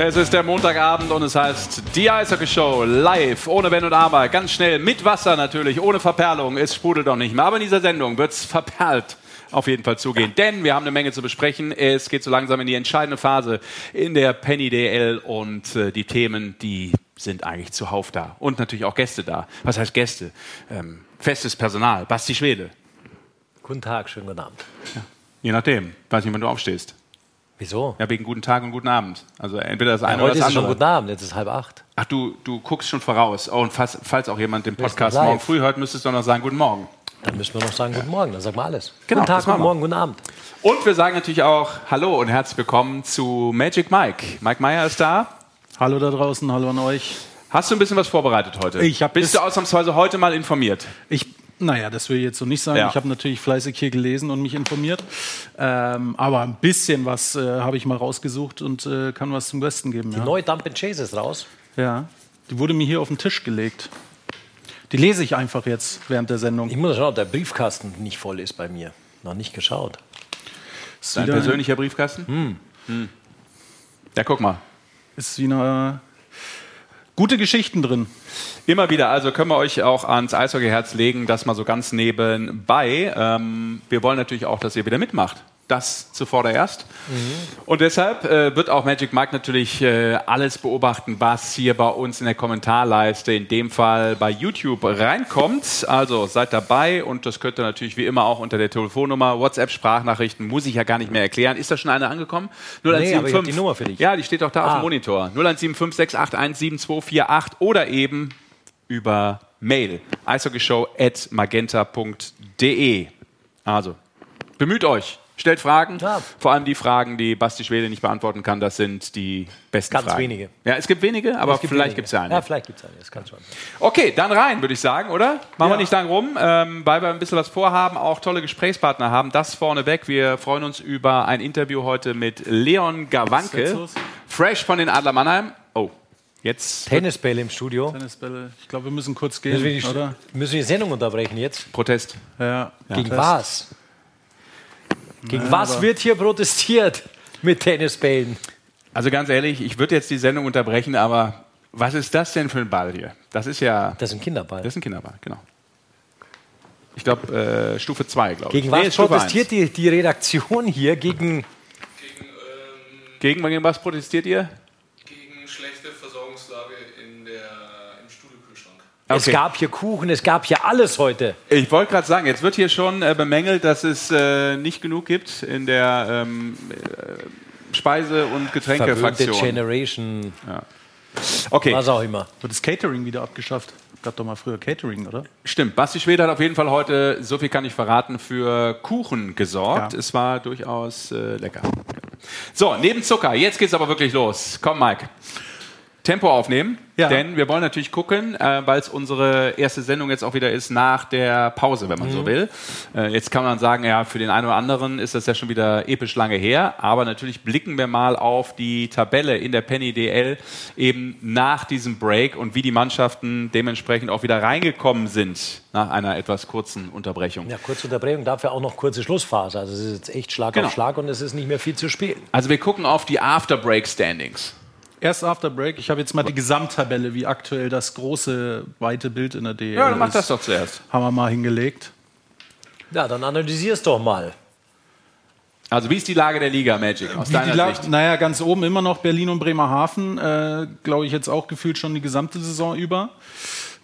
Es ist der Montagabend und es heißt die Eishockey Show live, ohne Wenn und Aber, ganz schnell, mit Wasser natürlich, ohne Verperlung. Es sprudelt doch nicht mehr, aber in dieser Sendung wird es verperlt auf jeden Fall zugehen. Denn wir haben eine Menge zu besprechen. Es geht so langsam in die entscheidende Phase in der Penny DL und äh, die Themen, die sind eigentlich zuhauf da. Und natürlich auch Gäste da. Was heißt Gäste? Ähm, festes Personal. Basti Schwede. Guten Tag, schönen guten Abend. Ja. Je nachdem, weiß nicht, wann du aufstehst. Wieso? Ja, wegen guten Tag und guten Abend. Also entweder das Ja, eine oder heute das ist es schon andere. guten Abend, jetzt ist halb acht. Ach, du, du guckst schon voraus. Oh, und falls, falls auch jemand den Podcast morgen früh hört, müsstest du noch sagen, guten Morgen. Dann müssen wir noch sagen, guten Morgen, dann sagen wir alles. Genau, guten Tag, guten. Morgen, guten Abend. Und wir sagen natürlich auch Hallo und herzlich willkommen zu Magic Mike. Mike Meyer ist da. Hallo da draußen, hallo an euch. Hast du ein bisschen was vorbereitet heute? Ich hab Bist bis- du ausnahmsweise heute mal informiert? Ich, naja, das will ich jetzt so nicht sagen. Ja. Ich habe natürlich fleißig hier gelesen und mich informiert. Ähm, aber ein bisschen was äh, habe ich mal rausgesucht und äh, kann was zum Besten geben. Die Ja. neue Dump and Chase ist raus. ja. Die wurde mir hier auf den Tisch gelegt. Die lese ich einfach jetzt während der Sendung. Ich muss schauen, ob der Briefkasten nicht voll ist bei mir. Noch nicht geschaut. Ist Dein persönlicher Briefkasten? Hm. Ja, guck mal. Ist wieder gute Geschichten drin. Immer wieder, also können wir euch auch ans Eishockey-Herz legen, das mal so ganz nebenbei. Ähm, wir wollen natürlich auch, dass ihr wieder mitmacht. Das zuvordererst. Und deshalb äh, wird auch Magic Mike natürlich äh, alles beobachten, was hier bei uns in der Kommentarleiste, in dem Fall bei YouTube, reinkommt. Also seid dabei und das könnt ihr natürlich wie immer auch unter der Telefonnummer, WhatsApp-Sprachnachrichten, muss ich ja gar nicht mehr erklären. Ist da schon eine angekommen? Nee, aber ich hab die Nummer für dich. Ja, die steht auch da auf Ah. dem Monitor. 0175 681 7248 oder eben über Mail eishockeyshow at magenta.de. Also, bemüht euch, stellt Fragen. Ja. Vor allem die Fragen, die Basti Schwede nicht beantworten kann, das sind die besten Ganz Fragen. wenige. Ja, es gibt wenige, aber Es gibt vielleicht gibt es ja eine. Ja, vielleicht gibt es eine, das kann schon. Okay, dann rein, würde ich sagen, oder? Machen wir Ja. nicht lang rum, ähm, weil wir ein bisschen was vorhaben, auch tolle Gesprächspartner haben. Das vorneweg. Wir freuen uns über ein Interview heute mit Leon Gawanke, fresh von den Adler Mannheim. Oh, jetzt Tennisbälle im Studio. Tennisbälle. Ich glaube, wir müssen kurz Müssen wir, gehen, die, oder? müssen wir die Sendung unterbrechen jetzt? Protest. Ja. Gegen Das- was? Gegen Ja, was wird hier protestiert mit Tennisbällen? Also ganz ehrlich, ich würde jetzt die Sendung unterbrechen, aber was ist das denn für ein Ball hier? Das ist ja, Das ist ein Kinderball. das ist ein Kinderball, genau. Ich glaube, äh, Stufe 2, glaube ich. Gegen Nee, was Stufe protestiert die, die Redaktion hier? Gegen. Gegen, gegen was protestiert ihr? gegen schlechte Versorgungslage in der, im Studiokühlschrank. Es Okay. gab hier Kuchen, es gab hier alles heute. Ich wollte gerade sagen, jetzt wird hier schon äh, bemängelt, dass es äh, nicht genug gibt in der ähm, äh, Speise- und Verwöhnte Getränkefraktion. Generation, Okay, was auch immer. Wird das Catering wieder abgeschafft? Gab doch mal früher Catering, oder? stimmt. Basti Schwede hat auf jeden Fall heute, so viel kann ich verraten, für Kuchen gesorgt. Ja. Es war durchaus äh, lecker. So, neben Zucker, jetzt geht's aber wirklich los. Komm, Mike. Tempo aufnehmen, Ja. denn wir wollen natürlich gucken, äh, weil es unsere erste Sendung jetzt auch wieder ist nach der Pause, wenn man Mhm. so will. Äh, jetzt kann man sagen, ja, für den einen oder anderen ist das ja schon wieder episch lange her, aber natürlich blicken wir mal auf die Tabelle in der Penny DL eben nach diesem Break und wie die Mannschaften dementsprechend auch wieder reingekommen sind nach einer etwas kurzen Unterbrechung. Ja, kurze Unterbrechung, dafür auch noch kurze Schlussphase. Also es ist jetzt echt Schlag Genau. auf Schlag und es ist nicht mehr viel zu spielen. Also wir gucken auf die After-Break-Standings. Erst After Break. Ich habe jetzt mal die Gesamttabelle, wie aktuell das große, weite Bild in der DL Ja, dann mach das doch zuerst. Haben wir mal hingelegt. Ja, dann analysier's doch mal. Also wie ist die Lage der Liga, Magic, aus Wie deiner Sicht? naja, ganz oben immer noch Berlin und Bremerhaven, äh, glaube ich jetzt auch gefühlt schon die gesamte Saison über.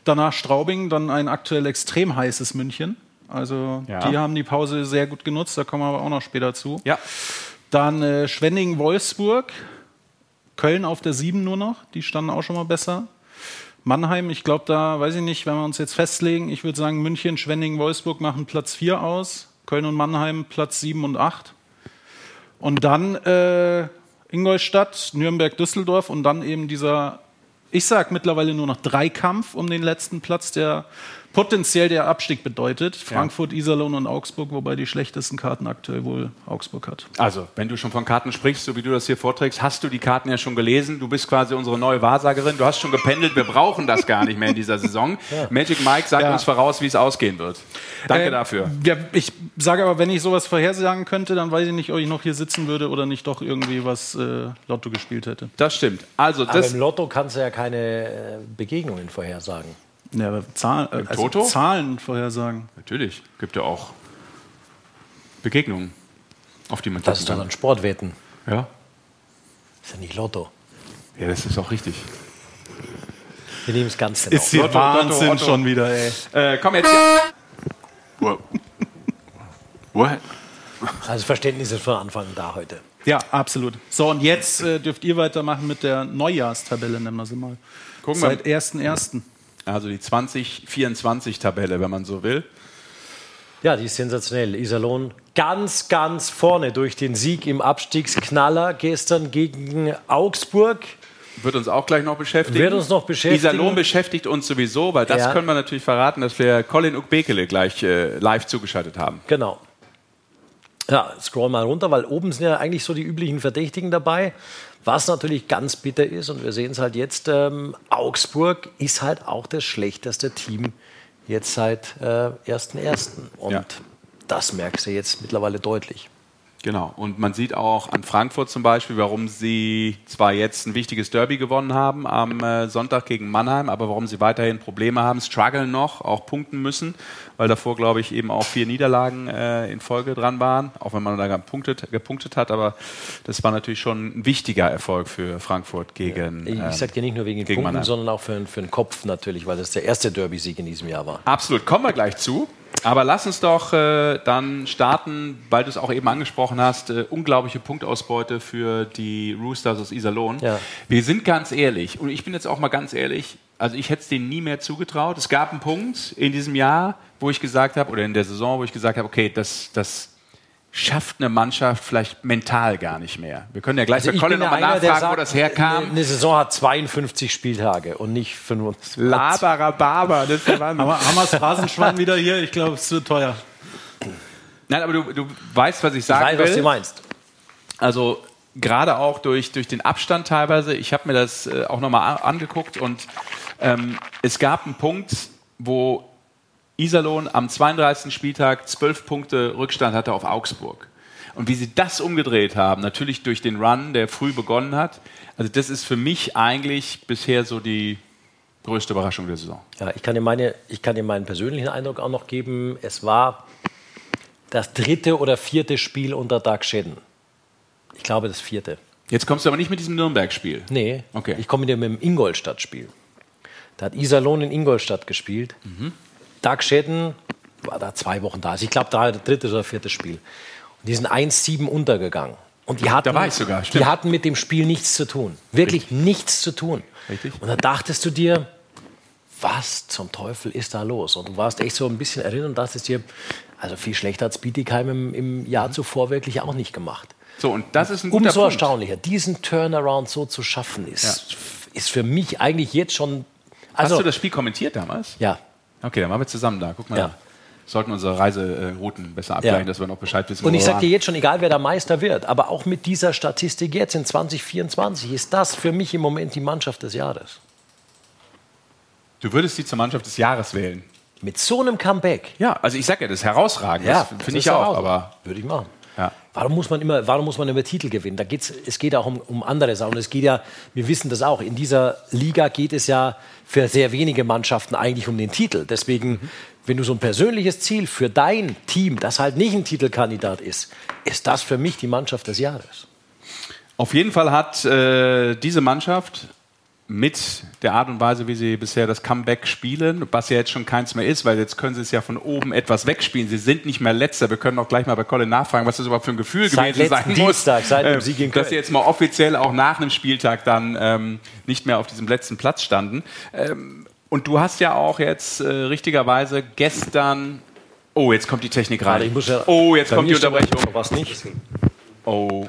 Danach Straubing, dann ein aktuell extrem heißes München. Also Ja. die haben die Pause sehr gut genutzt, da kommen wir aber auch noch später zu. Ja, Dann äh, Schwenningen, Wolfsburg, Köln auf der 7 nur noch, die standen auch schon mal besser. Mannheim, ich glaube, da weiß ich nicht, wenn wir uns jetzt festlegen, ich würde sagen, München, Schwenningen, Wolfsburg machen Platz 4 aus, Köln und Mannheim Platz 7 und 8. Und dann äh, Ingolstadt, Nürnberg, Düsseldorf und dann eben dieser, ich sag mittlerweile nur noch Dreikampf um den letzten Platz, der potenziell der Abstieg bedeutet. Frankfurt, Iserlohn und Augsburg, wobei die schlechtesten Karten aktuell wohl Augsburg hat. Also, wenn du schon von Karten sprichst, so wie du das hier vorträgst, hast du die Karten ja schon gelesen. Du bist quasi unsere neue Wahrsagerin. Du hast schon gependelt. Wir brauchen das gar nicht mehr in dieser Saison. Magic Mike sagt Ja. uns voraus, wie es ausgehen wird. Danke Äh, dafür. Ja, ich sage aber, wenn ich sowas vorhersagen könnte, dann weiß ich nicht, ob ich noch hier sitzen würde oder nicht doch irgendwie was äh, Lotto gespielt hätte. Das stimmt. Also, Aber das, im Lotto kannst du ja keine äh, Begegnungen vorhersagen. Ja, aber Zahlen, äh, also Toto? Zahlen vorhersagen. natürlich, gibt ja auch Begegnungen, auf die man Das ist dann Sportwetten. Ja? Das ist ja nicht Lotto. ja, das ist auch richtig. Wir nehmen es ganz genau. hier Lotto, Lotto, Otto. schon wieder, ey. Äh, komm jetzt. Wow. What? Also Verständnis ist von Anfang an da heute. Ja, absolut. So, und jetzt äh, dürft ihr weitermachen mit der Neujahrstabelle, nennen wir sie mal. Gucken. Seit 1.1. Also die 2024-Tabelle, wenn man so will. Ja, die ist sensationell. Iserlohn ganz, ganz vorne durch den Sieg im Abstiegsknaller gestern gegen Augsburg. Wird uns auch gleich noch beschäftigen. Wird uns noch beschäftigen. Iserlohn beschäftigt uns sowieso, weil das Ja. können wir natürlich verraten, dass wir Colin Ukbekele gleich äh, live zugeschaltet haben. Genau. Ja, scroll mal runter, weil oben sind ja eigentlich so die üblichen Verdächtigen dabei. Was natürlich ganz bitter ist, und wir sehen es halt jetzt, ähm, Augsburg ist halt auch das schlechteste Team jetzt seit äh, 1.1. Und Ja. das merkst du jetzt mittlerweile deutlich. Genau. Und man sieht auch an Frankfurt zum Beispiel, warum sie zwar jetzt ein wichtiges Derby gewonnen haben am äh, Sonntag gegen Mannheim, aber warum sie weiterhin Probleme haben, strugglen noch, auch punkten müssen, weil davor, glaube ich, eben auch vier Niederlagen äh, in Folge dran waren, auch wenn man da gepunktet, gepunktet hat. Aber das war natürlich schon ein wichtiger Erfolg für Frankfurt gegen. Ich, ähm, ich sag dir nicht nur wegen den Punkten, Mannheim. sondern auch für, für den Kopf natürlich, weil das der erste Derby-Sieg in diesem Jahr war. Absolut, kommen wir gleich zu. Aber lass uns doch äh, dann starten, weil du es auch eben angesprochen hast, äh, unglaubliche Punktausbeute für die Roosters aus Iserlohn. Ja. Wir sind ganz ehrlich, und ich bin jetzt auch mal ganz ehrlich, also ich hätte es denen nie mehr zugetraut. Es gab einen Punkt in diesem Jahr, wo ich gesagt habe, oder in der Saison, wo ich gesagt habe, okay, das, das schafft eine Mannschaft vielleicht mental gar nicht mehr. Wir können ja gleich bei Also ich Colin nochmal nachfragen, wo sagt, das herkam. Eine, Saison hat 52 Spieltage und nicht 25. Laberababa, das ist der Wahnsinn. Aber das Phrasenschwein wieder hier? Ich glaube, es wird teuer. Nein, aber du, du weißt, was ich Ich sagen weiß, will. was du meinst. Also gerade auch durch, durch den Abstand teilweise. Ich habe mir das äh, auch nochmal angeguckt und ähm, es gab einen Punkt, wo Iserlohn am 32. Spieltag zwölf Punkte Rückstand hatte auf Augsburg. Und wie sie das umgedreht haben, natürlich durch den Run, der früh begonnen hat. Also das ist für mich eigentlich bisher so die größte Überraschung der Saison. Ja, ich kann, dir meine, ich kann dir meinen persönlichen Eindruck auch noch geben. Es war das dritte oder vierte Spiel unter Doug Shedden. Ich glaube, das vierte. Jetzt kommst du aber nicht mit diesem Nürnberg-Spiel. Nee, Okay. ich komme mit dem Ingolstadt-Spiel. Da hat Iserlohn in Ingolstadt gespielt. Mhm. Doug Shedden war da zwei Wochen da. Also ich glaube, da das dritte oder vierte Spiel. Und die sind 1-7 untergegangen. Und die hatten, war ich sogar, die hatten mit dem Spiel nichts zu tun. Wirklich nichts zu tun. Richtig. Und da dachtest du dir, was zum Teufel ist da los? Und du warst echt so ein bisschen erinnert und dachtest dir, also viel schlechter hat Bietigheim im, im Jahr zuvor wirklich auch nicht gemacht. So, und das ist ein guter Umso Punkt. erstaunlicher, diesen Turnaround so zu schaffen, ist, ist für mich eigentlich jetzt schon. Hast Also, du das Spiel kommentiert damals? ja, Okay, dann waren wir zusammen da. Guck mal. Ja. Sollten unsere Reiserouten besser abgleichen, Ja. dass wir noch Bescheid wissen. und ich sage dir jetzt schon, egal wer der Meister wird, aber auch mit dieser Statistik jetzt in 2024 ist das für mich im Moment die Mannschaft des Jahres. Du würdest sie zur Mannschaft des Jahres wählen. Mit so einem Comeback. Ja, also ich sag ja, das ist herausragend. das finde ich auch. Aber Würde ich machen. Ja. Warum muss man immer, warum muss man immer Titel gewinnen? Da geht's, es geht auch um, um andere Sachen. Es geht ja, wir wissen das auch, in dieser Liga geht es ja für sehr wenige Mannschaften eigentlich um den Titel. Deswegen, wenn du so ein persönliches Ziel für dein Team, das halt nicht ein Titelkandidat ist, ist das für mich die Mannschaft des Jahres. auf jeden Fall hat äh, diese Mannschaft mit der Art und Weise, wie sie bisher das Comeback spielen, was ja jetzt schon keins mehr ist, weil jetzt können sie es ja von oben etwas wegspielen. Sie sind nicht mehr Letzter. Wir können auch gleich mal bei Colin nachfragen, was das überhaupt für ein Gefühl Seit gewesen sein letzten muss, Dienstag, seit dem äh, Sieg in dass Köln. sie jetzt mal offiziell auch nach einem Spieltag dann ähm, nicht mehr auf diesem letzten Platz standen. Ähm, und du hast ja auch jetzt äh, richtigerweise gestern. Oh, jetzt kommt die Technik rein. Ja- oh, jetzt kommt die Unterbrechung. Was nicht? Oh.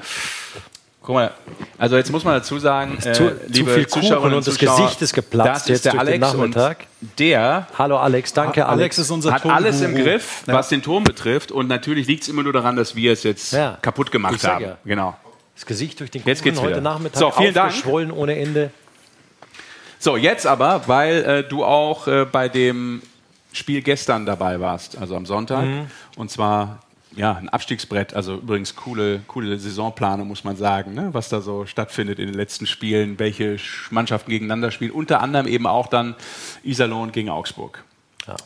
Guck mal, also jetzt muss man dazu sagen, äh, zu- zu liebe viel Kuchen Zuschauerinnen und das Zuschauer, Gesicht ist geplatzt das ist jetzt der Alex Nachmittag. Und der Hallo Alex, danke Alex. Alex ist unser hat alles im. Griff, was den Ton betrifft. Und natürlich liegt es immer nur daran, dass wir es jetzt Ja. kaputt gemacht haben. ja. Genau. Das Gesicht durch den Jetzt Kuchen geht's heute wieder. Nachmittag So, vielen Dank. aufgeschwollen ohne Ende. So, jetzt aber, weil äh, du auch äh, bei dem Spiel gestern dabei warst, also am Sonntag. Mhm. Und zwar ja, ein Abstiegsbrett, also übrigens coole, coole Saisonplanung, muss man sagen, ne? was da so stattfindet in den letzten Spielen, welche Sch- Mannschaften gegeneinander spielen. Unter anderem eben auch dann Iserlohn gegen Augsburg. Ja.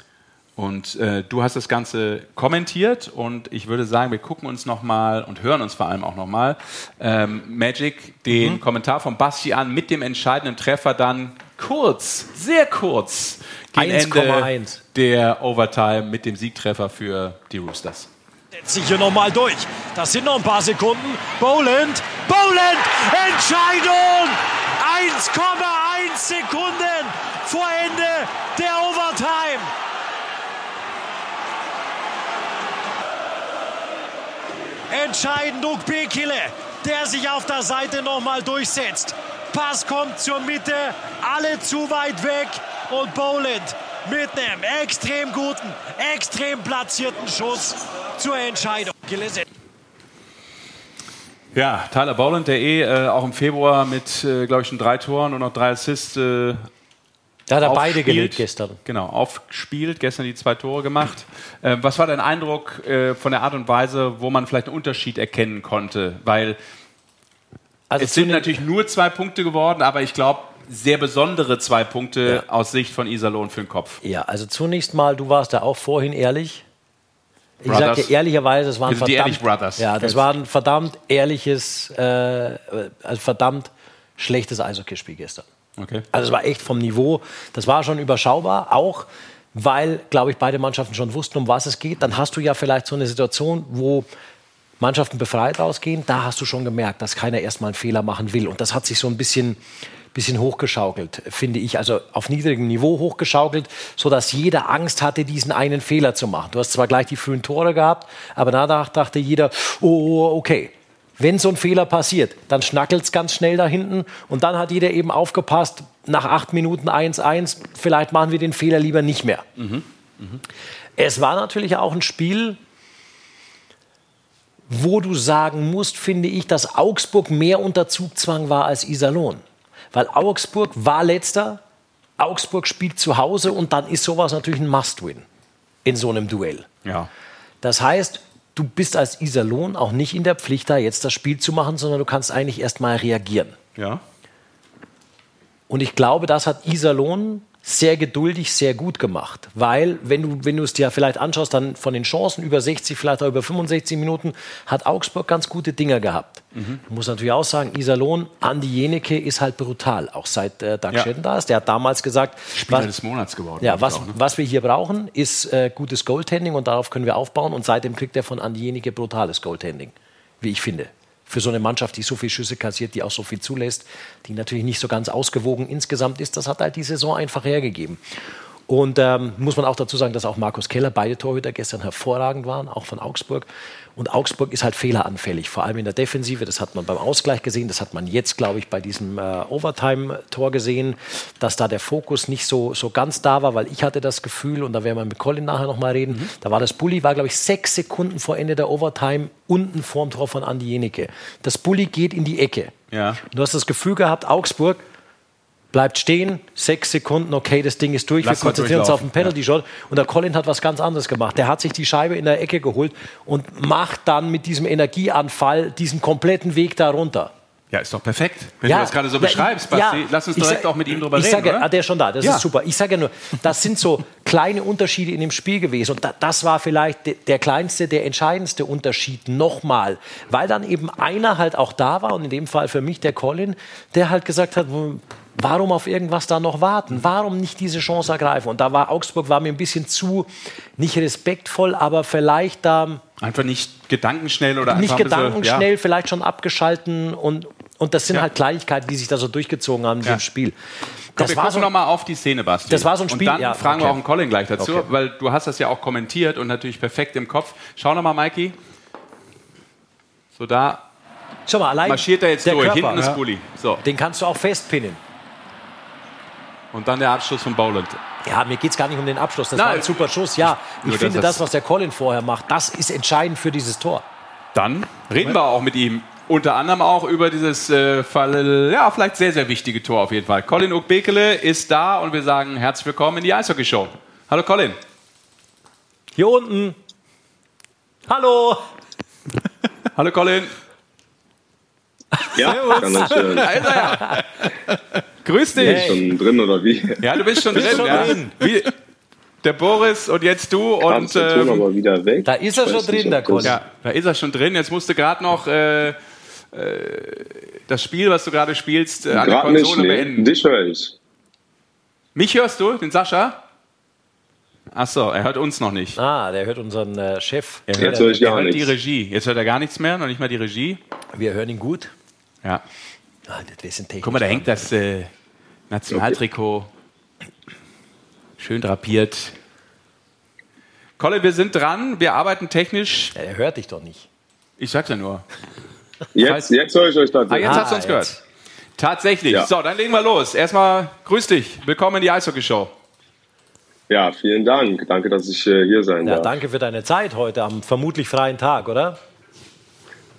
Und äh, du hast das Ganze kommentiert und ich würde sagen, wir gucken uns nochmal und hören uns vor allem auch nochmal ähm, Magic, den Mhm. Kommentar von Basti an mit dem entscheidenden Treffer dann kurz, sehr kurz gegen Ende 1,1. der Overtime mit dem Siegtreffer für die Roosters. Setzt sich hier nochmal durch. Das sind noch ein paar Sekunden. Boland, Boland, Entscheidung! 1,1 Sekunden vor Ende der Overtime. Entscheidend Luke Bekele, der sich auf der Seite nochmal durchsetzt. Pass kommt zur Mitte, alle zu weit weg und Boland mit einem extrem guten, extrem platzierten Schuss zur Entscheidung. Gelesen. Ja, Tyler Boland, der eh äh, auch im Februar mit, äh, glaube ich, schon drei Toren und noch drei Assists äh, Da hat er beide gelegt gestern. Genau, aufgespielt, gestern die zwei Tore gemacht. Äh, was war dein Eindruck äh, von der Art und Weise, wo man vielleicht einen Unterschied erkennen konnte? Weil Also es sind natürlich nur zwei Punkte geworden, aber ich glaube, sehr besondere zwei Punkte Ja. aus Sicht von Iserlohn für den Kopf. Ja, also zunächst mal, du warst da auch vorhin ehrlich. Ich Brothers. sage dir ehrlicherweise, es war ein die verdammt, Ehrlich Brothers. Ja, das war ein verdammt ehrliches, äh, also verdammt schlechtes Eishockeyspiel gestern. Okay. Also es war echt vom Niveau, das war schon überschaubar, auch weil, glaube ich, beide Mannschaften schon wussten, um was es geht. Dann hast du ja vielleicht so eine Situation, wo Mannschaften befreit rausgehen, da hast du schon gemerkt, dass keiner erstmal einen Fehler machen will. Und das hat sich so ein bisschen, bisschen hochgeschaukelt, finde ich. Also auf niedrigem Niveau hochgeschaukelt, sodass jeder Angst hatte, diesen einen Fehler zu machen. Du hast zwar gleich die frühen Tore gehabt, aber danach dachte jeder, oh, okay, wenn so ein Fehler passiert, dann schnackelt es ganz schnell da hinten und dann hat jeder eben aufgepasst, nach acht Minuten 1-1, vielleicht machen wir den Fehler lieber nicht mehr. Es war natürlich auch ein Spiel, wo du sagen musst, finde ich, dass Augsburg mehr unter Zugzwang war als Iserlohn. Weil Augsburg war letzter, Augsburg spielt zu Hause und dann ist sowas natürlich ein Must-Win in so einem Duell. Ja. Das heißt, du bist als Iserlohn auch nicht in der Pflicht, da jetzt das Spiel zu machen, sondern du kannst eigentlich erst mal reagieren. Ja. Und ich glaube, das hat Iserlohn sehr geduldig, sehr gut gemacht. Weil, wenn du, wenn du es dir vielleicht anschaust, dann von den Chancen über 60, vielleicht auch über 65 Minuten, hat Augsburg ganz gute Dinger gehabt. Ich muss natürlich auch sagen, Iserlohn, Andi Jeneke ist halt brutal, auch seit äh, Doug Ja. Da ist. Der hat damals gesagt, Spieler was- des Monats geworden. ja, was, auch, ne? was wir hier brauchen, ist äh, gutes Goaltending und darauf können wir aufbauen. Und seitdem kriegt er von Andi Jenike brutales Goaltending, wie ich finde. Für so eine Mannschaft, die so viele Schüsse kassiert, die auch so viel zulässt, die natürlich nicht so ganz ausgewogen insgesamt ist, das hat halt die Saison einfach hergegeben. Und ähm, muss man auch dazu sagen, dass auch Markus Keller, beide Torhüter gestern hervorragend waren, auch von Augsburg. Und Augsburg ist halt fehleranfällig, vor allem in der Defensive. Das hat man beim Ausgleich gesehen, das hat man jetzt, glaube ich, bei diesem äh, Overtime-Tor gesehen, dass da der Fokus nicht so, so ganz da war, weil ich hatte das Gefühl, und da werden wir mit Colin nachher nochmal reden, Mhm. da war das Bulli, war, glaube ich, sechs Sekunden vor Ende der Overtime unten vorm Tor von Andi Jenike. Das Bulli geht in die Ecke. Ja. Und du hast das Gefühl gehabt, Augsburg bleibt stehen, sechs Sekunden, okay, das Ding ist durch, Lass wir konzentrieren uns auf den Penalty-Shot. Und der Colin hat was ganz anderes gemacht. Der hat sich die Scheibe in der Ecke geholt und macht dann mit diesem Energieanfall diesen kompletten Weg da runter. Ja, ist doch perfekt. Wenn du das gerade so ja, beschreibst, Basti, ja, lass uns direkt sag- auch mit ihm drüber ich reden. Sage, ah, der ist schon da, das Ja. ist super. Ich sage ja nur, das sind so kleine Unterschiede in dem Spiel gewesen. Und da, das war vielleicht de, der kleinste, der entscheidendste Unterschied nochmal. Weil dann eben einer halt auch da war, und in dem Fall für mich der Colin, der halt gesagt hat, warum auf irgendwas da noch warten? Warum nicht diese Chance ergreifen? Und da war Augsburg war mir ein bisschen zu, nicht respektvoll, aber vielleicht da Einfach nicht gedankenschnell oder einfach nicht ein bisschen- gedankenschnell, vielleicht schon abgeschalten und, und das sind Ja. halt Kleinigkeiten, die sich da so durchgezogen haben in Ja. diesem Spiel. Komm, Das wir war gucken so, noch mal auf die Szene, Basti. Das war so ein Spiel, Und dann ja, fragen wir okay. auch einen Colin gleich dazu, Okay. weil du hast das ja auch kommentiert und natürlich perfekt im Kopf. Schau noch mal, Mikey. So da. Schau mal, allein marschiert er jetzt der durch. Körper, Hinten ist ja. Bulli. So. Den kannst du auch festpinnen. Und dann der Abschluss von Bowland. Ja, mir geht es gar nicht um den Abschluss. Das Nein. war ein super Schuss. Ja, ich finde das- das, was der Colin vorher macht, das ist entscheidend für dieses Tor. Dann reden wir auch mit ihm. Unter anderem auch über dieses äh, Fall, ja, vielleicht sehr, sehr wichtige Tor auf jeden Fall. Colin Ogbekele ist da und wir sagen herzlich willkommen in die Eishockey-Show. Hallo Colin. Hier unten. Hallo. Hallo Colin. Ja, kann das schön. Da ist er ja. Grüß dich. Hey. Schon drin oder wie? Ja, du bist schon drin. schon ja. drin. Wie, der Boris und jetzt du Kam und ähm, aber wieder weg. Da ist er Ich schon drin, nicht, der Colin. ja, da ist er schon drin. Jetzt musste gerade noch äh, äh, das Spiel, was du gerade spielst, äh, an der Gerade nicht, Konsole nee. beenden. Dich höre ich. Mich hörst du, den Sascha? Ach so, er hört uns noch nicht. Ah, der hört unseren äh, Chef. Er Jetzt höre ich er gar hört die nichts. Regie. Jetzt hört er gar nichts mehr, noch nicht mal die Regie. Wir hören ihn gut. Ja. Ah, das Guck mal, da hängt das äh, Nationaltrikot. Schön drapiert. Colin, wir sind dran. Wir arbeiten technisch. Ja, er hört dich doch nicht. Ich sag's ja nur. Jetzt, jetzt höre ich euch Ah, tatsächlich. jetzt Ah, hast du uns jetzt. gehört. Tatsächlich. Ja. So, dann legen wir los. Erstmal grüß dich. Willkommen in die Eishockey-Show. Ja, vielen Dank. Danke, dass ich äh, hier sein Ja, darf. danke für deine Zeit heute am vermutlich freien Tag, oder?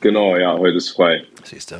Genau, ja, heute ist frei. Siehst du.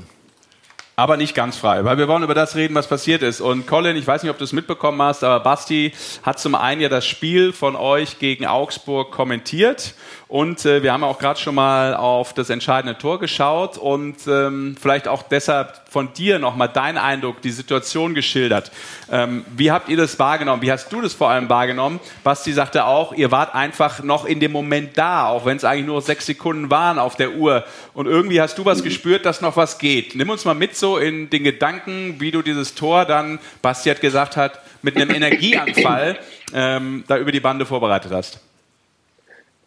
Aber nicht ganz frei, weil wir wollen über das reden, was passiert ist. Und Colin, ich weiß nicht, ob du es mitbekommen hast, aber Basti hat zum einen ja das Spiel von euch gegen Augsburg kommentiert. Und äh, wir haben auch gerade schon mal auf das entscheidende Tor geschaut und ähm, vielleicht auch deshalb von dir nochmal dein Eindruck, die Situation geschildert. Ähm, wie habt ihr das wahrgenommen? Wie hast du das vor allem wahrgenommen? Basti sagte auch, ihr wart einfach noch in dem Moment da, auch wenn es eigentlich nur sechs Sekunden waren auf der Uhr. Und irgendwie hast du was gespürt, dass noch was geht. Nimm uns mal mit so in den Gedanken, wie du dieses Tor dann, Basti hat gesagt hat, mit einem Energieanfall ähm, da über die Bande vorbereitet hast.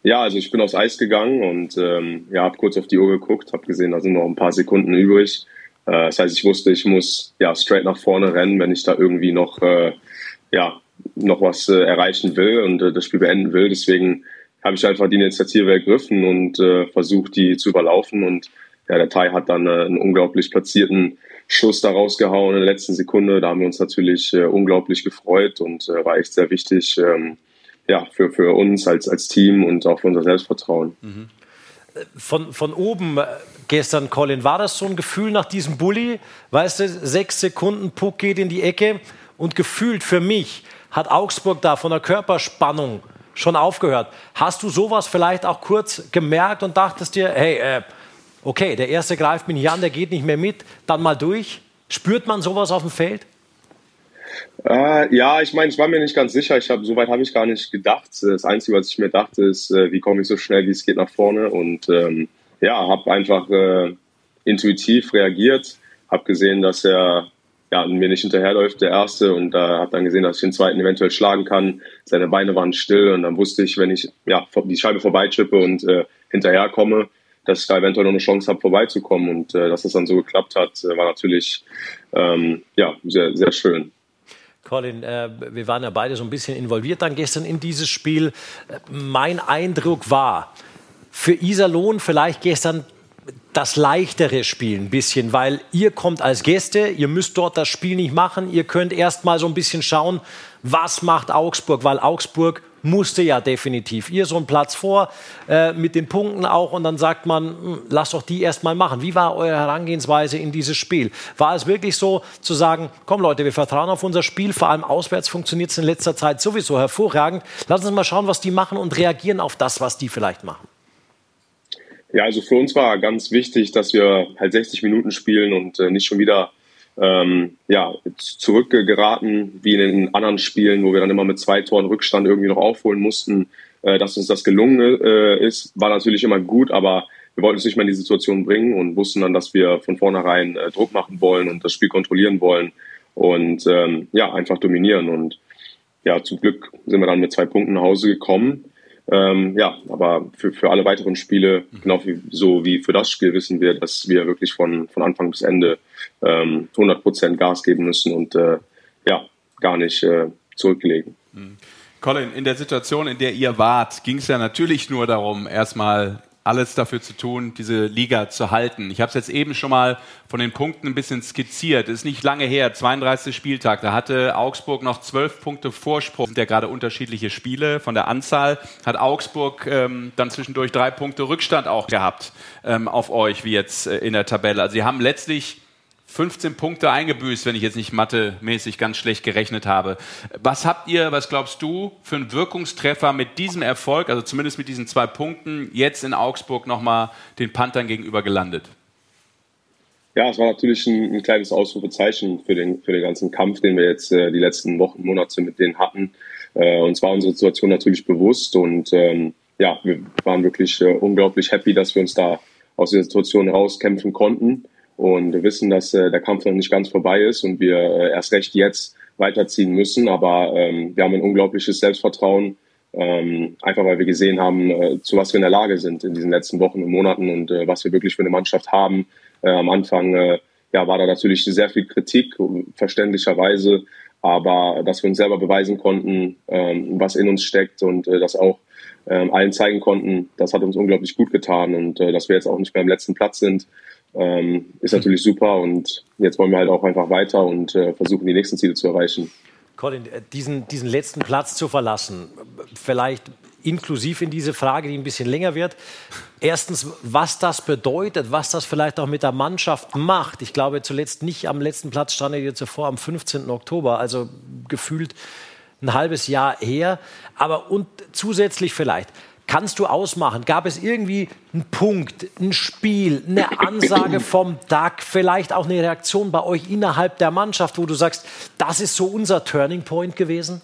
Ja, also ich bin aufs Eis gegangen und ähm, ja, habe kurz auf die Uhr geguckt, habe gesehen, da sind noch ein paar Sekunden übrig. Äh, das heißt, ich wusste, ich muss ja straight nach vorne rennen, wenn ich da irgendwie noch äh, ja noch was äh, erreichen will und äh, das Spiel beenden will. Deswegen habe ich einfach die Initiative ergriffen und äh, versucht, die zu überlaufen. Und ja, der Thai hat dann äh, einen unglaublich platzierten Schuss da rausgehauen in der letzten Sekunde. Da haben wir uns natürlich äh, unglaublich gefreut und äh, war echt sehr wichtig. Ähm, ja, für, für uns als, als Team und auch für unser Selbstvertrauen. Von, von oben äh, gestern, Colin, war das so ein Gefühl nach diesem Bulli? Weißt du, sechs Sekunden, Puck geht in die Ecke und gefühlt für mich hat Augsburg da von der Körperspannung schon aufgehört. Hast du sowas vielleicht auch kurz gemerkt und dachtest dir, hey, äh, okay, der erste greift mich nicht an, der geht nicht mehr mit, dann mal durch? Spürt man sowas auf dem Feld? Äh, ja, ich meine, ich war mir nicht ganz sicher. Ich hab, soweit habe ich gar nicht gedacht. Das Einzige, was ich mir dachte, ist, äh, wie komme ich so schnell wie es geht nach vorne und ähm, ja, habe einfach äh, intuitiv reagiert, habe gesehen, dass er ja, mir nicht hinterherläuft, der erste, und äh, habe dann gesehen, dass ich den zweiten eventuell schlagen kann. Seine Beine waren still und dann wusste ich, wenn ich ja die Scheibe vorbeichippe und äh, hinterherkomme, dass ich da eventuell noch eine Chance habe, vorbeizukommen. Und äh, dass das dann so geklappt hat, äh, war natürlich ähm, ja, sehr, sehr schön. Colin, äh, wir waren ja beide so ein bisschen involviert dann gestern in dieses Spiel. Mein Eindruck war, für Iserlohn vielleicht gestern das leichtere Spiel ein bisschen, weil ihr kommt als Gäste, ihr müsst dort das Spiel nicht machen, ihr könnt erst mal so ein bisschen schauen, was macht Augsburg, weil Augsburg musste ja definitiv. Ihr so einen Platz vor äh, mit den Punkten auch und dann sagt man, hm, lasst doch die erst mal machen. Wie war eure Herangehensweise in dieses Spiel? War es wirklich so zu sagen, komm Leute, wir vertrauen auf unser Spiel, vor allem auswärts funktioniert es in letzter Zeit sowieso hervorragend. Lass uns mal schauen, was die machen und reagieren auf das, was die vielleicht machen. Ja, also für uns war ganz wichtig, dass wir halt 60 Minuten spielen und äh, nicht schon wieder ähm, ja, zurückgeraten wie in den anderen Spielen, wo wir dann immer mit zwei Toren Rückstand irgendwie noch aufholen mussten. Äh, dass uns das gelungen äh, ist, war natürlich immer gut, aber wir wollten uns nicht mehr in die Situation bringen und wussten dann, dass wir von vornherein äh, Druck machen wollen und das Spiel kontrollieren wollen und ähm, ja, einfach dominieren. Und ja, zum Glück sind wir dann mit zwei Punkten nach Hause gekommen. Ähm, ja, aber für, für alle weiteren Spiele, genau wie, so wie für das Spiel, wissen wir, dass wir wirklich von, von Anfang bis Ende ähm, 100% Gas geben müssen und äh, ja, gar nicht äh, zurücklegen. Colin, in der Situation, in der ihr wart, ging es ja natürlich nur darum, erstmal alles dafür zu tun, diese Liga zu halten. Ich habe es jetzt eben schon mal von den Punkten ein bisschen skizziert. Es ist nicht lange her, 32 Spieltag. Da hatte Augsburg noch zwölf Punkte Vorsprung. Sind ja gerade unterschiedliche Spiele von der Anzahl. Hat Augsburg ähm, dann zwischendurch drei Punkte Rückstand auch gehabt ähm, auf euch, wie jetzt äh, in der Tabelle. Also sie haben letztlich 15 Punkte eingebüßt, wenn ich jetzt nicht mathemäßig ganz schlecht gerechnet habe. Was habt ihr, was glaubst du, für einen Wirkungstreffer mit diesem Erfolg, also zumindest mit diesen zwei Punkten, jetzt in Augsburg nochmal den Panthern gegenüber gelandet? Ja, es war natürlich ein, ein, kleines Ausrufezeichen für den, für den ganzen Kampf, den wir jetzt äh, die letzten Wochen, Monate mit denen hatten. Äh, uns war unsere Situation natürlich bewusst und ähm, ja, wir waren wirklich äh, unglaublich happy, dass wir uns da aus der Situation rauskämpfen konnten und wir wissen, dass äh, der Kampf noch nicht ganz vorbei ist und wir äh, erst recht jetzt weiterziehen müssen. Aber ähm, wir haben ein unglaubliches Selbstvertrauen, ähm, einfach weil wir gesehen haben, äh, zu was wir in der Lage sind in diesen letzten Wochen und Monaten und äh, was wir wirklich für eine Mannschaft haben. Äh, am Anfang äh, ja, war da natürlich sehr viel Kritik, verständlicherweise, aber dass wir uns selber beweisen konnten, ähm, was in uns steckt und äh, das auch ähm, allen zeigen konnten, das hat uns unglaublich gut getan und äh, dass wir jetzt auch nicht mehr am letzten Platz sind, ähm, ist natürlich super und jetzt wollen wir halt auch einfach weiter und äh, versuchen, die nächsten Ziele zu erreichen. Colin, äh, diesen, diesen letzten Platz zu verlassen, vielleicht inklusiv in diese Frage, die ein bisschen länger wird. Erstens, was das bedeutet, was das vielleicht auch mit der Mannschaft macht. Ich glaube, zuletzt nicht am letzten Platz stand ihr zuvor am 15. Oktober, also gefühlt ein halbes Jahr her. Aber und zusätzlich vielleicht, kannst du ausmachen? Gab es irgendwie einen Punkt, ein Spiel, eine Ansage vom DAC, vielleicht auch eine Reaktion bei euch innerhalb der Mannschaft, wo du sagst, das ist so unser Turning Point gewesen?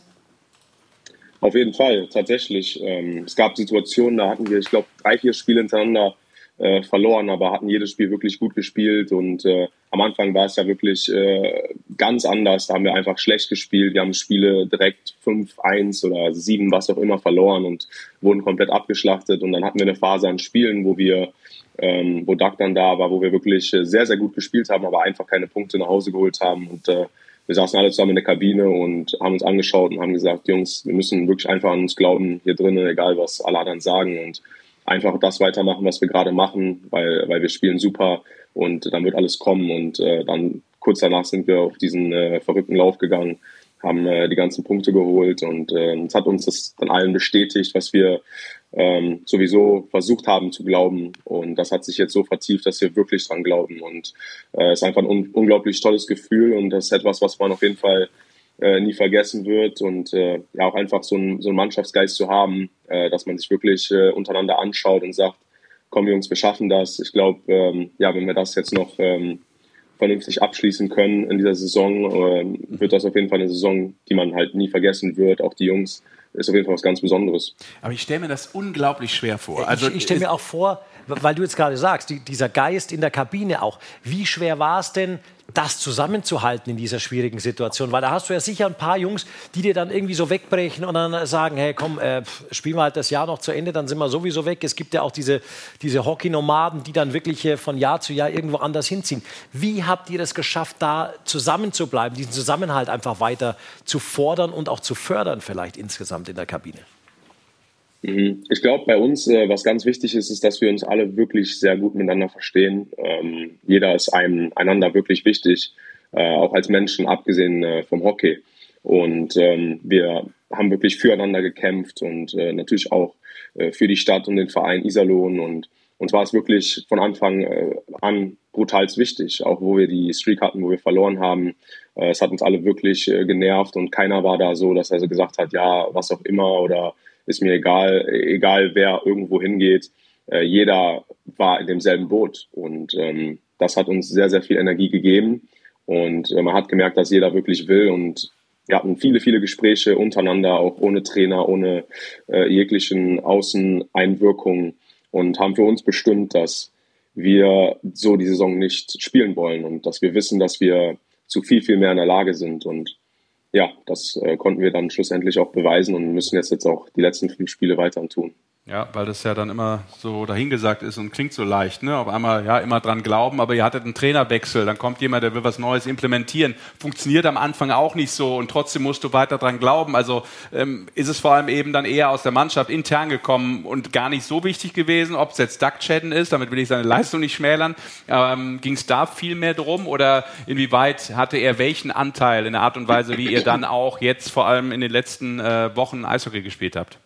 Auf jeden Fall, tatsächlich. Ähm, es gab Situationen, da hatten wir, ich glaube, drei, vier Spiele hintereinander äh, verloren, aber hatten jedes Spiel wirklich gut gespielt und äh, am Anfang war es ja wirklich äh, ganz anders. Da haben wir einfach schlecht gespielt. Wir haben Spiele direkt 5-1 oder 7, was auch immer, verloren und wurden komplett abgeschlachtet. Und dann hatten wir eine Phase an Spielen, wo wir, ähm, wo Doug dann da war, wo wir wirklich äh, sehr, sehr gut gespielt haben, aber einfach keine Punkte nach Hause geholt haben. Und äh, wir saßen alle zusammen in der Kabine und haben uns angeschaut und haben gesagt, Jungs, wir müssen wirklich einfach an uns glauben hier drinnen, egal was alle anderen sagen. Und einfach das weitermachen, was wir gerade machen, weil, weil wir spielen super und dann wird alles kommen. Und äh, dann kurz danach sind wir auf diesen äh, verrückten Lauf gegangen, haben äh, die ganzen Punkte geholt und äh, es hat uns das dann allen bestätigt, was wir ähm, sowieso versucht haben zu glauben. Und das hat sich jetzt so vertieft, dass wir wirklich dran glauben. Und äh, es ist einfach ein un unglaublich tolles Gefühl und das ist etwas, was man auf jeden Fall äh, nie vergessen wird und äh, ja auch einfach so, ein, so einen Mannschaftsgeist zu haben, äh, dass man sich wirklich äh, untereinander anschaut und sagt, komm Jungs, wir schaffen das. Ich glaube, ähm, ja, wenn wir das jetzt noch ähm, vernünftig abschließen können in dieser Saison, äh, wird das auf jeden Fall eine Saison, die man halt nie vergessen wird. Auch die Jungs ist auf jeden Fall was ganz Besonderes. Aber ich stelle mir das unglaublich schwer vor. Also ich, ich stelle mir auch vor, weil du jetzt gerade sagst, die, dieser Geist in der Kabine auch. Wie schwer war es denn, das zusammenzuhalten in dieser schwierigen Situation? Weil da hast du ja sicher ein paar Jungs, die dir dann irgendwie so wegbrechen und dann sagen, hey komm, äh, spielen wir halt das Jahr noch zu Ende, dann sind wir sowieso weg. Es gibt ja auch diese, diese Hockey-Nomaden, die dann wirklich äh, von Jahr zu Jahr irgendwo anders hinziehen. Wie habt ihr das geschafft, da zusammenzubleiben, diesen Zusammenhalt einfach weiter zu fordern und auch zu fördern vielleicht insgesamt in der Kabine? Mhm. Ich glaube, bei uns, äh, was ganz wichtig ist, ist, dass wir uns alle wirklich sehr gut miteinander verstehen. Ähm, jeder ist einem, einander wirklich wichtig, äh, auch als Menschen, abgesehen äh, vom Hockey. Und ähm, wir haben wirklich füreinander gekämpft und äh, natürlich auch äh, für die Stadt und den Verein Iserlohn. Und uns war es wirklich von Anfang äh, an brutals wichtig, auch wo wir die Streak hatten, wo wir verloren haben. es hat uns alle wirklich genervt und keiner war da so, dass er so gesagt hat, ja, was auch immer oder ist mir egal, egal wer irgendwo hingeht. Äh, jeder war in demselben Boot. Und ähm, das hat uns sehr, sehr viel Energie gegeben. Und äh, man hat gemerkt, dass jeder wirklich will. Und wir hatten viele, viele Gespräche untereinander, auch ohne Trainer, ohne äh, jeglichen Außeneinwirkungen. Und haben für uns bestimmt, dass wir so die Saison nicht spielen wollen. Und dass wir wissen, dass wir zu viel, viel mehr in der Lage sind. Und ja, das äh, konnten wir dann schlussendlich auch beweisen und müssen jetzt, jetzt auch die letzten fünf Spiele weiter tun. Ja, weil das ja dann immer so dahingesagt ist und klingt so leicht. Ne? Auf einmal, ja, immer dran glauben, aber ihr hattet einen Trainerwechsel, dann kommt jemand, der will was Neues implementieren. Funktioniert am Anfang auch nicht so und trotzdem musst du weiter dran glauben. Also ähm, ist es vor allem eben dann eher aus der Mannschaft intern gekommen und gar nicht so wichtig gewesen, ob es jetzt Duck Chatten ist, damit will ich seine Leistung nicht schmälern. Ähm, Ging es da viel mehr drum oder inwieweit hatte er welchen Anteil in der Art und Weise, wie ihr dann auch jetzt vor allem in den letzten äh, Wochen Eishockey gespielt habt?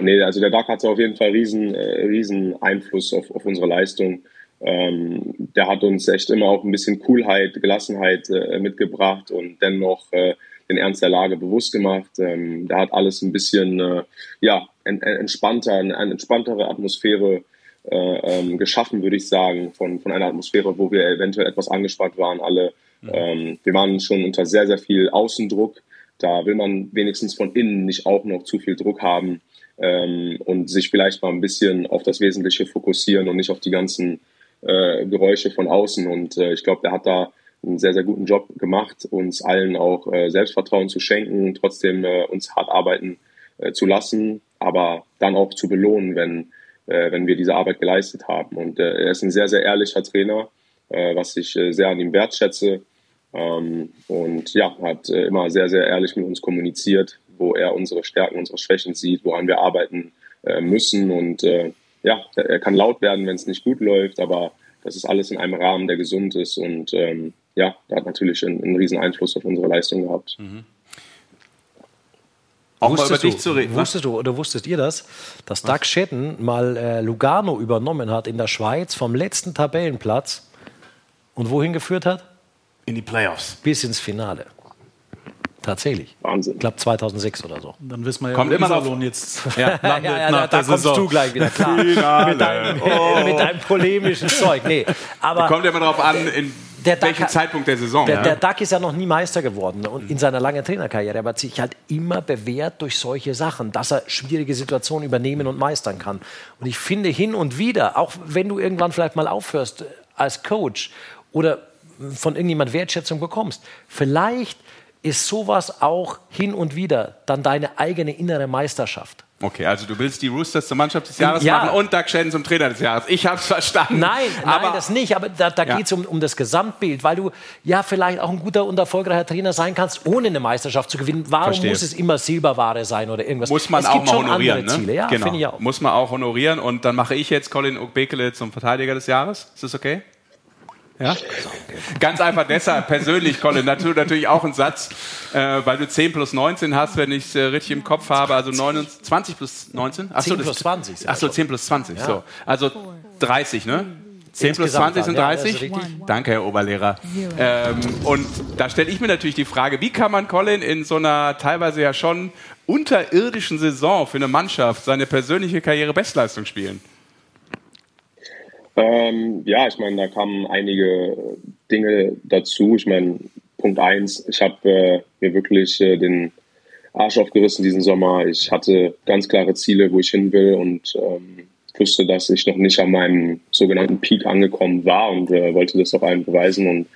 Nee, also der Duck hatte auf jeden Fall riesen, äh, riesen Einfluss auf, auf unsere Leistung. Ähm, der hat uns echt immer auch ein bisschen Coolheit, Gelassenheit äh, mitgebracht und dennoch äh, den Ernst der Lage bewusst gemacht. Ähm, der hat alles ein bisschen äh, ja, en, entspannter, eine, eine entspanntere Atmosphäre äh, ähm, geschaffen, würde ich sagen, von, von einer Atmosphäre, wo wir eventuell etwas angespannt waren, alle. Mhm. Ähm, wir waren schon unter sehr, sehr viel Außendruck. Da will man wenigstens von innen nicht auch noch zu viel Druck haben ähm, und sich vielleicht mal ein bisschen auf das Wesentliche fokussieren und nicht auf die ganzen äh, Geräusche von außen. Und äh, ich glaube, der hat da einen sehr, sehr guten Job gemacht, uns allen auch äh, Selbstvertrauen zu schenken, trotzdem äh, uns hart arbeiten äh, zu lassen, aber dann auch zu belohnen, wenn, äh, wenn wir diese Arbeit geleistet haben. Und er ist ein sehr, sehr ehrlicher Trainer, was ich sehr an ihm wertschätze. Ähm, und ja, hat immer sehr, sehr ehrlich mit uns kommuniziert, wo er unsere Stärken, unsere Schwächen sieht, woran wir arbeiten äh, müssen. Und äh, ja, er kann laut werden, wenn es nicht gut läuft, aber das ist alles in einem Rahmen, der gesund ist. Und ähm, ja, da hat natürlich einen, einen riesen Einfluss auf unsere Leistung gehabt. Mhm. Auch wusstest mal über dich zu reden. Wusstest du oder wusstet ihr das, dass Doug Schetten mal äh, Lugano übernommen hat in der Schweiz vom letzten Tabellenplatz und wohin geführt hat? In die Playoffs. Bis ins Finale. Tatsächlich. Wahnsinn. Ich glaube 2006 oder so. Dann wissen wir ja, Kommt immer noch jetzt ja, ja, ja, da, da kommst du gleich wieder klar. mit, deinem, oh. mit deinem polemischen Zeug. Nee, aber Kommt immer darauf an, in der welchem Duck, Zeitpunkt der Saison. Der, ja. der Duck ist ja noch nie Meister geworden und in seiner langen Trainerkarriere. Aber hat sich halt immer bewährt durch solche Sachen, dass er schwierige Situationen übernehmen und meistern kann. Und ich finde hin und wieder, auch wenn du irgendwann vielleicht mal aufhörst als Coach oder von irgendjemand Wertschätzung bekommst, vielleicht ist sowas auch hin und wieder dann deine eigene innere Meisterschaft. Okay, also du willst die Roosters zur Mannschaft des Jahres ja. machen und Doug Shannon zum Trainer des Jahres. Ich habe es verstanden. Nein, aber, nein, das nicht. Aber da, da ja. geht es um, um das Gesamtbild, weil du ja vielleicht auch ein guter und erfolgreicher Trainer sein kannst, ohne eine Meisterschaft zu gewinnen. Warum Verstehe. muss es immer Silberware sein oder irgendwas? Muss man es auch mal honorieren. Ne? Ziele. Ja, genau. ich auch. Muss man auch honorieren. Und dann mache ich jetzt Colin Ogbekele zum Verteidiger des Jahres. Ist das okay? Ja? Ganz einfach deshalb, persönlich, Colin, natürlich auch ein Satz, äh, weil du 10 plus 19 hast, wenn ich es äh, richtig im Kopf habe, also 29 plus 19? Achso, 10 plus 20. Achso, 10 plus 20, ja. so. Also 30, ne? 10 plus 20 sind 30? Ja, Danke, Herr Oberlehrer. Ähm, und da stelle ich mir natürlich die Frage, wie kann man Colin in so einer teilweise ja schon unterirdischen Saison für eine Mannschaft seine persönliche Karriere Bestleistung spielen? Ähm, ja, ich meine, da kamen einige Dinge dazu. Ich meine, Punkt eins, ich habe äh, mir wirklich äh, den Arsch aufgerissen diesen Sommer. Ich hatte ganz klare Ziele, wo ich hin will und ähm, wusste, dass ich noch nicht an meinem sogenannten Peak angekommen war und äh, wollte das auch allen beweisen. Und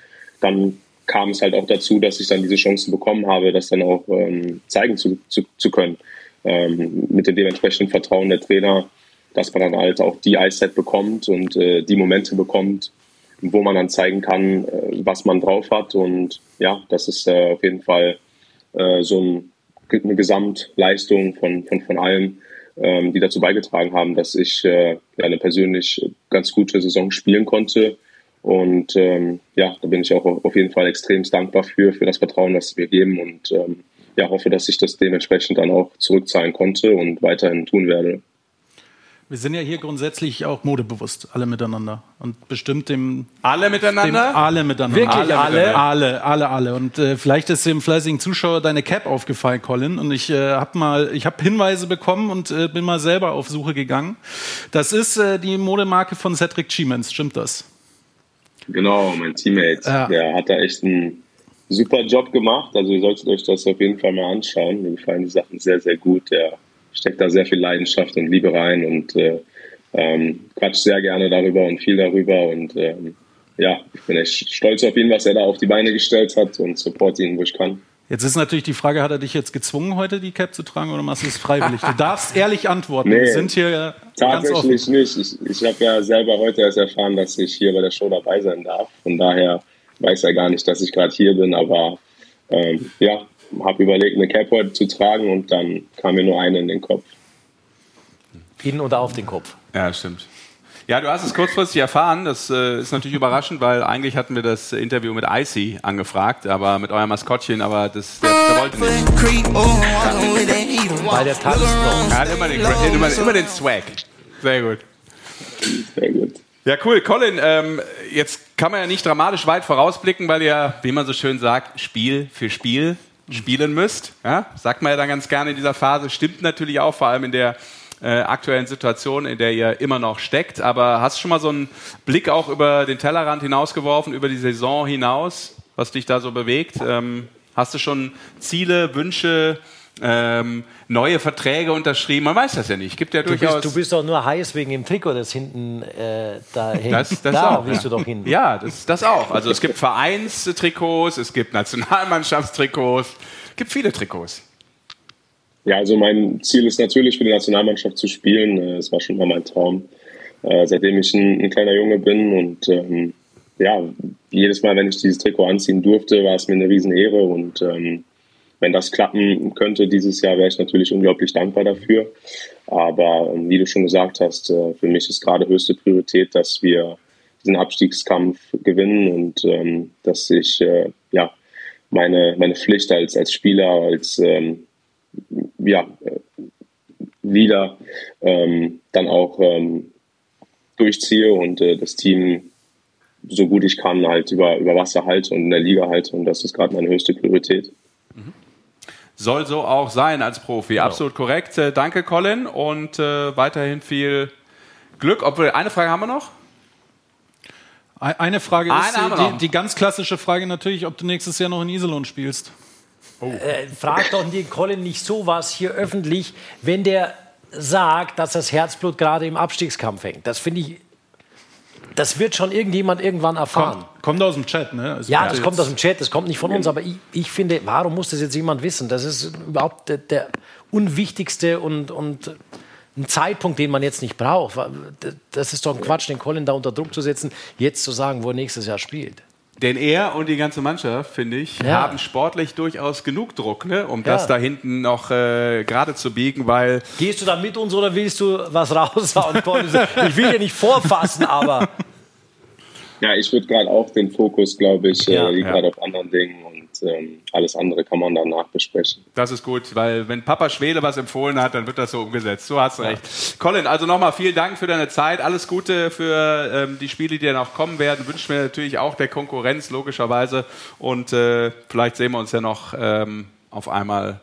dann kam es halt auch dazu, dass ich dann diese Chance bekommen habe, das dann auch ähm, zeigen zu, zu, zu können. Ähm, mit dem dementsprechenden Vertrauen der Trainer dass man dann halt auch die Eiszeit bekommt und äh, die Momente bekommt, wo man dann zeigen kann, äh, was man drauf hat. Und ja, das ist äh, auf jeden Fall äh, so ein, eine Gesamtleistung von, von, von allen, ähm, die dazu beigetragen haben, dass ich äh, ja, eine persönlich ganz gute Saison spielen konnte. Und ähm, ja, da bin ich auch auf jeden Fall extrem dankbar für, für das Vertrauen, das sie mir geben und ähm, ja, hoffe, dass ich das dementsprechend dann auch zurückzahlen konnte und weiterhin tun werde. Wir sind ja hier grundsätzlich auch modebewusst, alle miteinander. Und bestimmt dem. Alle miteinander? Dem, alle miteinander. Wirklich alle? Alle, alle, alle. Und äh, vielleicht ist dem fleißigen Zuschauer deine Cap aufgefallen, Colin. Und ich äh, habe mal, ich habe Hinweise bekommen und äh, bin mal selber auf Suche gegangen. Das ist äh, die Modemarke von Cedric Chimens, stimmt das? Genau, mein Teammate. Ja. Der hat da echt einen super Job gemacht. Also ihr solltet euch das auf jeden Fall mal anschauen. Mir gefallen die Sachen sehr, sehr gut. Der steckt da sehr viel Leidenschaft und Liebe rein und äh, ähm, quatsch sehr gerne darüber und viel darüber und ähm, ja, ich bin echt stolz auf ihn, was er da auf die Beine gestellt hat und support ihn, wo ich kann. Jetzt ist natürlich die Frage, hat er dich jetzt gezwungen, heute die Cap zu tragen oder machst du es freiwillig? Du darfst ehrlich antworten. Nee, Wir sind hier. Tatsächlich nicht. Ich, ich habe ja selber heute erst erfahren, dass ich hier bei der Show dabei sein darf. Von daher weiß er gar nicht, dass ich gerade hier bin. Aber ähm, ja, habe überlegt, eine Cap heute zu tragen und dann kam mir nur eine in den Kopf. In oder auf den Kopf. Ja, stimmt. Ja, du hast es kurzfristig erfahren. Das äh, ist natürlich überraschend, weil eigentlich hatten wir das Interview mit Icy angefragt, aber mit eurem Maskottchen, aber das, der, der wollte nicht. Weil der tanzt noch. Er hat immer den, immer, immer den Swag. Sehr gut. Sehr gut. Ja, cool. Colin, ähm, jetzt kann man ja nicht dramatisch weit vorausblicken, weil ihr, wie man so schön sagt, Spiel für Spiel spielen müsst. Ja? Sagt man ja dann ganz gerne in dieser Phase. Stimmt natürlich auch, vor allem in der äh, aktuellen Situation, in der ihr immer noch steckt. Aber hast du schon mal so einen Blick auch über den Tellerrand hinausgeworfen, über die Saison hinaus, was dich da so bewegt? Ähm, hast du schon Ziele, Wünsche, ähm, neue Verträge unterschrieben? Man weiß das ja nicht. Gibt ja Du durchaus. bist, du bist doch nur heiß wegen dem Trikot, das hinten äh, da hängt. Das, das da auch, willst ja. du doch hin. Ja, das, das auch. Also es gibt Vereinstrikots, es gibt Nationalmannschaftstrikots, es gibt viele Trikots. Ja, also mein Ziel ist natürlich für die Nationalmannschaft zu spielen. Äh, Es war schon immer mein Traum, äh, seitdem ich ein, ein kleiner Junge bin. Und ähm, ja, jedes Mal, wenn ich dieses Trikot anziehen durfte, war es mir eine Riesenehre. Und ähm, wenn das klappen könnte dieses Jahr, wäre ich natürlich unglaublich dankbar dafür. Aber ähm, wie du schon gesagt hast, äh, für mich ist gerade höchste Priorität, dass wir diesen Abstiegskampf gewinnen und ähm, dass ich äh, ja meine meine Pflicht als als Spieler als ähm, ja, äh, wieder ähm, dann auch ähm, durchziehe und äh, das Team so gut ich kann halt über, über Wasser halte und in der Liga halte und das ist gerade meine höchste Priorität. Soll so auch sein als Profi. Absolut korrekt. Äh, danke, Colin, und äh, weiterhin viel Glück. Obwohl, eine Frage haben wir noch. Ein- Eine Frage Eine ist wir die, die ganz klassische Frage natürlich, ob du nächstes Jahr noch in Iserlohn spielst. Äh, frag doch den Colin nicht sowas hier öffentlich, wenn der sagt, dass das Herzblut gerade im Abstiegskampf hängt. Das finde ich, das wird schon irgendjemand irgendwann erfahren. Kommt, kommt aus dem Chat, ne? Also Ja, das kommt aus dem Chat, das kommt nicht von uns, aber ich, ich finde, warum muss das jetzt jemand wissen? Das ist überhaupt der, der unwichtigste und, und ein Zeitpunkt, den man jetzt nicht braucht. Das ist doch ein Quatsch, den Colin da unter Druck zu setzen, jetzt zu sagen, wo er nächstes Jahr spielt. Denn er und die ganze Mannschaft, finde ich, Ja. haben sportlich durchaus genug Druck, ne, um Ja. das da hinten noch äh, gerade zu biegen, weil Gehst du da mit uns oder willst du was raushauen? Ich will ja nicht vorfassen, aber Ja, ich würde gerade auch den Fokus, glaube ich, Ja, äh, liegt ja. gerade auf anderen Dingen und ähm, alles andere kann man danach besprechen. das ist gut, weil wenn Papa Schwede was empfohlen hat, dann wird das so umgesetzt. Du hast recht. Colin, also nochmal vielen Dank für deine Zeit. Alles Gute für ähm, die Spiele, die noch kommen werden. Wünschen wir natürlich auch der Konkurrenz, logischerweise. Und äh, vielleicht sehen wir uns ja noch ähm, auf einmal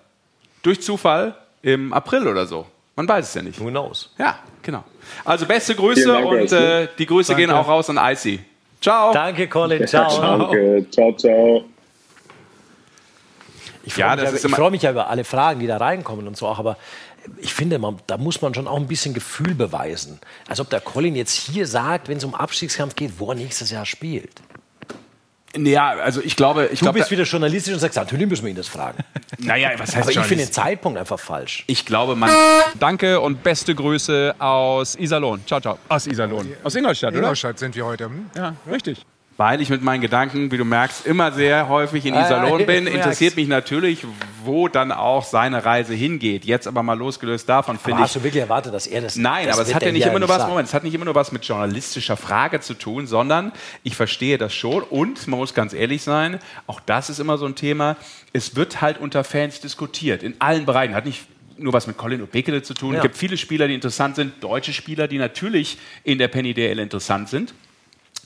durch Zufall im April oder so. Man weiß es ja nicht. who knows? Ja, genau. Also beste Grüße Dank und äh, die Grüße gehen auch raus an Icy. Ciao. Danke, Colin. Ciao. Danke, ciao, ciao. Ich Ja, freue das mich, ja, freue mich ja über alle Fragen, die da reinkommen und so auch, aber ich finde, man, da muss man schon auch ein bisschen Gefühl beweisen. Als ob der Colin jetzt hier sagt, wenn es um Abstiegskampf geht, wo er nächstes Jahr spielt. Ja, also ich glaube, ich Du bist wieder journalistisch und sagst, natürlich müssen wir ihn das fragen. naja, was heißt Aber ich finde den Zeitpunkt einfach falsch. Ich glaube, man. Danke und beste Grüße aus Iserlohn. Ciao, ciao. Aus Iserlohn. Aus Ingolstadt, oder? Ingolstadt sind wir heute. Hm? Ja, richtig. Weil ich mit meinen Gedanken, wie du merkst, immer sehr häufig in Iserlohn Ah, bin, ich interessiert mich natürlich, wo dann auch seine Reise hingeht. Jetzt aber mal losgelöst davon, finde ich. hast du wirklich erwartet, dass er das Nein, das aber es hat ja nicht immer nur was. Moment, es hat nicht immer nur was mit journalistischer Frage zu tun, sondern ich verstehe das schon und man muss ganz ehrlich sein, auch das ist immer so ein Thema, es wird halt unter Fans diskutiert, in allen Bereichen, hat nicht nur was mit Colin Obekele zu tun. Ja. Es gibt viele Spieler, die interessant sind, deutsche Spieler, die natürlich in der Penny DL interessant sind.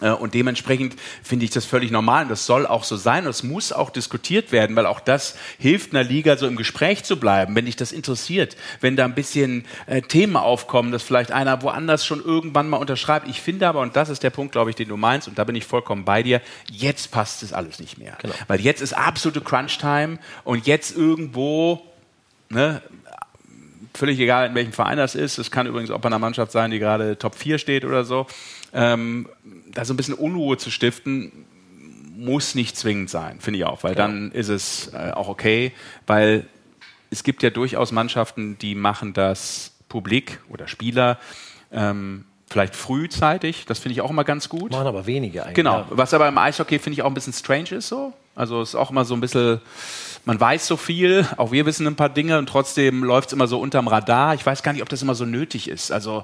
Äh, Und dementsprechend finde ich das völlig normal und das soll auch so sein und es muss auch diskutiert werden, weil auch das hilft einer Liga so im Gespräch zu bleiben, wenn dich das interessiert, wenn da ein bisschen äh, Themen aufkommen, dass vielleicht einer woanders schon irgendwann mal unterschreibt. Ich finde aber, und das ist der Punkt, glaube ich, den du meinst, und da bin ich vollkommen bei dir, jetzt passt es alles nicht mehr. Genau. Weil jetzt ist absolute Crunch-Time und jetzt irgendwo, ne, völlig egal, in welchem Verein das ist. Es kann übrigens auch bei einer Mannschaft sein, die gerade Top 4 steht oder so. Ähm, da so ein bisschen Unruhe zu stiften, muss nicht zwingend sein, finde ich auch, weil dann ist es äh, auch okay, weil es gibt ja durchaus Mannschaften, die machen das Publik oder Spieler ähm, vielleicht frühzeitig, das finde ich auch immer ganz gut. Machen aber wenige eigentlich. Genau, Ja. was aber im Eishockey finde ich auch ein bisschen strange ist so. Also es ist auch immer so ein bisschen, man weiß so viel, auch wir wissen ein paar Dinge und trotzdem läuft es immer so unterm Radar. Ich weiß gar nicht, ob das immer so nötig ist. Also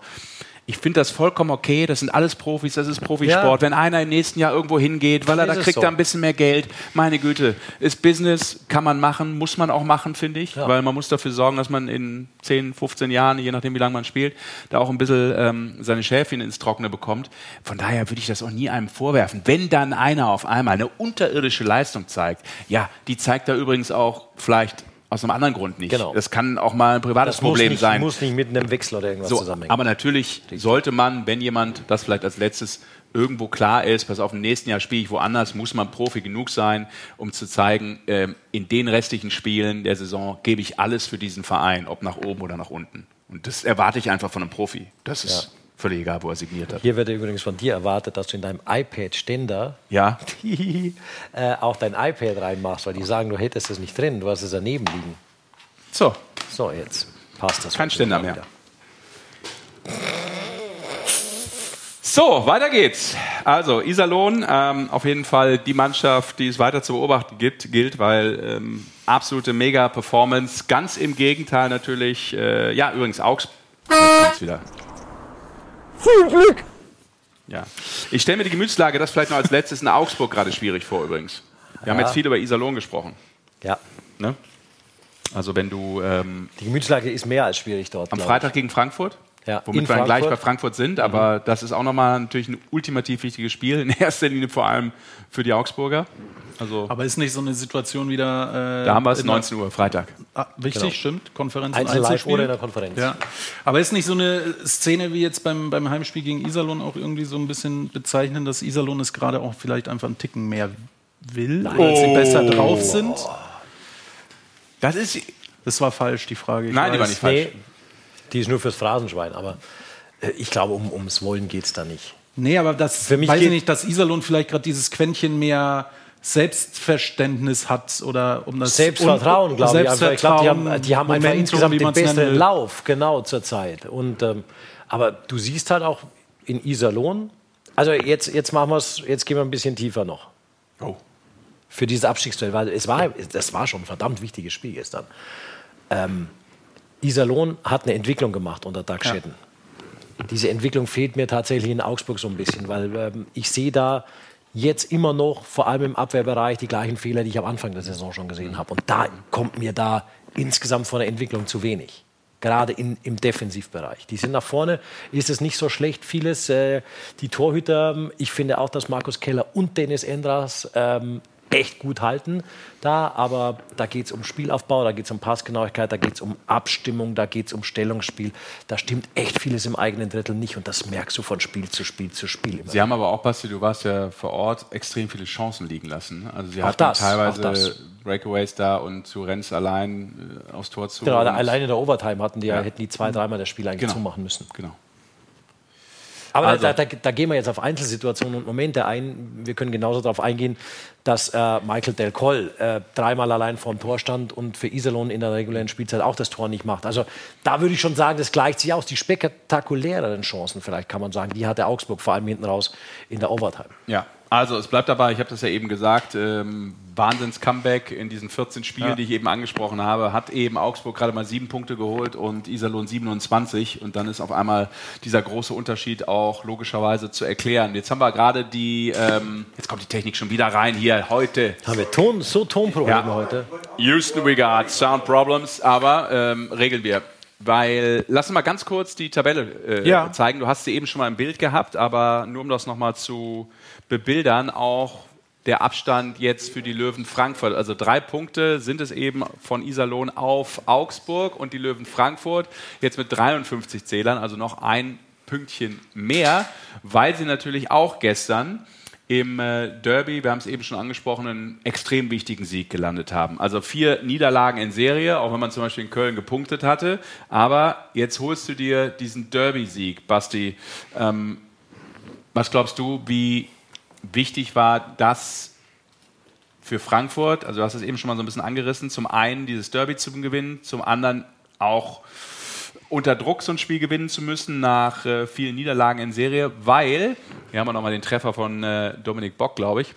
ich finde das vollkommen okay, das sind alles Profis, das ist Profisport. Ja. Wenn einer im nächsten Jahr irgendwo hingeht, weil er da kriegt so. er ein bisschen mehr Geld, meine Güte, ist Business, kann man machen, muss man auch machen, finde ich, Ja. weil man muss dafür sorgen, dass man in 10, 15 Jahren, je nachdem wie lange man spielt, da auch ein bisschen ähm, seine Schäfchen ins Trockene bekommt. Von daher würde ich das auch nie einem vorwerfen. Wenn dann einer auf einmal eine unterirdische Leistung zeigt, ja, die zeigt er übrigens auch vielleicht aus einem anderen Grund nicht. Genau. Das kann auch mal ein privates Das muss Problem nicht, sein. muss nicht mit einem Wechsel oder irgendwas So, zusammenhängen. aber natürlich sollte man, wenn jemand das vielleicht als letztes irgendwo klar ist, pass auf, im nächsten Jahr spiele ich woanders, muss man Profi genug sein, um zu zeigen, ähm, in den restlichen Spielen der Saison gebe ich alles für diesen Verein, ob nach oben oder nach unten. Und das erwarte ich einfach von einem Profi. Das ist völlig egal, wo er signiert hat. Hier wird übrigens von dir erwartet, dass du in deinem iPad-Ständer Ja, äh, auch dein iPad reinmachst, weil die sagen, du hättest es nicht drin, du hast es daneben liegen. so. So, jetzt passt das. Kein Ständer mehr. wieder. So, weiter geht's. Also, Iserlohn, ähm, auf jeden Fall die Mannschaft, die es weiter zu beobachten gibt, gilt, weil ähm, absolute Mega-Performance. Ganz im Gegenteil natürlich, äh, ja, übrigens Augsburg. Jetzt wieder. Viel Glück! Ja. Ich stelle mir die Gemütslage, das vielleicht noch als letztes in Augsburg gerade schwierig vor, übrigens. Wir haben Ja. jetzt viel über Iserlohn gesprochen. Ja, Ne? Also, wenn du ähm, die Gemütslage ist mehr als schwierig dort. am Freitag gegen Frankfurt. Ja, Womit wir dann gleich bei Frankfurt sind, aber das ist auch nochmal natürlich ein ultimativ wichtiges Spiel, in erster Linie vor allem für die Augsburger. Also Aber ist nicht so eine Situation wieder. Äh, da haben wir es in der- 19 Uhr, Freitag. Ah, wichtig, Genau. stimmt. Konferenz Einzel live Einzelspiel. oder in der Konferenz. Ja. Aber ist nicht so eine Szene wie jetzt beim, beim Heimspiel gegen Iserlohn auch irgendwie so ein bisschen bezeichnend, dass Iserlohn es gerade auch vielleicht einfach einen Ticken mehr will, als sie besser drauf sind? Das ist. Das war falsch, die Frage. Ich Nein, die war weiß. nicht falsch. Nee, die ist nur fürs Phrasenschwein, aber äh, ich glaube, um, ums Wollen geht es da nicht. Nee, aber das Für mich weiß ich nicht, dass Iserlohn vielleicht gerade dieses Quäntchen mehr Selbstverständnis hat oder um das Selbstvertrauen, glaube ich. Einfach. Ich glaube, die haben, die haben einfach Momentum, insgesamt wie den will. Lauf, genau zur Zeit. Und, ähm, aber du siehst halt auch in Iserlohn, also jetzt, jetzt machen wir es, jetzt gehen wir ein bisschen tiefer noch. Oh. Für dieses Abstiegsduell, weil es war, das war schon ein verdammt wichtiges Spiel gestern. Ähm, Iserlohn hat eine Entwicklung gemacht unter Doug Schedden. Diese Entwicklung fehlt mir tatsächlich in Augsburg so ein bisschen, weil ähm, ich sehe da jetzt immer noch, vor allem im Abwehrbereich, die gleichen Fehler, die ich am Anfang der Saison schon gesehen habe. Und da kommt mir da insgesamt von der Entwicklung zu wenig. Gerade in, im Defensivbereich. Die sind nach vorne, ist es nicht so schlecht. Vieles, äh, die Torhüter, ich finde auch, dass Markus Keller und Dennis Endras ähm, echt gut halten da, aber da geht es um Spielaufbau, da geht es um Passgenauigkeit, da geht es um Abstimmung, da geht es um Stellungsspiel. Da stimmt echt vieles im eigenen Drittel nicht und das merkst du von Spiel zu Spiel zu Spiel. Immer. Sie haben aber auch, Basti, du warst ja vor Ort, extrem viele Chancen liegen lassen. Also sie Auch hatten das, teilweise. Breakaways da und zu Renz allein äh, aufs Tor zu. Gerade und- alleine in der Overtime hatten die ja, Ja. hätten die zwei, dreimal das Spiel eigentlich Genau. zumachen müssen. Genau. Aber Also- da, da, da gehen wir jetzt auf Einzelsituationen und Momente ein. Wir können genauso darauf eingehen, dass äh, Michael Del Coll äh, dreimal allein vorm Tor stand und für Iserlohn in der regulären Spielzeit auch das Tor nicht macht. Also da würde ich schon sagen, das gleicht sich aus. Die spektakuläreren Chancen, vielleicht kann man sagen, die hatte Augsburg vor allem hinten raus in der Overtime. Ja, also es bleibt dabei, ich habe das ja eben gesagt, ähm, Wahnsinns-Comeback in diesen 14 Spielen, die ich eben angesprochen habe, hat eben Augsburg gerade mal sieben Punkte geholt und Iserlohn 27 und dann ist auf einmal dieser große Unterschied auch logischerweise zu erklären. Jetzt haben wir gerade die, ähm, jetzt kommt die Technik schon wieder rein hier, heute Haben wir Ton, so Tonprobleme Ja. heute? Houston, we got sound problems, aber ähm, regeln wir. Weil, lass uns mal ganz kurz die Tabelle äh, Ja. zeigen. Du hast sie eben schon mal im Bild gehabt, aber nur um das nochmal zu bebildern, auch der Abstand jetzt für die Löwen Frankfurt. Also drei Punkte sind es eben von Iserlohn auf Augsburg und die Löwen Frankfurt jetzt mit 53 Zählern, also noch ein Pünktchen mehr, weil sie natürlich auch gestern im äh, Derby, wir haben es eben schon angesprochen, einen extrem wichtigen Sieg gelandet haben. Also vier Niederlagen in Serie, auch wenn man zum Beispiel in Köln gepunktet hatte. Aber jetzt holst du dir diesen Derby-Sieg, Basti. Ähm, was glaubst du, wie wichtig war das für Frankfurt, also du hast es eben schon mal so ein bisschen angerissen, zum einen dieses Derby zu gewinnen, zum anderen auch unter Druck so ein Spiel gewinnen zu müssen nach äh, vielen Niederlagen in Serie, weil, hier haben wir nochmal den Treffer von äh, Dominik Bock, glaube ich,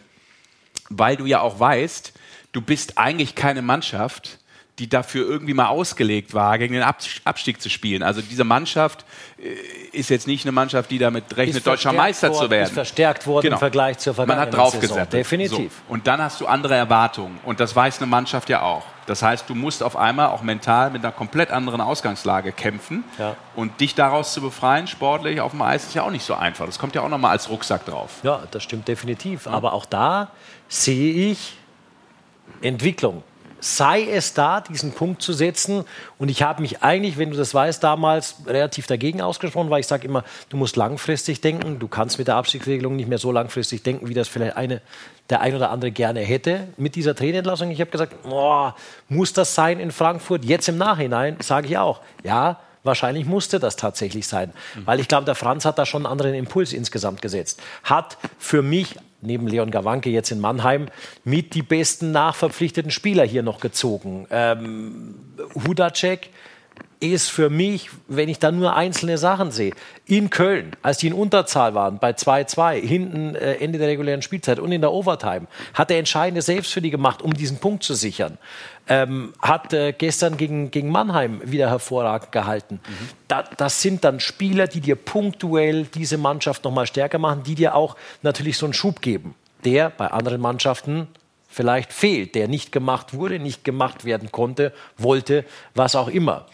weil du ja auch weißt, du bist eigentlich keine Mannschaft, die dafür irgendwie mal ausgelegt war, gegen den Abstieg zu spielen. Also diese Mannschaft äh, ist jetzt nicht eine Mannschaft, die damit rechnet, deutscher Meister worden, zu werden. Ist verstärkt worden genau. im Vergleich zur Vergangenheit. Man hat draufgesetzt. Definitiv. So. Und dann hast du andere Erwartungen. Und das weiß eine Mannschaft ja auch. Das heißt, du musst auf einmal auch mental mit einer komplett anderen Ausgangslage kämpfen. Ja. Und dich daraus zu befreien, sportlich auf dem Eis, ist ja auch nicht so einfach. Das kommt ja auch nochmal als Rucksack drauf. Ja, das stimmt definitiv. Ja. Aber auch da sehe ich Entwicklung sei es da, diesen Punkt zu setzen. Und ich habe mich eigentlich, wenn du das weißt, damals relativ dagegen ausgesprochen, weil ich sage immer, du musst langfristig denken. Du kannst mit der Abstiegsregelung nicht mehr so langfristig denken, wie das vielleicht eine, der ein oder andere gerne hätte mit dieser Trainerentlassung. Ich habe gesagt, boah, muss das sein in Frankfurt? Jetzt im Nachhinein sage ich auch, ja, Wahrscheinlich musste das tatsächlich sein, weil ich glaube, der Franz hat da schon einen anderen Impuls insgesamt gesetzt. Hat für mich neben Leon Gawanke jetzt in Mannheim mit die besten nachverpflichteten Spieler hier noch gezogen. Ähm, Hudacek ist für mich, wenn ich da nur einzelne Sachen sehe, in Köln, als die in Unterzahl waren, bei 2-2, hinten äh, Ende der regulären Spielzeit und in der Overtime, hat er entscheidende Saves für die gemacht, um diesen Punkt zu sichern. Ähm, hat äh, gestern gegen, gegen Mannheim wieder hervorragend gehalten. Mhm. Da, das sind dann Spieler, die dir punktuell diese Mannschaft nochmal stärker machen, die dir auch natürlich so einen Schub geben, der bei anderen Mannschaften vielleicht fehlt, der nicht gemacht wurde, nicht gemacht werden konnte, wollte, was auch immer.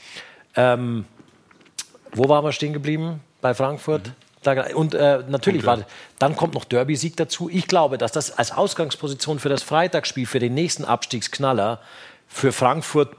Ähm, wo waren wir stehen geblieben? Bei Frankfurt? Mhm. Und äh, natürlich, war, dann kommt noch Derby-Sieg dazu. Ich glaube, dass das als Ausgangsposition für das Freitagsspiel, für den nächsten Abstiegsknaller, für Frankfurt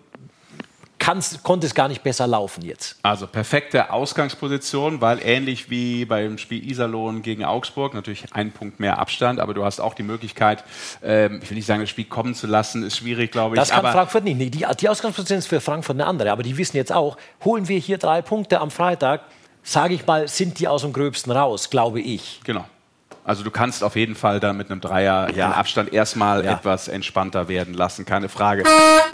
konnte es gar nicht besser laufen jetzt. Also perfekte Ausgangsposition, weil ähnlich wie beim Spiel Iserlohn gegen Augsburg, natürlich ein Punkt mehr Abstand, aber du hast auch die Möglichkeit, ähm, ich will nicht sagen, das Spiel kommen zu lassen, ist schwierig, glaube ich. Das kann Frankfurt nicht. Nee, die, die Ausgangsposition ist für Frankfurt eine andere, aber die wissen jetzt auch, holen wir hier drei Punkte am Freitag, sage ich mal, sind die aus dem Gröbsten raus, glaube ich. Genau. Also du kannst auf jeden Fall dann mit einem Dreier ja. Abstand erstmal ja. etwas entspannter werden lassen, keine Frage.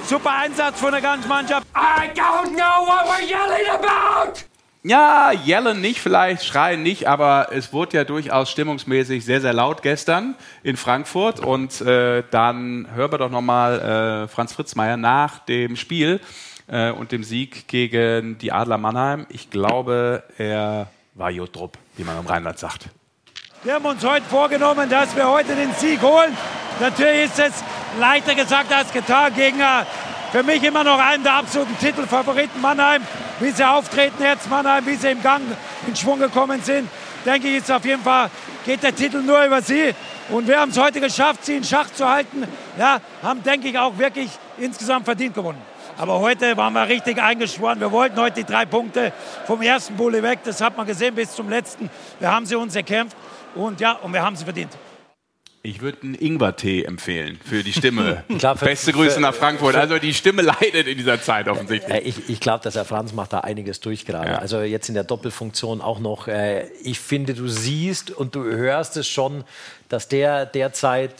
Super Einsatz von der ganzen Mannschaft. I don't know what we're yelling about! Ja, yellen nicht, vielleicht schreien nicht, aber es wurde ja durchaus stimmungsmäßig sehr, sehr laut gestern in Frankfurt. Und äh, dann hören wir doch nochmal äh, Franz Fritzmeier nach dem Spiel äh, und dem Sieg gegen die Adler Mannheim. Ich glaube, er war Jodrup, wie man im Rheinland sagt. Wir haben uns heute vorgenommen, dass wir heute den Sieg holen. Natürlich ist es leichter gesagt als getan gegen für mich immer noch einen der absoluten Titelfavoriten Mannheim. Wie sie auftreten jetzt Mannheim, wie sie im Gang in Schwung gekommen sind, denke ich, ist auf jeden Fall geht der Titel nur über sie. Und wir haben es heute geschafft, sie in Schach zu halten. Ja, haben, denke ich, auch wirklich insgesamt verdient gewonnen. Aber heute waren wir richtig eingeschworen. Wir wollten heute die drei Punkte vom ersten Bulli weg. Das hat man gesehen bis zum letzten. Wir haben sie uns erkämpft. Und ja, und wir haben sie verdient. Ich würde einen Ingwertee empfehlen für die Stimme. Klar, für, Beste Grüße für, nach Frankfurt. Für, also die Stimme leidet in dieser Zeit offensichtlich. Äh, ich, ich glaube, dass Herr Franz macht da einiges durch gerade. Ja. Also jetzt in der Doppelfunktion auch noch. Äh, ich finde, du siehst und du hörst es schon, dass der derzeit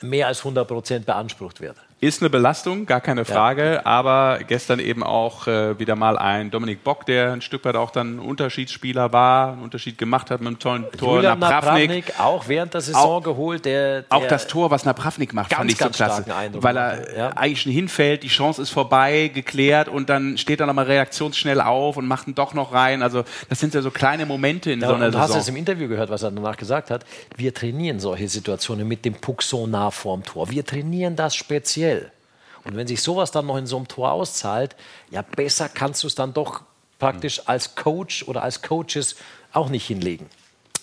mehr als 100 Prozent beansprucht wird. Ist eine Belastung, gar keine Frage, ja. aber gestern eben auch äh, wieder mal ein Dominik Bock, der ein Stück weit auch dann ein Unterschiedsspieler war, einen Unterschied gemacht hat mit dem tollen Tor Julian Napravnik. Napravnik. Auch während der Saison auch, geholt. Der, der auch das Tor, was Napravnik macht, ganz, fand ich so klasse. Weil er ja. eigentlich schon hinfällt, die Chance ist vorbei, geklärt und dann steht er nochmal reaktionsschnell auf und macht ihn doch noch rein. Also das sind ja so kleine Momente in ja, so einer Saison. Du hast es im Interview gehört, was er danach gesagt hat. Wir trainieren solche Situationen mit dem Puck so nah vorm Tor. Wir trainieren das speziell. Und wenn sich sowas dann noch in so einem Tor auszahlt, ja, besser kannst du es dann doch praktisch als Coach oder als Coaches auch nicht hinlegen.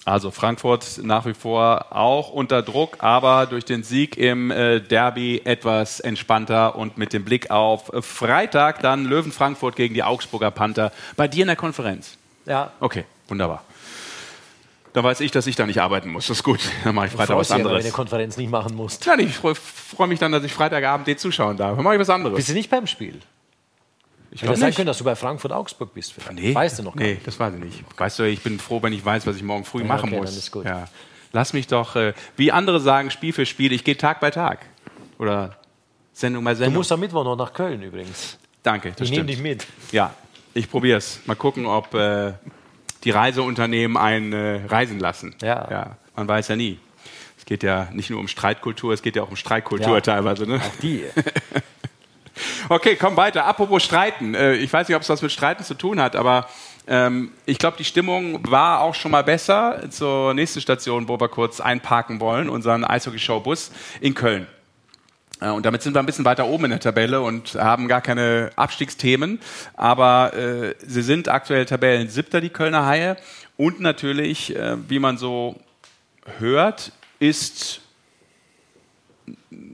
Also Frankfurt nach wie vor auch unter Druck, aber durch den Sieg im äh, Derby etwas entspannter und mit dem Blick auf Freitag dann Löwen Frankfurt gegen die Augsburger Panther. Bei dir in der Konferenz? Ja. Okay, wunderbar. Da weiß ich, dass ich da nicht arbeiten muss. Das ist gut. Dann mache ich Freitag was anderes. Wenn du eine Konferenz nicht machen musst. Ja, ich freue freu mich dann, dass ich Freitagabend dir zuschauen darf. Dann mache ich was anderes. Bist du nicht beim Spiel? Ich Hätte sein können, dass du bei Frankfurt-Augsburg bist. Nee, weißt du noch gar Nee, das weiß ich nicht. Weißt du, ich bin froh, wenn ich weiß, was ich morgen früh ja, machen okay, muss. Dann ist gut. Ja. Lass mich doch, äh, wie andere sagen, Spiel für Spiel. Ich gehe Tag bei Tag. Oder Sendung bei Du Sendung. musst am Mittwoch noch nach Köln übrigens. Danke, das Ich nehme stimmt. dich mit. Ja, ich probiere es. Mal gucken, ob äh, die Reiseunternehmen einen äh, reisen lassen. Ja. ja. Man weiß ja nie. Es geht ja nicht nur um Streitkultur, es geht ja auch um Streitkultur Ja. teilweise. Ne? Die. Okay, komm weiter. Apropos Streiten. Äh, ich weiß nicht, ob es was mit Streiten zu tun hat, aber ähm, ich glaube, die Stimmung war auch schon mal besser zur nächsten Station, wo wir kurz einparken wollen, unseren Eishockey-Show-Bus in Köln. Äh, Und damit sind wir ein bisschen weiter oben in der Tabelle und haben gar keine Abstiegsthemen. Aber äh, sie sind aktuell Tabellen siebter, die Kölner Haie. Und natürlich, äh, wie man so hört, ist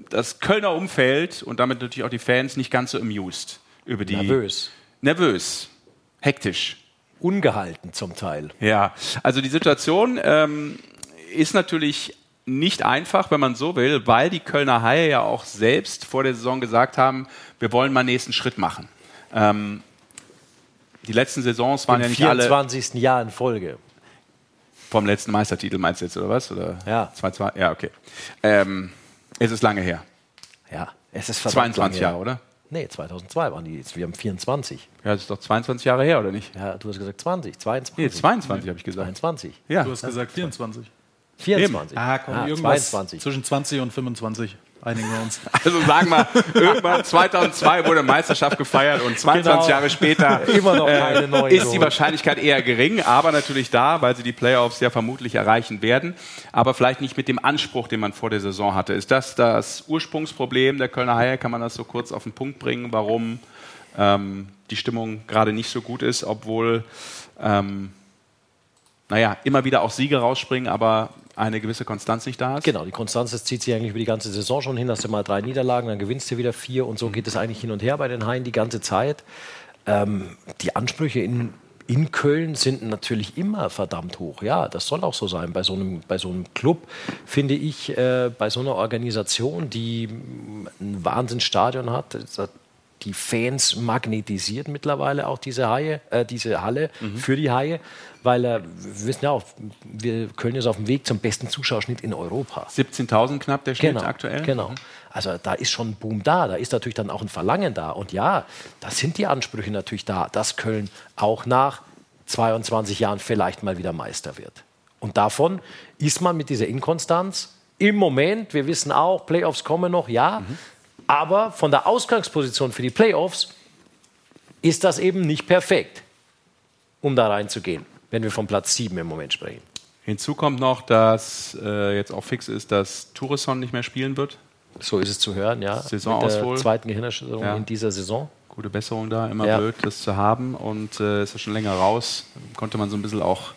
das Kölner Umfeld und damit natürlich auch die Fans nicht ganz so amused über die. Nervös. Nervös. Hektisch. Ungehalten zum Teil. Ja, also die Situation ähm, ist natürlich nicht einfach, wenn man so will, weil die Kölner Haie ja auch selbst vor der Saison gesagt haben, wir wollen mal einen nächsten Schritt machen. Ähm, die letzten Saisons waren ja Im nicht alle 24. Jahr in Folge. vom letzten Meistertitel, meinst du jetzt, oder was? Oder Ja. 2-2? Ja, okay. Ähm, es ist lange her. Ja, es ist verdammt 22 lange Jahre, oder? Nee, 2002 waren die jetzt. Wir haben 24. Ja, das ist doch 22 Jahre her, oder nicht? Ja, du hast gesagt 20, 22. Nee, 22 habe ich gesagt. 22. Ja. Du hast gesagt 24. 24. Ah, komm, irgendwas 22. zwischen 20 und 25. Einigen wir uns. Also sagen wir, irgendwann 2002 wurde Meisterschaft gefeiert und 22 Genau. Jahre später Immer noch keine neue ist die. Wahrscheinlichkeit eher gering, aber natürlich da, weil sie die Playoffs ja vermutlich erreichen werden, aber vielleicht nicht mit dem Anspruch, den man vor der Saison hatte. Ist das das Ursprungsproblem der Kölner Haie? Kann man das so kurz auf den Punkt bringen, warum ähm, die Stimmung gerade nicht so gut ist, obwohl ähm, naja, immer wieder auch Siege rausspringen, aber eine gewisse Konstanz nicht da ist? Genau, die Konstanz das zieht sich eigentlich über die ganze Saison schon hin. Hast du mal drei Niederlagen, dann gewinnst du wieder vier und so geht es eigentlich hin und her bei den Haien die ganze Zeit. Ähm, die Ansprüche in, in Köln sind natürlich immer verdammt hoch. Ja, das soll auch so sein. Bei so einem, bei so einem Club finde ich, äh, bei so einer Organisation, die ein Wahnsinnsstadion hat die Fans magnetisiert mittlerweile auch diese Haie, äh, diese Halle für die Haie, weil äh, wir wissen ja auch, wir, Köln ist auf dem Weg zum besten Zuschauerschnitt in Europa. 17.000 knapp der Schnitt Genau, aktuell? Genau. Also da ist schon ein Boom da, da ist natürlich dann auch ein Verlangen da. Und ja, da sind die Ansprüche natürlich da, dass Köln auch nach 22 Jahren vielleicht mal wieder Meister wird. Und davon ist man mit dieser Inkonstanz im Moment, wir wissen auch, Playoffs kommen noch, ja, aber von der Ausgangsposition für die Playoffs ist das eben nicht perfekt, um da reinzugehen, wenn wir von Platz 7 im Moment sprechen. Hinzu kommt noch, dass äh, jetzt auch fix ist, dass Tourisson nicht mehr spielen wird. So ist es zu hören, ja. Saisonauswohl. Mit der zweiten Gehirnerschütterung Ja. in dieser Saison. Gute Besserung da, immer Ja. blöd, das zu haben. Und äh, ist ja schon länger raus. Konnte man so ein bisschen auch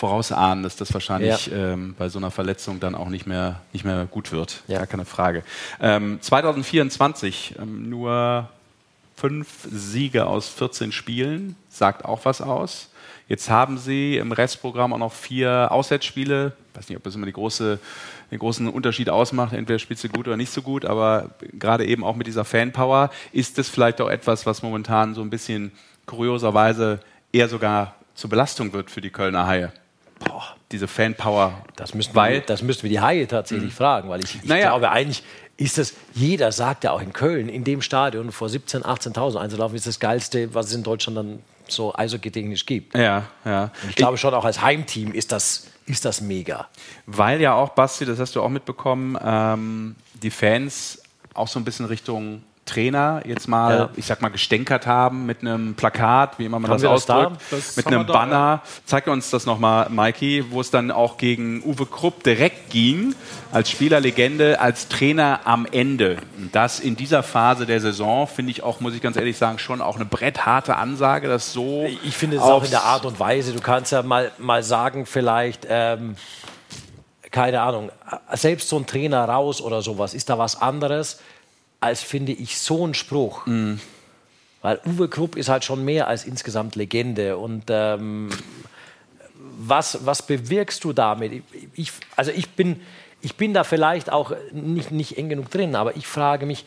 vorausahnen, dass das wahrscheinlich ähm, bei so einer Verletzung dann auch nicht mehr, nicht mehr gut wird. Ja. Gar keine Frage. Ähm, 2024 ähm, nur fünf Siege aus 14 Spielen, sagt auch was aus. Jetzt haben sie im Restprogramm auch noch vier Auswärtsspiele. Ich weiß nicht, ob das immer die große, den großen Unterschied ausmacht. Entweder spielst du gut oder nicht so gut, aber gerade eben auch mit dieser Fanpower ist das vielleicht auch etwas, was momentan so ein bisschen kurioserweise eher sogar zur Belastung wird für die Kölner Haie. Boah, diese Fanpower. Das müssten, Weil- wir, das müssten wir die Haie tatsächlich fragen, weil ich, ich Naja. glaube, eigentlich ist das, jeder sagt ja auch in Köln, in dem Stadion vor 17.000, 18.000 einzulaufen, ist das Geilste, was es in Deutschland dann so eishockey-technisch gibt. Ja, ja. Ich glaube schon auch als Heimteam ist das, ist das mega. Weil ja auch, Basti, das hast du auch mitbekommen, ähm, die Fans auch so ein bisschen Richtung Trainer jetzt mal, Ja. ich sag mal, gestänkert haben mit einem Plakat, wie immer man Haben das das da? ausdrückt, Das mit einem Banner. Zeig uns das nochmal, Mikey, wo es dann auch gegen Uwe Krupp direkt ging, als Spielerlegende, als Trainer am Ende. Und das in dieser Phase der Saison, finde ich auch, muss ich ganz ehrlich sagen, schon auch eine brettharte Ansage, das so Ich finde es auch in der Art und Weise. Du kannst ja mal, mal sagen, vielleicht, ähm, keine Ahnung, selbst so ein Trainer raus oder sowas, ist da was anderes, als finde ich so ein Spruch. Weil Uwe Krupp ist halt schon mehr als insgesamt Legende. Und ähm, was, was bewirkst du damit? Ich, also ich bin, ich bin da vielleicht auch nicht, nicht eng genug drin, aber ich frage mich,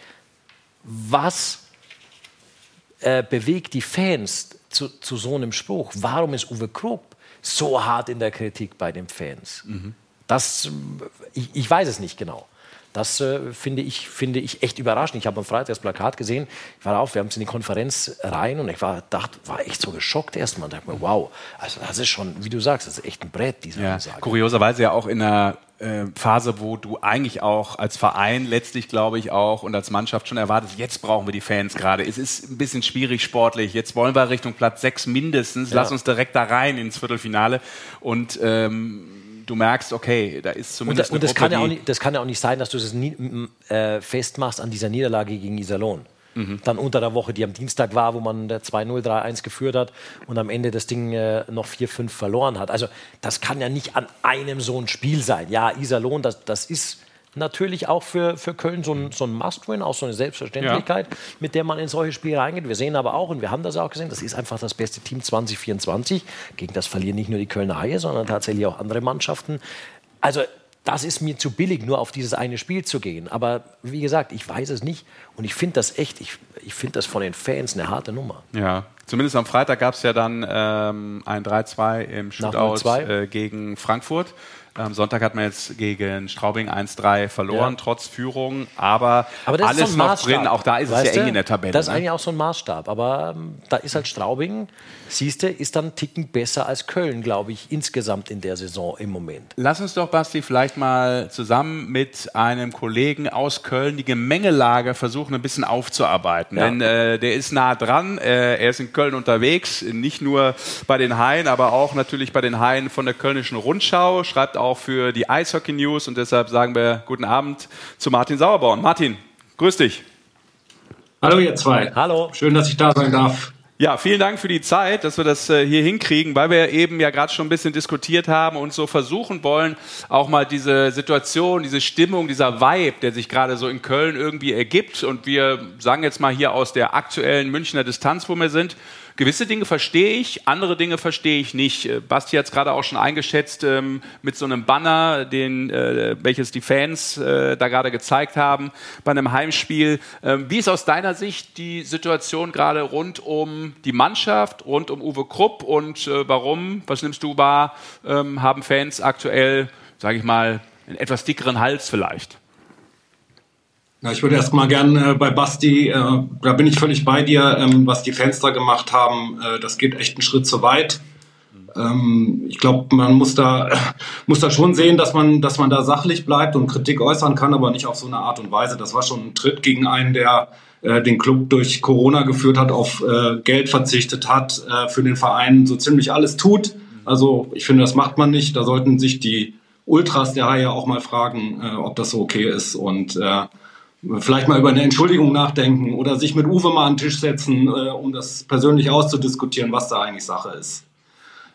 was äh, bewegt die Fans zu, zu so einem Spruch? Warum ist Uwe Krupp so hart in der Kritik bei den Fans? Das, ich, ich weiß es nicht genau. Das äh, finde, ich, finde ich echt überraschend. Ich habe am Freitag das Plakat gesehen, ich war auf, wir haben es in die Konferenz rein und ich war, dachte, war echt so geschockt erstmal. Und dachte mir, wow, also das ist schon, wie du sagst, das ist echt ein Brett, diese Ja, Ansage. kurioserweise ja auch in einer äh, Phase, wo du eigentlich auch als Verein letztlich, glaube ich, auch und als Mannschaft schon erwartest, jetzt brauchen wir die Fans gerade. Es ist ein bisschen schwierig sportlich. Jetzt wollen wir Richtung Platz sechs mindestens. Ja. Lass uns direkt da rein ins Viertelfinale. Und ähm, du merkst, okay, da ist Und, zumindest da- und das, eine kann ja Gruppe, auch nicht, das kann ja auch nicht sein, dass du das nie, m- äh, festmachst an dieser Niederlage gegen Iserlohn. Mhm. Dann unter der Woche, die am Dienstag war, wo man der 2-0, 3-1 geführt hat und am Ende das Ding äh, noch 4-5 verloren hat. Also das kann ja nicht an einem so ein Spiel sein. Ja, Iserlohn, das, das ist natürlich auch für, für Köln so ein, so ein Must-Win, auch so eine Selbstverständlichkeit, mit der man in solche Spiele reingeht. Wir sehen aber auch, und wir haben das auch gesehen, das ist einfach das beste Team 2024. Gegen das verlieren nicht nur die Kölner Haie, sondern tatsächlich auch andere Mannschaften. Also das ist mir zu billig, nur auf dieses eine Spiel zu gehen. Aber wie gesagt, ich weiß es nicht. Und ich finde das echt, ich, ich finde das von den Fans eine harte Nummer. Ja, zumindest am Freitag gab es ja dann ähm, ein 3-2 im Shootout 0-2. äh, gegen Frankfurt. Am Sonntag hat man jetzt gegen Straubing 1-3 verloren, Ja. trotz Führung. Aber, Aber alles so noch Maßstab. drin. Auch da ist es ja eng in der Tabelle. Das ist ne? eigentlich auch so ein Maßstab. Aber ähm, da ist halt Straubing, siehst du, ist dann einen Ticken besser als Köln, glaube ich, insgesamt in der Saison im Moment. Lass uns doch, Basti, vielleicht mal zusammen mit einem Kollegen aus Köln die Gemengelage versuchen, ein bisschen aufzuarbeiten. Ja. Denn äh, der ist nah dran, äh, er ist in Köln unterwegs, nicht nur bei den Haien, aber auch natürlich bei den Haien von der Kölnischen Rundschau, schreibt auch für die Eishockey News und deshalb sagen wir guten Abend zu Martin Sauerborn. Martin, grüß dich. Hallo ihr zwei. Hallo. Schön, dass ich da sein darf. Ja, vielen Dank für die Zeit, dass wir das äh, hier hinkriegen, weil wir eben ja gerade schon ein bisschen diskutiert haben und so versuchen wollen, auch mal diese Situation, diese Stimmung, dieser Vibe, der sich gerade so in Köln irgendwie ergibt. Und wir sagen jetzt mal hier aus der aktuellen Münchner Distanz, wo wir sind, gewisse Dinge verstehe ich, andere Dinge verstehe ich nicht. Äh, Basti hat es gerade auch schon eingeschätzt ähm, mit so einem Banner, den, äh, welches die Fans äh, da gerade gezeigt haben bei einem Heimspiel. Ähm, wie ist aus deiner Sicht die Situation gerade rund um die Mannschaft, rund um Uwe Krupp und äh, warum, was nimmst du wahr, ähm, haben Fans aktuell, sage ich mal, einen etwas dickeren Hals vielleicht? Ja, ich würde erst mal gern äh, bei Basti, äh, da bin ich völlig bei dir, ähm, was die Fans da gemacht haben, äh, das geht echt einen Schritt zu weit. Ähm, ich glaube, man muss da, muss da schon sehen, dass man, dass man da sachlich bleibt und Kritik äußern kann, aber nicht auf so eine Art und Weise. Das war schon ein Tritt gegen einen, der äh, den Club durch Corona geführt hat, auf äh, Geld verzichtet hat, äh, für den Verein so ziemlich alles tut. Also ich finde, das macht man nicht. Da sollten sich die Ultras der Haie auch mal fragen, ob das so okay ist und vielleicht mal über eine Entschuldigung nachdenken oder sich mit Uwe mal an den Tisch setzen, äh, um das persönlich auszudiskutieren, was da eigentlich Sache ist.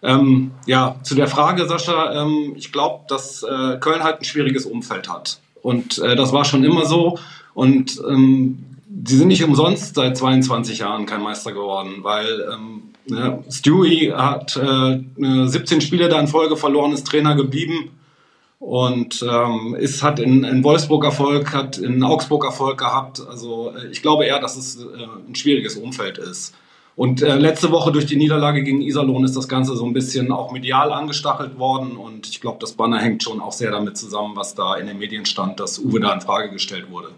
Ähm, ja, zu der Frage, Sascha, ähm, ich glaube, dass äh, Köln halt ein schwieriges Umfeld hat. Und äh, das war schon immer so. Und ähm, sie sind nicht umsonst seit 22 Jahren kein Meister geworden, weil ähm, ja, Stewie hat äh, 17 Spiele da in Folge verloren, ist Trainer geblieben und ähm, ist, hat in, in Wolfsburg Erfolg, hat in Augsburg Erfolg gehabt. Also äh, ich glaube eher, dass es äh, ein schwieriges Umfeld ist. Und äh, letzte Woche durch die Niederlage gegen Iserlohn ist das Ganze so ein bisschen auch medial angestachelt worden. Und ich glaube, das Banner hängt schon auch sehr damit zusammen, was da in den Medien stand, dass Uwe da in Frage gestellt wurde.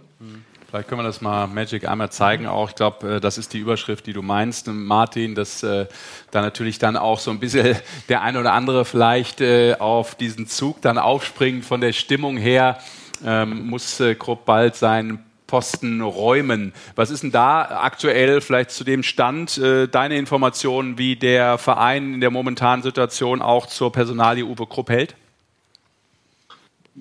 Vielleicht können wir das mal Magic einmal zeigen. Auch ich glaube, äh, das ist die Überschrift, die du meinst, Martin, dass äh, da natürlich dann auch so ein bisschen der eine oder andere vielleicht äh, auf diesen Zug dann aufspringt von der Stimmung her. Ähm, muss Krupp bald seinen Posten räumen. Was ist denn da aktuell vielleicht zu dem Stand äh, deine Informationen, wie der Verein in der momentanen Situation auch zur Personalie Uwe Krupp hält?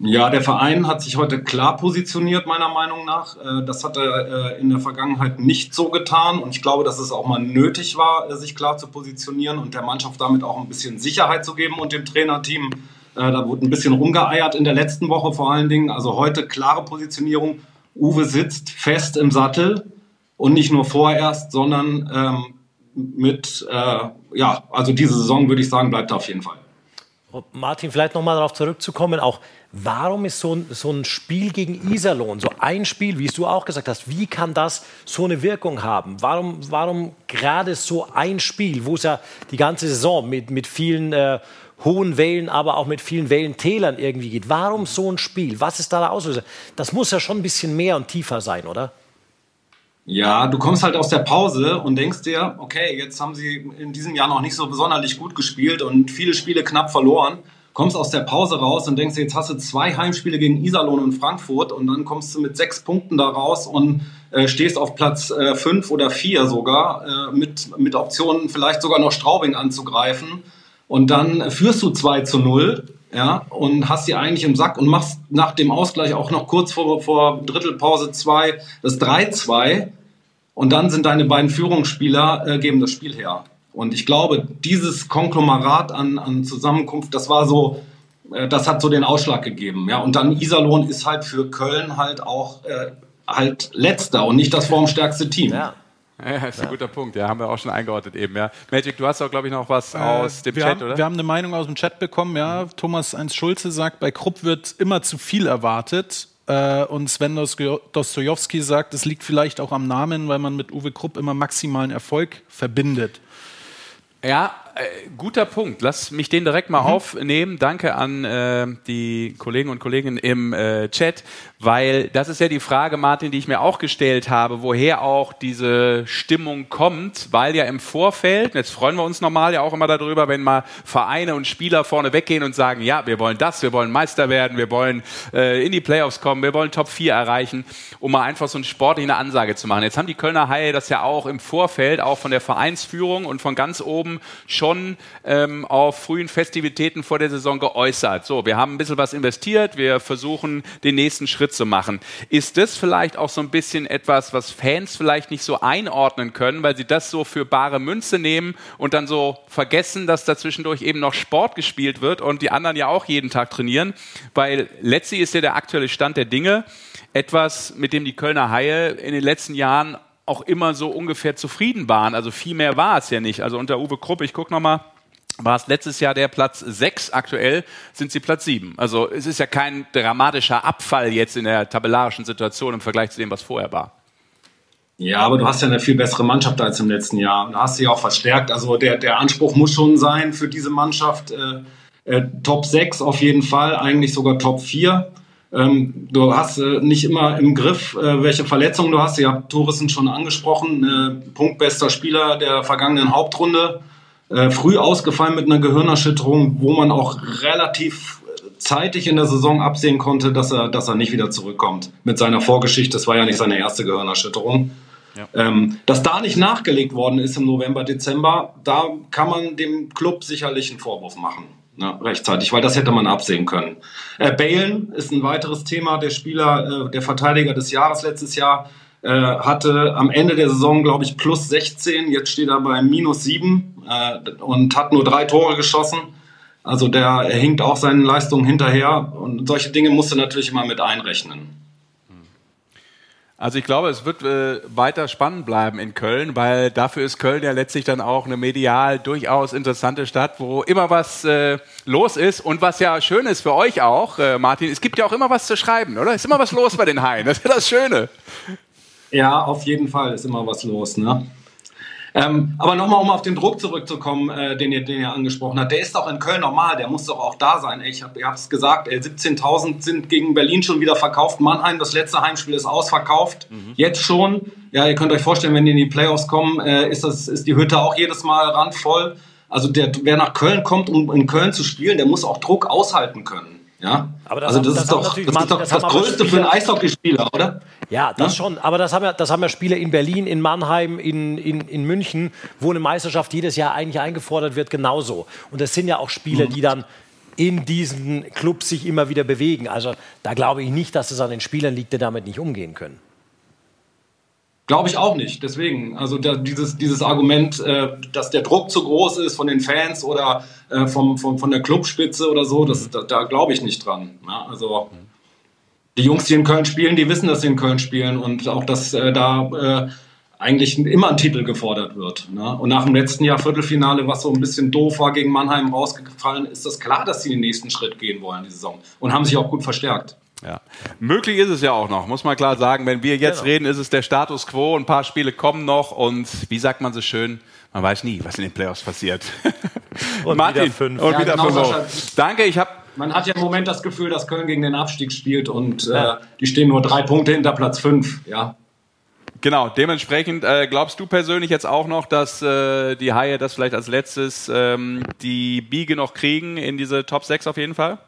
Ja, der Verein hat sich heute klar positioniert, meiner Meinung nach. Äh, Das hat er äh, in der Vergangenheit nicht so getan. Und ich glaube, dass es auch mal nötig war, äh, sich klar zu positionieren und der Mannschaft damit auch ein bisschen Sicherheit zu geben und dem Trainerteam. Da wurde ein bisschen rumgeeiert in der letzten Woche vor allen Dingen. Also heute klare Positionierung. Uwe sitzt fest im Sattel und nicht nur vorerst, sondern ähm, mit, ja, also diese Saison würde ich sagen, bleibt er auf jeden Fall. Martin, vielleicht nochmal darauf zurückzukommen, auch warum ist so ein, so ein Spiel gegen Iserlohn, so ein Spiel, wie es du auch gesagt hast, wie kann das so eine Wirkung haben? Warum, warum gerade so ein Spiel, wo es ja die ganze Saison mit, mit vielen äh, hohen Wellen, aber auch mit vielen Wellentälern irgendwie geht? Warum so ein Spiel? Was ist da der Auslöser? Das muss ja schon ein bisschen mehr und tiefer sein, oder? Ja, du kommst halt aus der Pause und denkst dir, okay, jetzt haben sie in diesem Jahr noch nicht so besonders gut gespielt und viele Spiele knapp verloren. Kommst aus der Pause raus und denkst dir, jetzt hast du zwei Heimspiele gegen Iserlohn und Frankfurt und dann kommst du mit sechs Punkten da raus und äh, stehst auf Platz äh, fünf oder vier sogar, äh, mit, mit Optionen vielleicht sogar noch Straubing anzugreifen. Und dann führst du 2 zu 0 ja, und hast sie eigentlich im Sack und machst nach dem Ausgleich auch noch kurz vor, vor Drittelpause 2 das 3-2 und dann sind deine beiden Führungsspieler, äh, geben das Spiel her. Und ich glaube, dieses Konglomerat an, an Zusammenkunft, das war so, äh, das hat so den Ausschlag gegeben. Ja, und dann Iserlohn ist halt für Köln halt auch äh, halt letzter und nicht das formstärkste Team. Ja. Ja, ist ein guter Punkt. Ja, haben wir auch schon eingeordnet eben. Ja. Magic, du hast auch, glaube ich, noch was äh, aus dem Chat, haben, oder? Wir haben eine Meinung aus dem Chat bekommen. Ja, Thomas 1 Schulze sagt, bei Krupp wird immer zu viel erwartet. Äh, und Sven Dostojewski sagt, es liegt vielleicht auch am Namen, weil man mit Uwe Krupp immer maximalen Erfolg verbindet. Ja, äh, guter Punkt. Lass mich den direkt mal mhm. aufnehmen. Danke an äh, die Kollegen und Kolleginnen im äh, Chat, weil das ist ja die Frage, Martin, die ich mir auch gestellt habe, woher auch diese Stimmung kommt, weil ja im Vorfeld, jetzt freuen wir uns normal ja auch immer darüber, wenn mal Vereine und Spieler vorne weggehen und sagen, ja, wir wollen das, wir wollen Meister werden, wir wollen äh, in die Playoffs kommen, wir wollen Top 4 erreichen, um mal einfach so eine sportliche Ansage zu machen. Jetzt haben die Kölner Haie das ja auch im Vorfeld, auch von der Vereinsführung und von ganz oben schon schon ähm, auf frühen Festivitäten vor der Saison geäußert. So, wir haben ein bisschen was investiert, wir versuchen den nächsten Schritt zu machen. Ist das vielleicht auch so ein bisschen etwas, was Fans vielleicht nicht so einordnen können, weil sie das so für bare Münze nehmen und dann so vergessen, dass dazwischendurch eben noch Sport gespielt wird und die anderen ja auch jeden Tag trainieren? Weil letztlich ist ja der aktuelle Stand der Dinge etwas, mit dem die Kölner Haie in den letzten Jahren auch immer so ungefähr zufrieden waren. Also viel mehr war es ja nicht. Also unter Uwe Krupp, ich gucke nochmal, war es letztes Jahr der Platz 6, aktuell sind sie Platz 7. Also es ist ja kein dramatischer Abfall jetzt in der tabellarischen Situation im Vergleich zu dem, was vorher war. Ja, aber du hast ja eine viel bessere Mannschaft als im letzten Jahr. Da hast sie auch verstärkt. Also der, der Anspruch muss schon sein für diese Mannschaft. Äh, äh, Top 6 auf jeden Fall, eigentlich sogar Top 4. Ähm, du hast äh, nicht immer im Griff, äh, welche Verletzungen du hast. Ihr habt Torisen schon angesprochen, äh, punktbester Spieler der vergangenen Hauptrunde. Äh, früh ausgefallen mit einer Gehirnerschütterung, wo man auch relativ zeitig in der Saison absehen konnte, dass er, dass er nicht wieder zurückkommt. Mit seiner Vorgeschichte, das war ja nicht seine erste Gehirnerschütterung. Ja. Ähm, dass da nicht nachgelegt worden ist im November, Dezember, da kann man dem Club sicherlich einen Vorwurf machen ja, rechtzeitig, weil das hätte man absehen können. Äh, Balen ist ein weiteres Thema. Der Spieler, äh, der Verteidiger des Jahres letztes Jahr, äh, hatte am Ende der Saison, glaube ich, plus 16. Jetzt steht er bei minus 7 äh, und hat nur drei Tore geschossen. Also der hinkt auch seinen Leistungen hinterher. Und solche Dinge musst du natürlich immer mit einrechnen. Also ich glaube, es wird äh, weiter spannend bleiben in Köln, weil dafür ist Köln ja letztlich dann auch eine medial durchaus interessante Stadt, wo immer was äh, los ist und was ja schön ist für euch auch, äh, Martin. Es gibt ja auch immer was zu schreiben, oder? Ist immer was los bei den Haien. Das ist ja das Schöne. Ja, auf jeden Fall ist immer was los. Ne? Ähm, aber nochmal, um auf den Druck zurückzukommen, äh, den, ihr, den ihr angesprochen habt. Der ist doch in Köln normal, der muss doch auch da sein. Ich hab, ihr habt es gesagt, 17.000 sind gegen Berlin schon wieder verkauft. Mannheim, das letzte Heimspiel ist ausverkauft. Mhm. Jetzt schon. Ja, ihr könnt euch vorstellen, wenn die in die Playoffs kommen, äh, ist, das, ist die Hütte auch jedes Mal randvoll. Also der, wer nach Köln kommt, um in Köln zu spielen, der muss auch Druck aushalten können. Ja, aber das also das, haben, das ist doch das, ist doch das, das Größte für einen Eishockeyspieler, oder? Ja, das ja? schon. Aber das haben, ja, das haben ja Spieler in Berlin, in Mannheim, in, in, in München, wo eine Meisterschaft jedes Jahr eigentlich eingefordert wird, genauso. Und das sind ja auch Spieler, mhm. die dann in diesen Clubs sich immer wieder bewegen. Also da glaube ich nicht, dass es an den Spielern liegt, die damit nicht umgehen können. Glaube ich auch nicht. Deswegen, also da, dieses, dieses Argument, äh, dass der Druck zu groß ist von den Fans oder äh, vom, vom, von der Clubspitze oder so, das, da, da glaube ich nicht dran. Ja, also die Jungs, die in Köln spielen, die wissen, dass sie in Köln spielen und auch, dass äh, da äh, eigentlich immer ein Titel gefordert wird. Ne? Und nach dem letzten Jahr Viertelfinale, was so ein bisschen doof war, gegen Mannheim rausgefallen, ist das klar, dass sie den nächsten Schritt gehen wollen, die Saison. Und haben sich auch gut verstärkt. Ja. Möglich ist es ja auch noch, muss man klar sagen. Wenn wir jetzt Genau. reden, ist es der Status quo. Ein paar Spiele kommen noch und wie sagt man so schön, man weiß nie, was in den Playoffs passiert. Und Martin, wieder fünf. Und Ja, wieder genau, fünf. Danke, ich habe Man hat ja im Moment das Gefühl, dass Köln gegen den Abstieg spielt und äh, die stehen nur drei Punkte hinter Platz fünf. Ja. Genau, dementsprechend äh, glaubst du persönlich jetzt auch noch, dass äh, die Haie das vielleicht als letztes ähm, die Biege noch kriegen in diese Top 6 auf jeden Fall?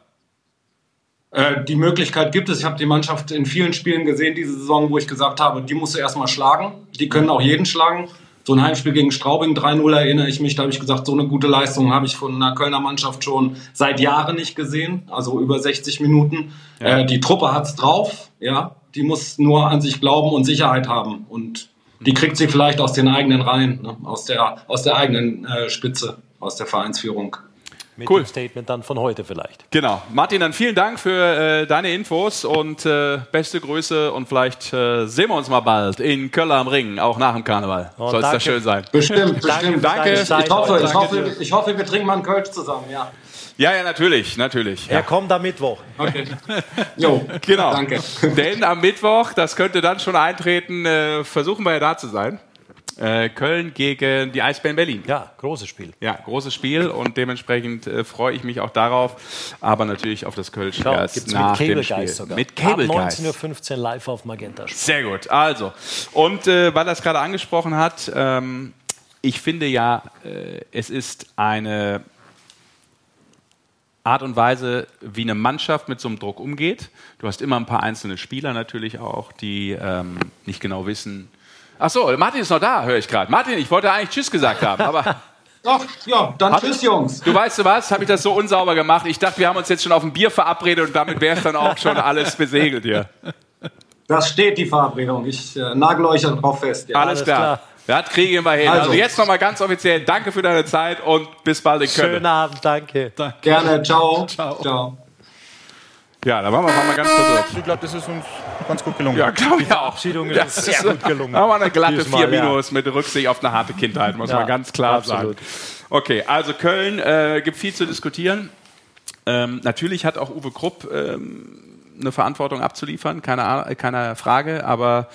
Äh, die Möglichkeit gibt es. Ich habe die Mannschaft in vielen Spielen gesehen diese Saison, wo ich gesagt habe, die musst du erstmal schlagen. Die können auch jeden schlagen. So ein Heimspiel gegen Straubing 3-0 erinnere ich mich. Da habe ich gesagt, so eine gute Leistung habe ich von einer Kölner Mannschaft schon seit Jahren nicht gesehen. Also über 60 Minuten. Äh, die Truppe hat's drauf. Ja, die muss nur an sich glauben und Sicherheit haben. Und die kriegt sie vielleicht aus den eigenen Reihen, ne? aus, der, aus der eigenen äh, Spitze, aus der Vereinsführung. Mit Cool. dem Statement dann von heute vielleicht. Genau. Martin, dann vielen Dank für äh, deine Infos und äh, beste Grüße und vielleicht äh, sehen wir uns mal bald in Köln am Ring, auch nach dem Karneval. Oh, Soll es danke. da schön sein. Bestimmt, bestimmt. danke. Ich hoffe, ich Danke hoffe, ich hoffe, wir trinken mal einen Kölsch zusammen, ja. Ja, ja, natürlich, natürlich. Ja. Er kommt am Mittwoch. Okay. Jo, Genau. danke. Denn am Mittwoch, das könnte dann schon eintreten, äh, versuchen wir ja da zu sein. Äh, Köln gegen die Eisbären Berlin. Ja, großes Spiel. Ja, großes Spiel und dementsprechend äh, freue ich mich auch darauf, aber natürlich auf das Kölsch Ja, erst nach mit dem Cable Spiel. Guys sogar. Mit Cable Ab Guys. 19.15 Uhr live auf Magenta Sport. Sehr gut. Also, und äh, weil er es gerade angesprochen hat, ähm, ich finde ja, äh, es ist eine Art und Weise, wie eine Mannschaft mit so einem Druck umgeht. Du hast immer ein paar einzelne Spieler natürlich auch, die ähm, nicht genau wissen. Ach so, Martin ist noch da, höre ich gerade. Martin, ich wollte eigentlich Tschüss gesagt haben, aber Doch, ja, dann tschüss, Jungs. du weißt du was, habe ich das so unsauber gemacht. Ich dachte, wir haben uns jetzt schon auf ein Bier verabredet und damit wäre es dann auch schon alles besegelt hier. Das steht, die Verabredung. Ich äh, nagel euch darauf fest. Ja. Alles, Alles klar. klar. Das kriegen wir hin. Also, Also. jetzt nochmal ganz offiziell, danke für deine Zeit und bis bald in Köln. Schönen Abend, danke. Gerne, ciao. Ciao. Ja, da waren wir, wir ganz verwirrt. Ich glaube, das ist uns ganz gut gelungen. Ja, glaube ich auch. Verabschiedung ist Das sehr ist gut gelungen. Aber eine glatte Diesmal, 4 ja. Minus mit Rücksicht auf eine harte Kindheit, muss Ja, man ganz klar absolut. sagen. Okay, also Köln äh, gibt viel zu diskutieren. Ähm, natürlich hat auch Uwe Krupp ähm, eine Verantwortung abzuliefern, keine, A- keine Frage, aber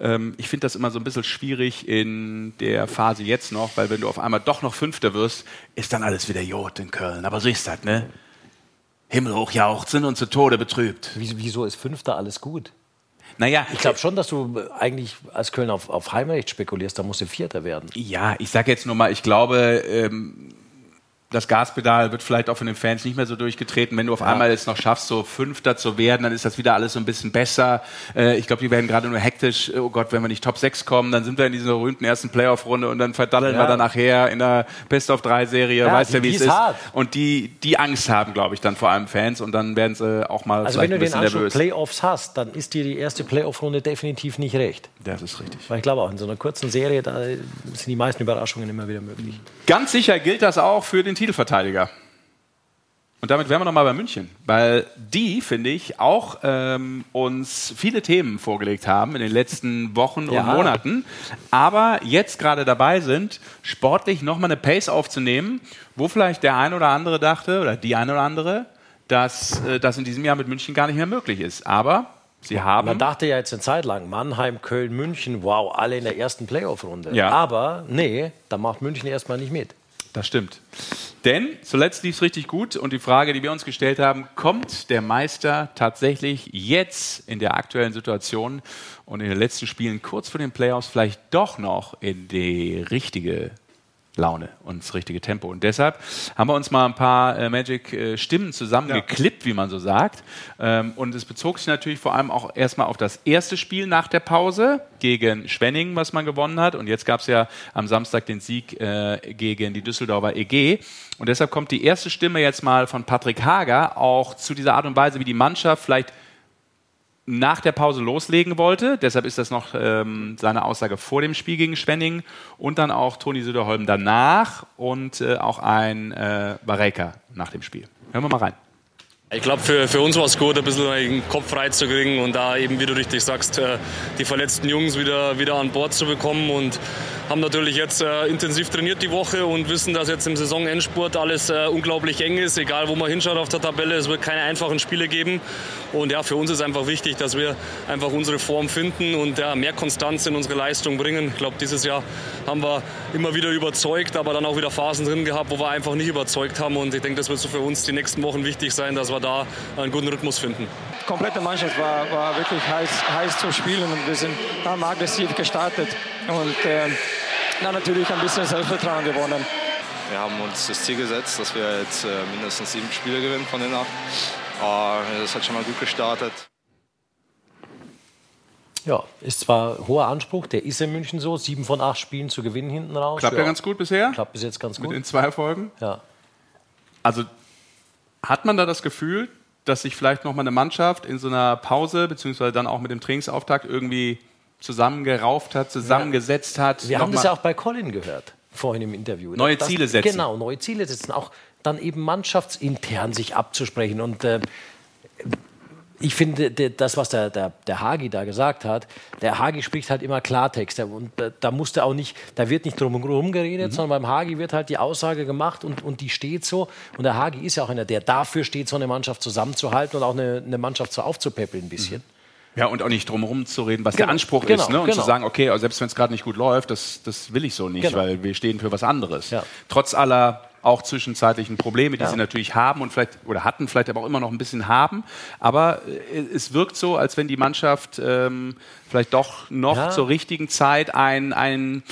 ähm, ich finde das immer so ein bisschen schwierig in der Phase jetzt noch, weil wenn du auf einmal doch noch Fünfter wirst, ist dann alles wieder Jod in Köln. Aber so ist das, ne? Himmelhoch jauchzen und zu Tode betrübt. Wieso, wieso ist Fünfter alles gut? Naja, Ich glaube schon, dass du eigentlich als Köln auf, auf Heimrecht spekulierst, da musst du Vierter werden. Ja, ich sage jetzt nur mal, ich glaube, ähm, das Gaspedal wird vielleicht auch von den Fans nicht mehr so durchgetreten. Wenn du auf einmal es noch schaffst, so Fünfter zu werden, dann ist das wieder alles so ein bisschen besser. Äh, ich glaube, die werden gerade nur hektisch. Oh Gott, wenn wir nicht Top 6 kommen, dann sind wir in dieser berühmten ersten Playoff-Runde und dann verdaddeln Ja. wir dann nachher in der Best-of-3-Serie. Ja, weißt ja, wie es ist hart. Und die, die Angst haben, glaube ich, dann vor allem Fans und dann werden sie auch mal Also vielleicht wenn du ein den bisschen Anspruch nervös. Playoffs hast, dann ist dir die erste Playoff-Runde definitiv nicht recht. Das ist richtig. Weil ich glaube auch, in so einer kurzen Serie, da sind die meisten Überraschungen immer wieder möglich. Ganz sicher gilt das auch für den Titelverteidiger. Und damit wären wir nochmal bei München, weil die, finde ich, auch ähm, uns viele Themen vorgelegt haben in den letzten Wochen Ja. und Monaten, aber jetzt gerade dabei sind, sportlich nochmal eine Pace aufzunehmen, wo vielleicht der ein oder andere dachte, oder die eine oder andere, dass äh, das in diesem Jahr mit München gar nicht mehr möglich ist. Aber sie haben... Man dachte ja jetzt eine Zeit lang, Mannheim, Köln, München, wow, alle in der ersten Playoff-Runde. Ja. Aber nee, da macht München erstmal nicht mit. Das stimmt. Denn zuletzt lief es richtig gut und die Frage, die wir uns gestellt haben, kommt der Meister tatsächlich jetzt in der aktuellen Situation und in den letzten Spielen kurz vor den Playoffs vielleicht doch noch in die richtige Laune und das richtige Tempo. Und deshalb haben wir uns mal ein paar äh, Magic-Stimmen zusammengeklippt, wie man so sagt. Ähm, und es bezog sich natürlich vor allem auch erstmal auf das erste Spiel nach der Pause gegen Schwenningen, was man gewonnen hat. Und jetzt gab es ja am Samstag den Sieg äh, gegen die Düsseldorfer EG. Und deshalb kommt die erste Stimme jetzt mal von Patrick Hager auch zu dieser Art und Weise, wie die Mannschaft vielleicht nach der Pause loslegen wollte. Deshalb ist das noch ähm, seine Aussage vor dem Spiel gegen Schwenning und dann auch Toni Söderholm danach und äh, auch ein äh, Bareka nach dem Spiel. Hören wir mal rein. Ich glaube, für, für uns war es gut, ein bisschen den Kopf frei zu kriegen und da eben, wie du richtig sagst, äh, die verletzten Jungs wieder, wieder an Bord zu bekommen und haben natürlich jetzt äh, intensiv trainiert die Woche und wissen, dass jetzt im Saisonendspurt alles äh, unglaublich eng ist, egal wo man hinschaut auf der Tabelle. Es wird keine einfachen Spiele geben. Und ja, für uns ist einfach wichtig, dass wir einfach unsere Form finden und ja, mehr Konstanz in unsere Leistung bringen. Ich glaube, dieses Jahr haben wir immer wieder überzeugt, aber dann auch wieder Phasen drin gehabt, wo wir einfach nicht überzeugt haben. Und ich denke, das wird so für uns die nächsten Wochen wichtig sein, dass wir da einen guten Rhythmus finden. Die komplette Mannschaft war, war wirklich heiß, heiß zu spielen und wir sind haben aggressiv gestartet und äh, dann natürlich ein bisschen Selbstvertrauen gewonnen. Wir haben uns das Ziel gesetzt, dass wir jetzt äh, mindestens sieben Spiele gewinnen von den acht. Äh, das hat schon mal gut gestartet. Ja, ist zwar hoher Anspruch, der ist in München so, sieben von acht Spielen zu gewinnen hinten raus. Klappt ja, ja ganz gut bisher. Klappt bis jetzt ganz gut. Mit den zwei Erfolgen. Ja. Also hat man da das Gefühl, dass sich vielleicht noch mal eine Mannschaft in so einer Pause beziehungsweise dann auch mit dem Trainingsauftakt irgendwie zusammengerauft hat, zusammengesetzt hat? Wir haben das ja auch bei Colin gehört, vorhin im Interview. Neue Das- Ziele setzen. Genau, neue Ziele setzen. Auch dann eben mannschaftsintern sich abzusprechen. Und äh, ich finde, das, was der, der, der Hagi da gesagt hat, der Hagi spricht halt immer Klartext. Und da, da musste auch nicht, da wird nicht drum herum geredet, Mhm. sondern beim Hagi wird halt die Aussage gemacht und, und die steht so. Und der Hagi ist ja auch einer, der dafür steht, so eine Mannschaft zusammenzuhalten und auch eine, eine Mannschaft so aufzupäppeln ein bisschen. Ja, und auch nicht drumherum zu reden, was Genau, der Anspruch genau, ist. Ne? Und genau. zu sagen, okay, selbst wenn es gerade nicht gut läuft, das, das will ich so nicht, Genau. weil wir stehen für was anderes. Ja. Trotz aller auch zwischenzeitlichen Probleme, die Ja. sie natürlich haben und vielleicht oder hatten, vielleicht aber auch immer noch ein bisschen haben. Aber äh, es wirkt so, als wenn die Mannschaft ähm, vielleicht doch noch Ja. zur richtigen Zeit ein, ein,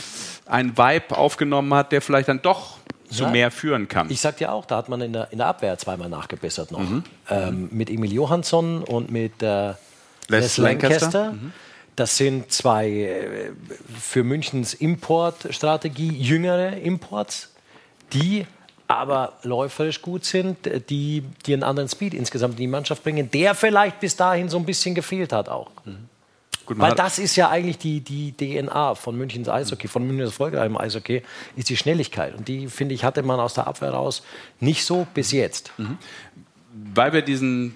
ein Vibe aufgenommen hat, der vielleicht dann doch zu Ja. mehr führen kann. Ich sag dir auch, da hat man in der, in der Abwehr zweimal nachgebessert noch. Mhm. Ähm, mit Emil Johansson und mit äh, Les Les Lancaster. Lancaster. Mhm. Das sind zwei äh, für Münchens Importstrategie jüngere Imports, die aber läuferisch gut sind, die, die einen anderen Speed insgesamt in die Mannschaft bringen, der vielleicht bis dahin so ein bisschen gefehlt hat auch. Gut, man Weil das ist ja eigentlich die, die DNA von Münchens Eishockey, von Münchens Erfolg im Eishockey, ist die Schnelligkeit. Und die, finde ich, hatte man aus der Abwehr raus nicht so bis jetzt. weil wir diesen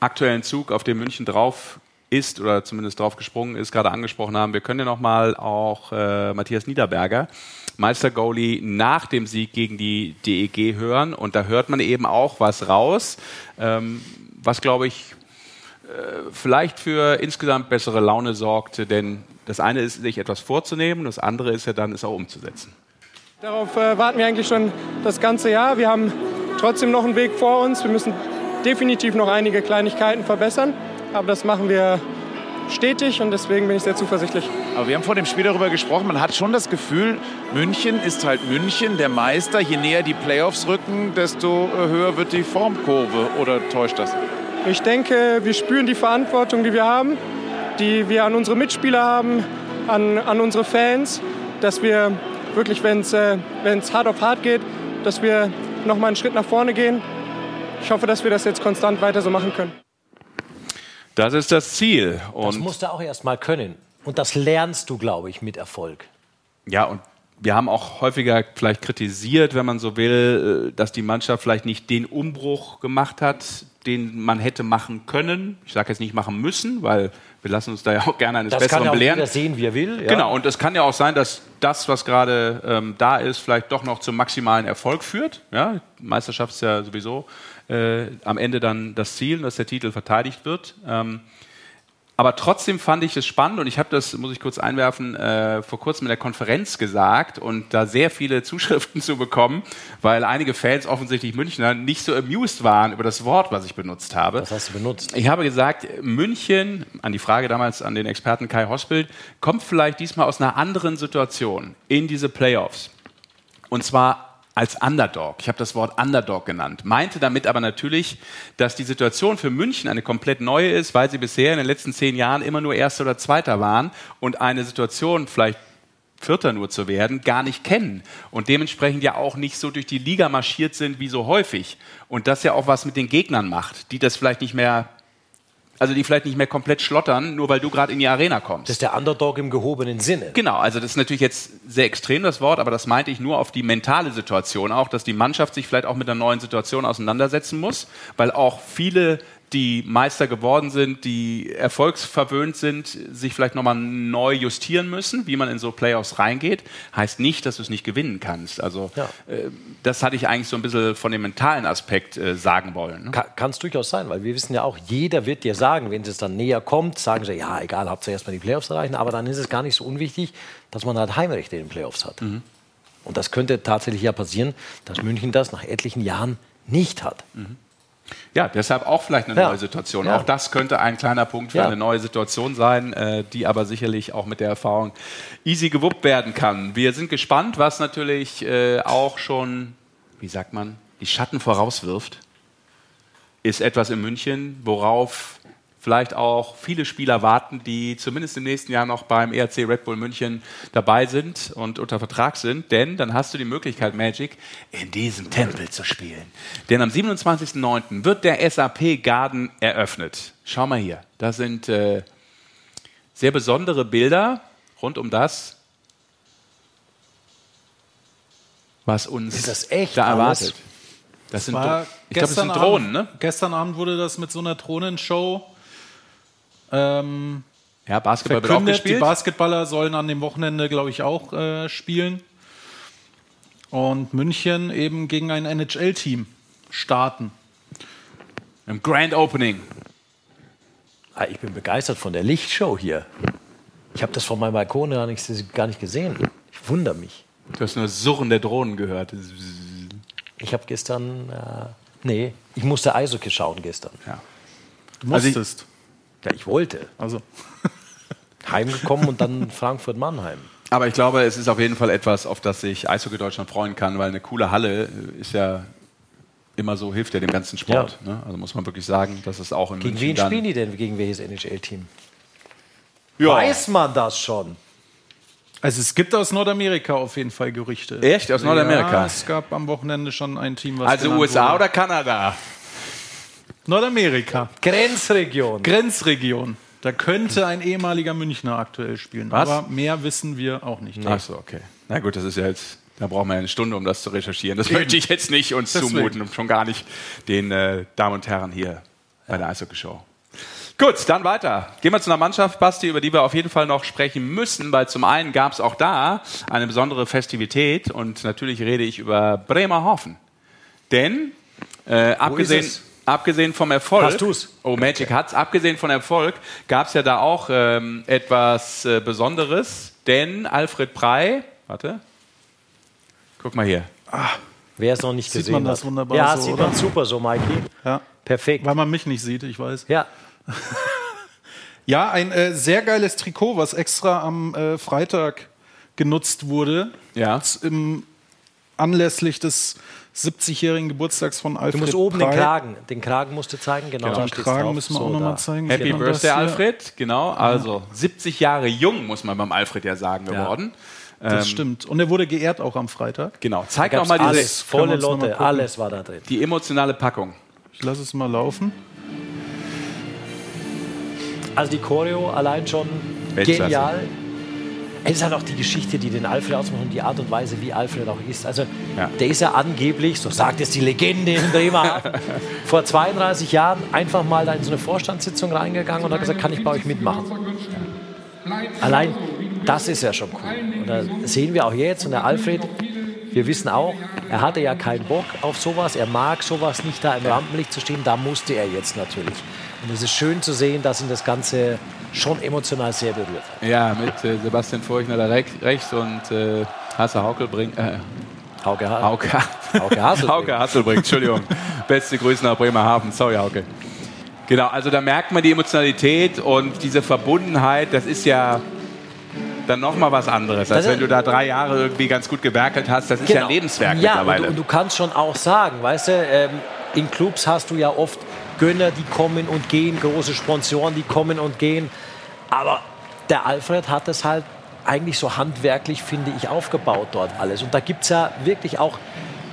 aktuellen Zug, auf dem München drauf ist oder zumindest drauf gesprungen ist, gerade angesprochen haben, wir können ja noch mal auch äh, Matthias Niederberger, Meister-Goalie, nach dem Sieg gegen die DEG hören. Und da hört man eben auch was raus, ähm, was, glaube ich, äh, vielleicht für insgesamt bessere Laune sorgt. Denn das eine ist, sich etwas vorzunehmen, das andere ist ja dann, es auch umzusetzen. Darauf äh, warten wir eigentlich schon das ganze Jahr. Wir haben trotzdem noch einen Weg vor uns. Wir müssen definitiv noch einige Kleinigkeiten verbessern. Aber das machen wir stetig und deswegen bin ich sehr zuversichtlich. Aber wir haben vor dem Spiel darüber gesprochen, man hat schon das Gefühl, München ist halt München, der Meister. Je näher die Playoffs rücken, desto äh, höher wird die Formkurve. Oder täuscht das? Ich denke, wir spüren die Verantwortung, die wir haben, die wir an unsere Mitspieler haben, an, an unsere Fans, dass wir wirklich, wenn es äh, wenn's hart auf hart geht, dass wir noch mal einen Schritt nach vorne gehen. Ich hoffe, dass wir das jetzt konstant weiter so machen können. Das ist das Ziel. Das Und musst du auch erst mal können. Und das lernst du, glaube ich, mit Erfolg. Ja, und wir haben auch häufiger vielleicht kritisiert, wenn man so will, äh, dass die Mannschaft vielleicht nicht den Umbruch gemacht hat, den man hätte machen können. Ich sage jetzt nicht machen müssen, weil wir lassen uns da ja auch gerne eines Das Besseren kann ja auch belehren. jeder sehen, wie er will. Ja. Genau, und es kann ja auch sein, dass das, was gerade ähm, da ist, vielleicht doch noch zum maximalen Erfolg führt. Ja, Meisterschaft ist ja sowieso äh, am Ende dann das Ziel, dass der Titel verteidigt wird. Ähm, aber trotzdem fand ich es spannend und ich habe das, muss ich kurz einwerfen, äh, vor kurzem in der Konferenz gesagt und da sehr viele Zuschriften zu bekommen, weil einige Fans, offensichtlich Münchner, nicht so amused waren über das Wort, was ich benutzt habe. Was hast du benutzt? Ich habe gesagt, München, an die Frage damals an den Experten Kai Hospelt, kommt vielleicht diesmal aus einer anderen Situation in diese Playoffs. Und zwar als Underdog. Ich habe das Wort Underdog genannt. Meinte damit aber natürlich, dass die Situation für München eine komplett neue ist, weil sie bisher in den letzten zehn Jahren immer nur Erster oder Zweiter waren und eine Situation vielleicht Vierter nur zu werden, gar nicht kennen und dementsprechend ja auch nicht so durch die Liga marschiert sind wie so häufig. Und das ja auch was mit den Gegnern macht, die das vielleicht nicht mehr Also die vielleicht nicht mehr komplett schlottern, nur weil du gerade in die Arena kommst. Das ist der Underdog im gehobenen Sinne. Genau, also das ist natürlich jetzt sehr extrem das Wort, aber das meinte ich nur auf die mentale Situation auch, dass die Mannschaft sich vielleicht auch mit einer neuen Situation auseinandersetzen muss, weil auch viele die Meister geworden sind, die erfolgsverwöhnt sind, sich vielleicht nochmal neu justieren müssen, wie man in so Playoffs reingeht. Heißt nicht, dass du es nicht gewinnen kannst. Also Ja. äh, das hatte ich eigentlich so ein bisschen von dem mentalen Aspekt äh, sagen wollen. Ne? Kann es durchaus sein, weil wir wissen ja auch, jeder wird dir sagen, wenn es dann näher kommt, sagen sie, ja, egal, habt ihr erstmal die Playoffs erreichen, aber dann ist es gar nicht so unwichtig, dass man halt Heimrechte in den Playoffs hat. Mhm. Und das könnte tatsächlich ja passieren, dass München das nach etlichen Jahren nicht hat. Ja, deshalb auch vielleicht eine Ja. neue Situation. Ja. Auch das könnte ein kleiner Punkt für Ja. eine neue Situation sein, äh, die aber sicherlich auch mit der Erfahrung easy gewuppt werden kann. Wir sind gespannt, was natürlich äh, auch schon, wie sagt man, die Schatten vorauswirft, ist etwas in München, worauf vielleicht auch viele Spieler warten, die zumindest im nächsten Jahr noch beim ERC Red Bull München dabei sind und unter Vertrag sind. Denn dann hast du die Möglichkeit, Magic in diesem Tempel zu spielen. Denn am 27.09. wird der SAP Garden eröffnet. Schau mal hier, da sind äh, sehr besondere Bilder rund um das, was uns Ist das echt da alles? erwartet. Das sind, War Dro- ich glaube, das sind gestern Drohnen, Abend, ne? Gestern Abend wurde das mit so einer Drohnenshow ähm, Ja, Basketball wird auch verkündet. Die gespielt. Basketballer sollen an dem Wochenende, glaube ich, auch äh, spielen. Und München eben gegen ein NHL-Team starten. Im Grand Opening. Ah, Ich bin begeistert von der Lichtshow hier. Ich habe das von meinem Balkon gar nicht, gar nicht gesehen. Ich wundere mich. Du hast nur Surren der Drohnen gehört. Ich habe gestern, äh, nee, ich musste Eishockey schauen gestern. Ja. Du Also ich- musstest. Ja, ich wollte. Also. Heimgekommen und dann Frankfurt-Mannheim. Aber ich glaube, es ist auf jeden Fall etwas, auf das sich Eishockey Deutschland freuen kann, weil eine coole Halle ist ja immer so, hilft ja dem ganzen Sport. Ne? Also muss man wirklich sagen, dass es auch in Gegen München wen dann, spielen die denn? Gegen welches NHL-Team? Ja. Weiß man das schon? Also es gibt aus Nordamerika auf jeden Fall Gerüchte. Echt? Aus Nordamerika? Ja, es gab am Wochenende schon ein Team, was Also USA wurde. oder Kanada? Nordamerika. Grenzregion. Grenzregion. Da könnte ein ehemaliger Münchner aktuell spielen. Was? Aber mehr wissen wir auch nicht. Ach so, okay. Na gut, das ist ja jetzt, da brauchen wir ja eine Stunde, um das zu recherchieren. Das möchte ich jetzt nicht uns Deswegen. zumuten und schon gar nicht den äh, Damen und Herren hier bei der Eishockey-Show. Gut, dann weiter. Gehen wir zu einer Mannschaft, Basti, über die wir auf jeden Fall noch sprechen müssen, weil zum einen gab es auch da eine besondere Festivität und natürlich rede ich über Bremerhaven. Denn äh, abgesehen, es? Abgesehen vom Erfolg, Hast du's? oh Magic hat's, abgesehen von Erfolg gab es ja da auch ähm, etwas äh, Besonderes, denn Alfred Prey, warte, guck mal hier, Wer es noch nicht Sieht gesehen man das hat. wunderbar Ja, so, sieht oder? man super so, Mikey. Ja. Perfekt. Weil man mich nicht sieht, ich weiß. Ja, Ja, ein äh, sehr geiles Trikot, was extra am äh, Freitag genutzt wurde. Ja. Im, anlässlich des 70-jährigen Geburtstags von Alfred du musst oben den Prey. Kragen, den Kragen musst du zeigen, genau. Den da steht's Kragen drauf. müssen wir So, auch nochmal zeigen. Happy man Birthday? Alfred. Genau, also 70 Jahre jung, muss man beim Alfred ja sagen, geworden. Das Ähm, stimmt. Und er wurde geehrt auch am Freitag. Genau, zeig Da doch gab's mal diese, volle Lotte, alles war da drin. die emotionale Packung. Ich lasse es mal laufen. Also die Choreo allein schon Weltklasse. genial. Es ist halt auch die Geschichte, die den Alfred ausmacht und die Art und Weise, wie Alfred auch ist. Also Ja. der ist ja angeblich, so sagt es die Legende in Bremerhaven, vor 32 Jahren einfach mal da in so eine Vorstandssitzung reingegangen und hat gesagt, kann ich bei euch mitmachen. Allein das ist ja schon cool. Und da sehen wir auch jetzt und der Alfred, wir wissen auch, er hatte ja keinen Bock auf sowas, er mag sowas nicht da im Rampenlicht zu stehen, da musste er jetzt natürlich. Und es ist schön zu sehen, dass ihn das Ganze schon emotional sehr berührt hat. Ja, mit äh, Sebastian Furchner da rec- rechts und äh, Hasse Haukel bringt. Äh, Hauke, Ha- Hauke, Hauke Hasselbrink. Hauke Hasselbrink, Entschuldigung. Beste Grüße nach Bremerhaven. Sorry, Hauke. Genau, also da merkt man die Emotionalität und diese Verbundenheit, das ist ja dann nochmal was anderes, als wenn du da drei Jahre irgendwie ganz gut gewerkelt hast. Das ist ja ein Lebenswerk Genau. ja, mittlerweile. Und, du- und du kannst schon auch sagen, weißt du, ähm, in Clubs hast du ja oft Gönner, die kommen und gehen, große Sponsoren, die kommen und gehen. Aber der Alfred hat das halt eigentlich so handwerklich, finde ich, aufgebaut dort alles. Und da gibt es ja wirklich auch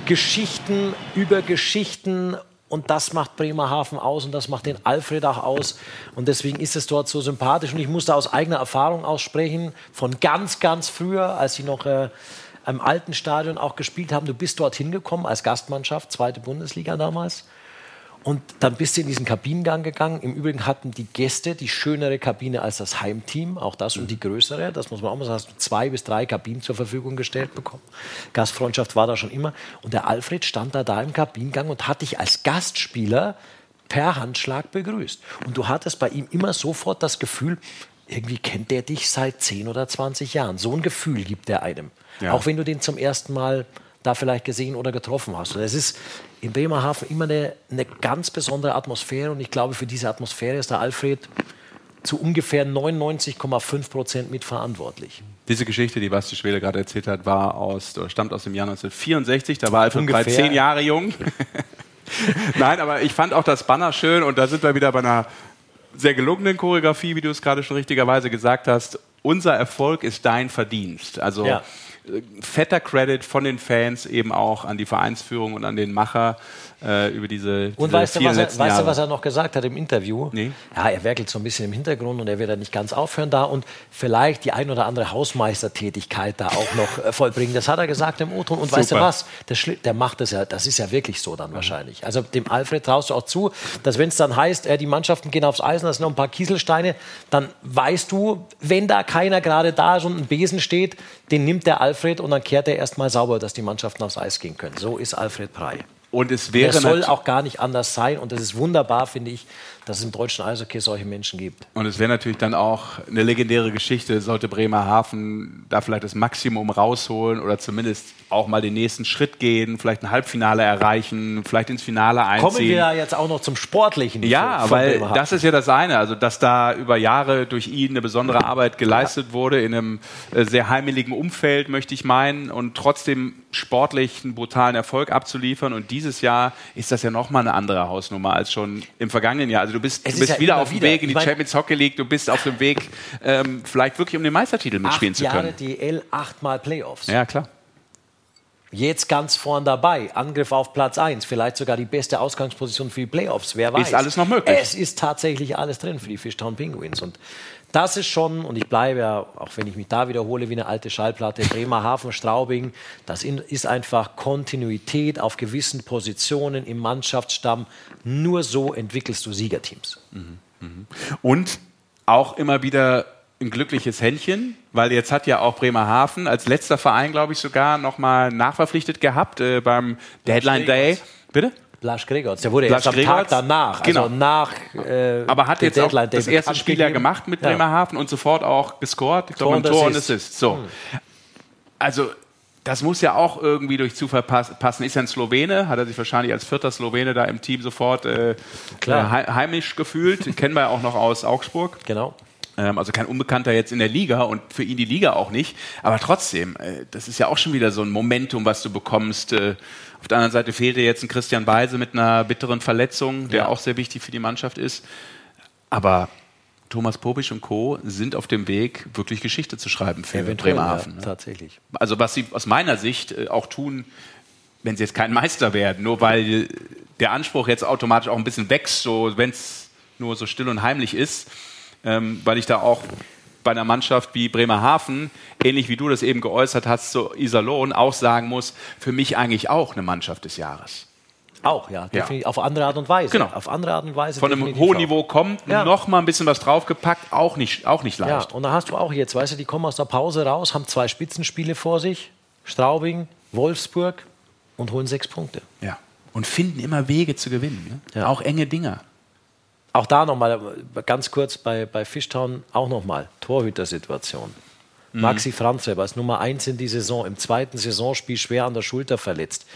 Geschichten über Geschichten Und das macht Bremerhaven aus und das macht den Alfred auch aus. Und deswegen ist es dort so sympathisch. Und ich muss da aus eigener Erfahrung aussprechen, von ganz, ganz früher, als sie noch äh, im alten Stadion auch gespielt haben. Du bist dort hingekommen als Gastmannschaft, zweite Bundesliga damals. Und dann bist du in diesen Kabinengang gegangen. Im Übrigen hatten die Gäste die schönere Kabine als das Heimteam, auch das und die größere. Das muss man auch mal sagen. Hast du zwei bis drei Kabinen zur Verfügung gestellt bekommen. Gastfreundschaft war da schon immer. Und der Alfred stand da da im Kabinengang und hat dich als Gastspieler per Handschlag begrüßt. Und du hattest bei ihm immer sofort das Gefühl, irgendwie kennt der dich seit 10 oder 20 Jahren. So ein Gefühl gibt er einem. Ja. Auch wenn du den zum ersten Mal da vielleicht gesehen oder getroffen hast. Und es ist in Bremerhaven immer eine, eine ganz besondere Atmosphäre und ich glaube, für diese Atmosphäre ist der Alfred zu ungefähr 99,5 Prozent mitverantwortlich. Diese Geschichte, die Basti Schwede gerade erzählt hat, war aus, oder stammt aus dem Jahr 1964. Da war Alfred Ungefähr. bereits zehn Jahre jung. Nein, aber ich fand auch das Banner schön und da sind wir wieder bei einer sehr gelungenen Choreografie, wie du es gerade schon richtigerweise gesagt hast. Unser Erfolg ist dein Verdienst. Also Ja. Äh, fetter Credit von den Fans eben auch an die Vereinsführung und an den Macher äh, über diese, Und diese weißt, du, was er, weißt du, was er noch gesagt hat im Interview? Ja, er werkelt so ein bisschen im Hintergrund und er wird ja nicht ganz aufhören da und vielleicht die ein oder andere Hausmeistertätigkeit da auch noch äh, vollbringen. Das hat er gesagt im O-Ton. Und weißt du Super. was? Der, der macht das ja, das ist ja wirklich so dann wahrscheinlich. Also dem Alfred traust du auch zu, dass wenn es dann heißt, äh, die Mannschaften gehen aufs Eis und da sind noch ein paar Kieselsteine, dann weißt du, wenn da keiner gerade da ist und ein Besen steht, den nimmt der Alfred und dann kehrt er erstmal sauber, dass die Mannschaften aufs Eis gehen können. So ist Alfred Prey. Und es wäre Das soll auch gar nicht anders sein. Und das ist wunderbar, finde ich, dass es im deutschen Eishockey solche Menschen gibt. Und es wäre natürlich dann auch eine legendäre Geschichte, sollte Bremerhaven da vielleicht das Maximum rausholen oder zumindest auch mal den nächsten Schritt gehen, vielleicht ein Halbfinale erreichen, vielleicht ins Finale einziehen. Kommen wir ja jetzt auch noch zum Sportlichen. Ja, weil das ist ja das eine, also dass da über Jahre durch ihn eine besondere Arbeit geleistet wurde in einem äh, sehr heimeligen Umfeld, möchte ich meinen, und trotzdem sportlich einen brutalen Erfolg abzuliefern. Und dieses Jahr ist das ja nochmal eine andere Hausnummer als schon im vergangenen Jahr. Also du bist, Es du ist bist ja wieder auf dem wieder. Weg in die Ich mein- Champions Hockey League, du bist auf dem Weg, ähm, vielleicht wirklich um den Meistertitel mitspielen zu Jahre können. DL, achtmal Playoffs. Ja, klar. Jetzt ganz vorn dabei. Angriff auf Platz 1. Vielleicht sogar die beste Ausgangsposition für die Playoffs. Wer weiß. Ist alles noch möglich. Es ist tatsächlich alles drin für die Fishtown Penguins. Und das ist schon, und ich bleibe ja, auch wenn ich mich da wiederhole wie eine alte Schallplatte, Bremerhaven, Straubing, das ist einfach Kontinuität auf gewissen Positionen im Mannschaftsstamm. Nur so entwickelst du Siegerteams. Und auch immer wieder ein glückliches Händchen, weil jetzt hat ja auch Bremerhaven als letzter Verein, glaube ich, sogar nochmal nachverpflichtet gehabt äh, beim Deadline Day. Bitte? Blasch Gregorz, der wurde Blasch erst am Tag danach, Genau. also nach äh, Aber hat jetzt auch Deadline Day das erste Spiel ja gemacht mit. Bremerhaven und sofort auch gescored. Ich glaube, ein und Tor und Assist. So. Hm. Also, das muss ja auch irgendwie durch Zufall pass passen. Ist ja ein Slowene, hat er sich wahrscheinlich als vierter Slowene da im Team sofort äh, äh, hei- heimisch gefühlt. Kennen wir ja auch noch aus Augsburg. Genau. Ähm, also kein Unbekannter jetzt in der Liga und für ihn die Liga auch nicht. Aber trotzdem, äh, das ist ja auch schon wieder so ein Momentum, was du bekommst. Äh, auf der anderen Seite fehlte jetzt ein Christian Beise mit einer bitteren Verletzung, der Ja. auch sehr wichtig für die Mannschaft ist. Aber Thomas Popisch und Co. sind auf dem Weg, wirklich Geschichte zu schreiben für Eventuell, Bremerhaven. ja, ne? tatsächlich. Also was sie aus meiner Sicht äh, auch tun, wenn sie jetzt kein Meister werden, nur weil der Anspruch jetzt automatisch auch ein bisschen wächst, so wenn es nur so still und heimlich ist, ähm, weil ich da auch bei einer Mannschaft wie Bremerhaven, ähnlich wie du das eben geäußert hast, so Iserlohn, auch sagen muss, für mich eigentlich auch eine Mannschaft des Jahres. Auch, ja, definitiv. Auf andere Art und Weise. Genau. Auf andere Art und Weise. Von einem hohen auch. Niveau kommt, Ja. noch mal ein bisschen was draufgepackt, auch nicht, auch nicht Ja, leicht. und da hast du auch jetzt, weißt du, die kommen aus der Pause raus, haben zwei Spitzenspiele vor sich, Straubing, Wolfsburg und holen sechs Punkte. Ja. Und finden immer Wege zu gewinnen. Ne? Auch enge Dinger. Auch da nochmal, ganz kurz bei, bei Fishtown auch nochmal, Torhütersituation. Mhm. Maxi Franzreb als Nummer eins in die Saison, im zweiten Saisonspiel schwer an der Schulter verletzt.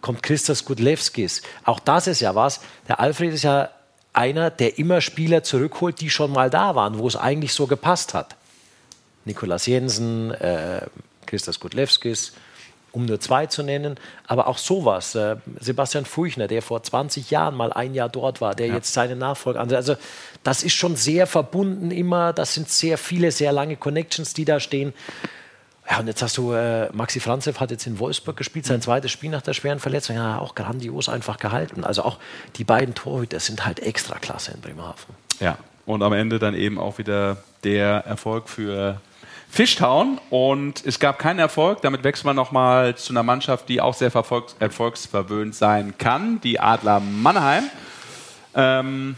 Kommt Christos Gudlewskis. Auch das ist ja was. Der Alfred ist ja einer, der immer Spieler zurückholt, die schon mal da waren, wo es eigentlich so gepasst hat. Nikolas Jensen, äh, Christos Gudlewskis, um nur zwei zu nennen, aber auch sowas. Äh, Sebastian Furchner, der vor 20 Jahren mal ein Jahr dort war, der jetzt seine Nachfolge an. Also das ist schon sehr verbunden immer. Das sind sehr viele, sehr lange Connections, die da stehen. Ja, und jetzt hast du, äh, Maxi Franzev hat jetzt in Wolfsburg gespielt, sein zweites Spiel nach der schweren Verletzung, ja, auch grandios einfach gehalten. Also auch die beiden Torhüter sind halt extra klasse in Bremerhaven. Ja, und am Ende dann eben auch wieder der Erfolg für Fishtown und es gab keinen Erfolg. Damit wechseln wir nochmal zu einer Mannschaft, die auch sehr verfolgs erfolgsverwöhnt sein kann, die Adler Mannheim. Ähm,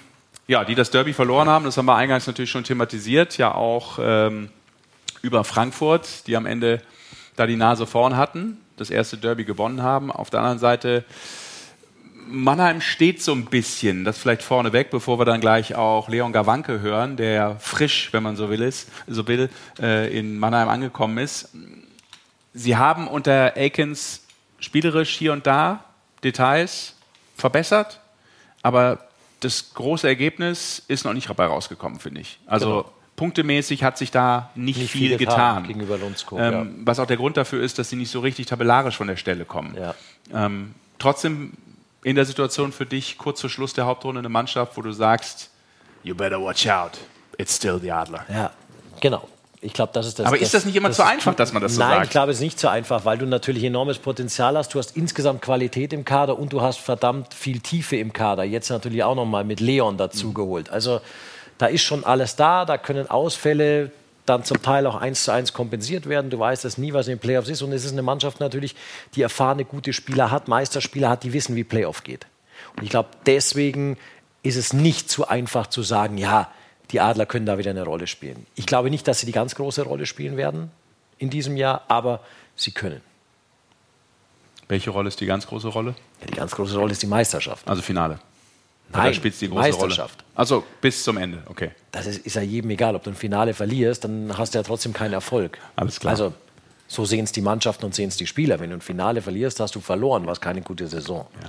ja, die das Derby verloren haben, das haben wir eingangs natürlich schon thematisiert, ja auch ähm, über Frankfurt, die am Ende da die Nase vorn hatten, das erste Derby gewonnen haben. Auf der anderen Seite Mannheim steht so ein bisschen, das vielleicht vorneweg, bevor wir dann gleich auch Leon Gawanke hören, der frisch, wenn man so will, ist, so will äh, in Mannheim angekommen ist. Sie haben unter Aikens spielerisch hier und da Details verbessert, aber das große Ergebnis ist noch nicht dabei rausgekommen, finde ich. Also genau. punktemäßig hat sich da nicht, nicht viel, viel, getan. Gegenüber Lundskog, ähm, ja. Was auch der Grund dafür ist, dass sie nicht so richtig tabellarisch von der Stelle kommen. Ja. Ähm, trotzdem in der Situation für dich kurz vor Schluss der Hauptrunde eine Mannschaft, wo du sagst, you better watch out, it's still the Adler. Ja, genau. Ich glaube, das ist das. Aber ist das nicht immer das, zu einfach, dass man das so nein, sagt? Nein, ich glaube, es ist nicht so einfach, weil du natürlich enormes Potenzial hast. Du hast insgesamt Qualität im Kader und du hast verdammt viel Tiefe im Kader. Jetzt natürlich auch noch mal mit Leon dazugeholt. Mhm. Also da ist schon alles da. Da können Ausfälle dann zum Teil auch eins zu eins kompensiert werden. Du weißt das nie, was in den Playoffs ist. Und es ist eine Mannschaft natürlich, die erfahrene, gute Spieler hat, Meisterspieler hat, die wissen, wie Playoff geht. Und ich glaube, deswegen ist es nicht so einfach zu sagen, ja, die Adler können da wieder eine Rolle spielen. Ich glaube nicht, dass sie die ganz große Rolle spielen werden in diesem Jahr, aber sie können. Welche Rolle ist die ganz große Rolle? Ja, die ganz große Rolle ist die Meisterschaft. Also Finale. Nein, da spielt die große Meisterschaft. Rolle. Also bis zum Ende, okay. Das ist, ist, ja jedem egal, ob du ein Finale verlierst, dann hast du ja trotzdem keinen Erfolg. Alles klar. Also so sehen es die Mannschaften und sehen es die Spieler. Wenn du ein Finale verlierst, hast du verloren, was keine gute Saison. Ja.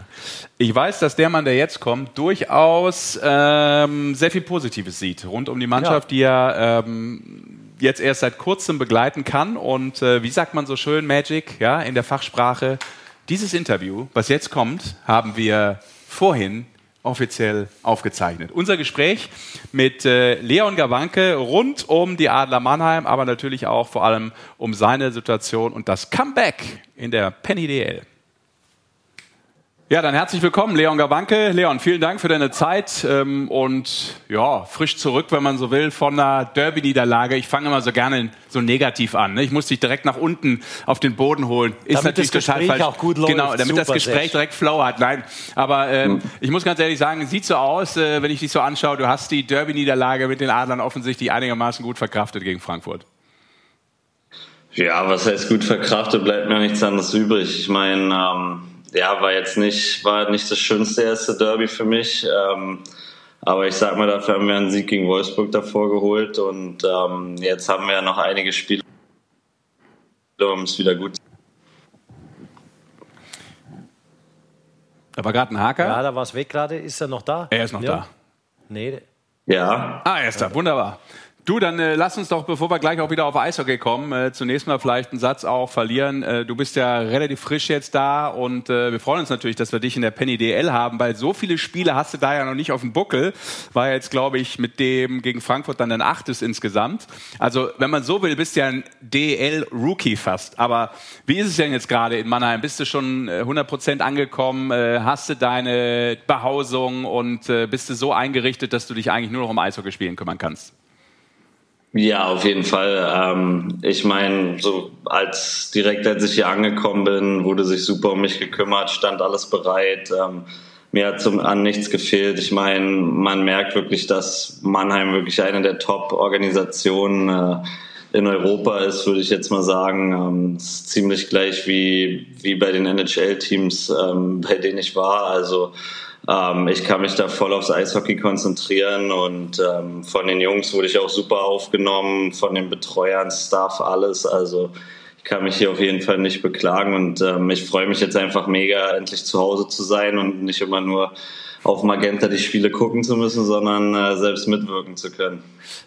Ich weiß, dass der Mann, der jetzt kommt, durchaus ähm, sehr viel Positives sieht rund um die Mannschaft, ja. die er ähm, jetzt erst seit kurzem begleiten kann. Und äh, wie sagt man so schön, Magic, ja, in der Fachsprache. Dieses Interview, was jetzt kommt, haben wir vorhin offiziell aufgezeichnet. Unser Gespräch mit äh, Leon Gawanke rund um die Adler Mannheim, aber natürlich auch vor allem um seine Situation und das Comeback in der Penny DL. Ja, dann herzlich willkommen, Leon Gawanke. Leon, vielen Dank für deine Zeit ähm, und ja, frisch zurück, wenn man so will, von einer Derby-Niederlage. Ich fange immer so gerne so negativ an. Ne? Ich muss dich direkt nach unten auf den Boden holen. Ist damit natürlich das Gespräch total falsch. auch gut läuft. Genau, damit Super, das Gespräch direkt Flow hat. Nein, aber ähm, mhm. ich muss ganz ehrlich sagen, sieht so aus, äh, wenn ich dich so anschaue, du hast die Derby-Niederlage mit den Adlern offensichtlich einigermaßen gut verkraftet gegen Frankfurt. Ja, was heißt gut verkraftet, bleibt mir nichts anderes übrig. Ich meine, ähm ja, war jetzt nicht, war nicht das schönste erste Derby für mich. Ähm, aber ich sag mal, dafür haben wir einen Sieg gegen Wolfsburg davor geholt und ähm, jetzt haben wir noch einige Spiele, um es wieder gut zu Da war gerade ein Haker. Ja, da war es weg gerade. Ist er noch da? Er ist noch ja. da. Nee. Ja. Ah, er ist da. Wunderbar. Du, dann äh, lass uns doch, bevor wir gleich auch wieder auf Eishockey kommen, äh, zunächst mal vielleicht einen Satz auch verlieren. Äh, du bist ja relativ frisch jetzt da und äh, wir freuen uns natürlich, dass wir dich in der Penny DL haben, weil so viele Spiele hast du da ja noch nicht auf dem Buckel. War jetzt, glaube ich, mit dem gegen Frankfurt dann ein achtes insgesamt. Also, wenn man so will, bist du ja ein DL-Rookie fast. Aber wie ist es denn jetzt gerade in Mannheim? Bist du schon 100 äh, Prozent angekommen? Äh, hast du deine Behausung und äh, bist du so eingerichtet, dass du dich eigentlich nur noch um Eishockey spielen kümmern kannst? Ja, auf jeden Fall. Ähm, ich meine, so als direkt als ich hier angekommen bin, wurde sich super um mich gekümmert, stand alles bereit. Ähm, mir hat zum an nichts gefehlt. Ich meine, man merkt wirklich, dass Mannheim wirklich eine der Top-Organisationen äh, in Europa ist, würde ich jetzt mal sagen. Ähm, ist ziemlich gleich wie, wie bei den NHL-Teams, ähm, bei denen ich war. Also ähm, ich kann mich da voll aufs Eishockey konzentrieren und ähm, von den Jungs wurde ich auch super aufgenommen, von den Betreuern, Staff, alles. Also ich kann mich hier auf jeden Fall nicht beklagen und ähm, ich freue mich jetzt einfach mega, endlich zu Hause zu sein und nicht immer nur auf Magenta die Spiele gucken zu müssen, sondern äh, selbst mitwirken zu können.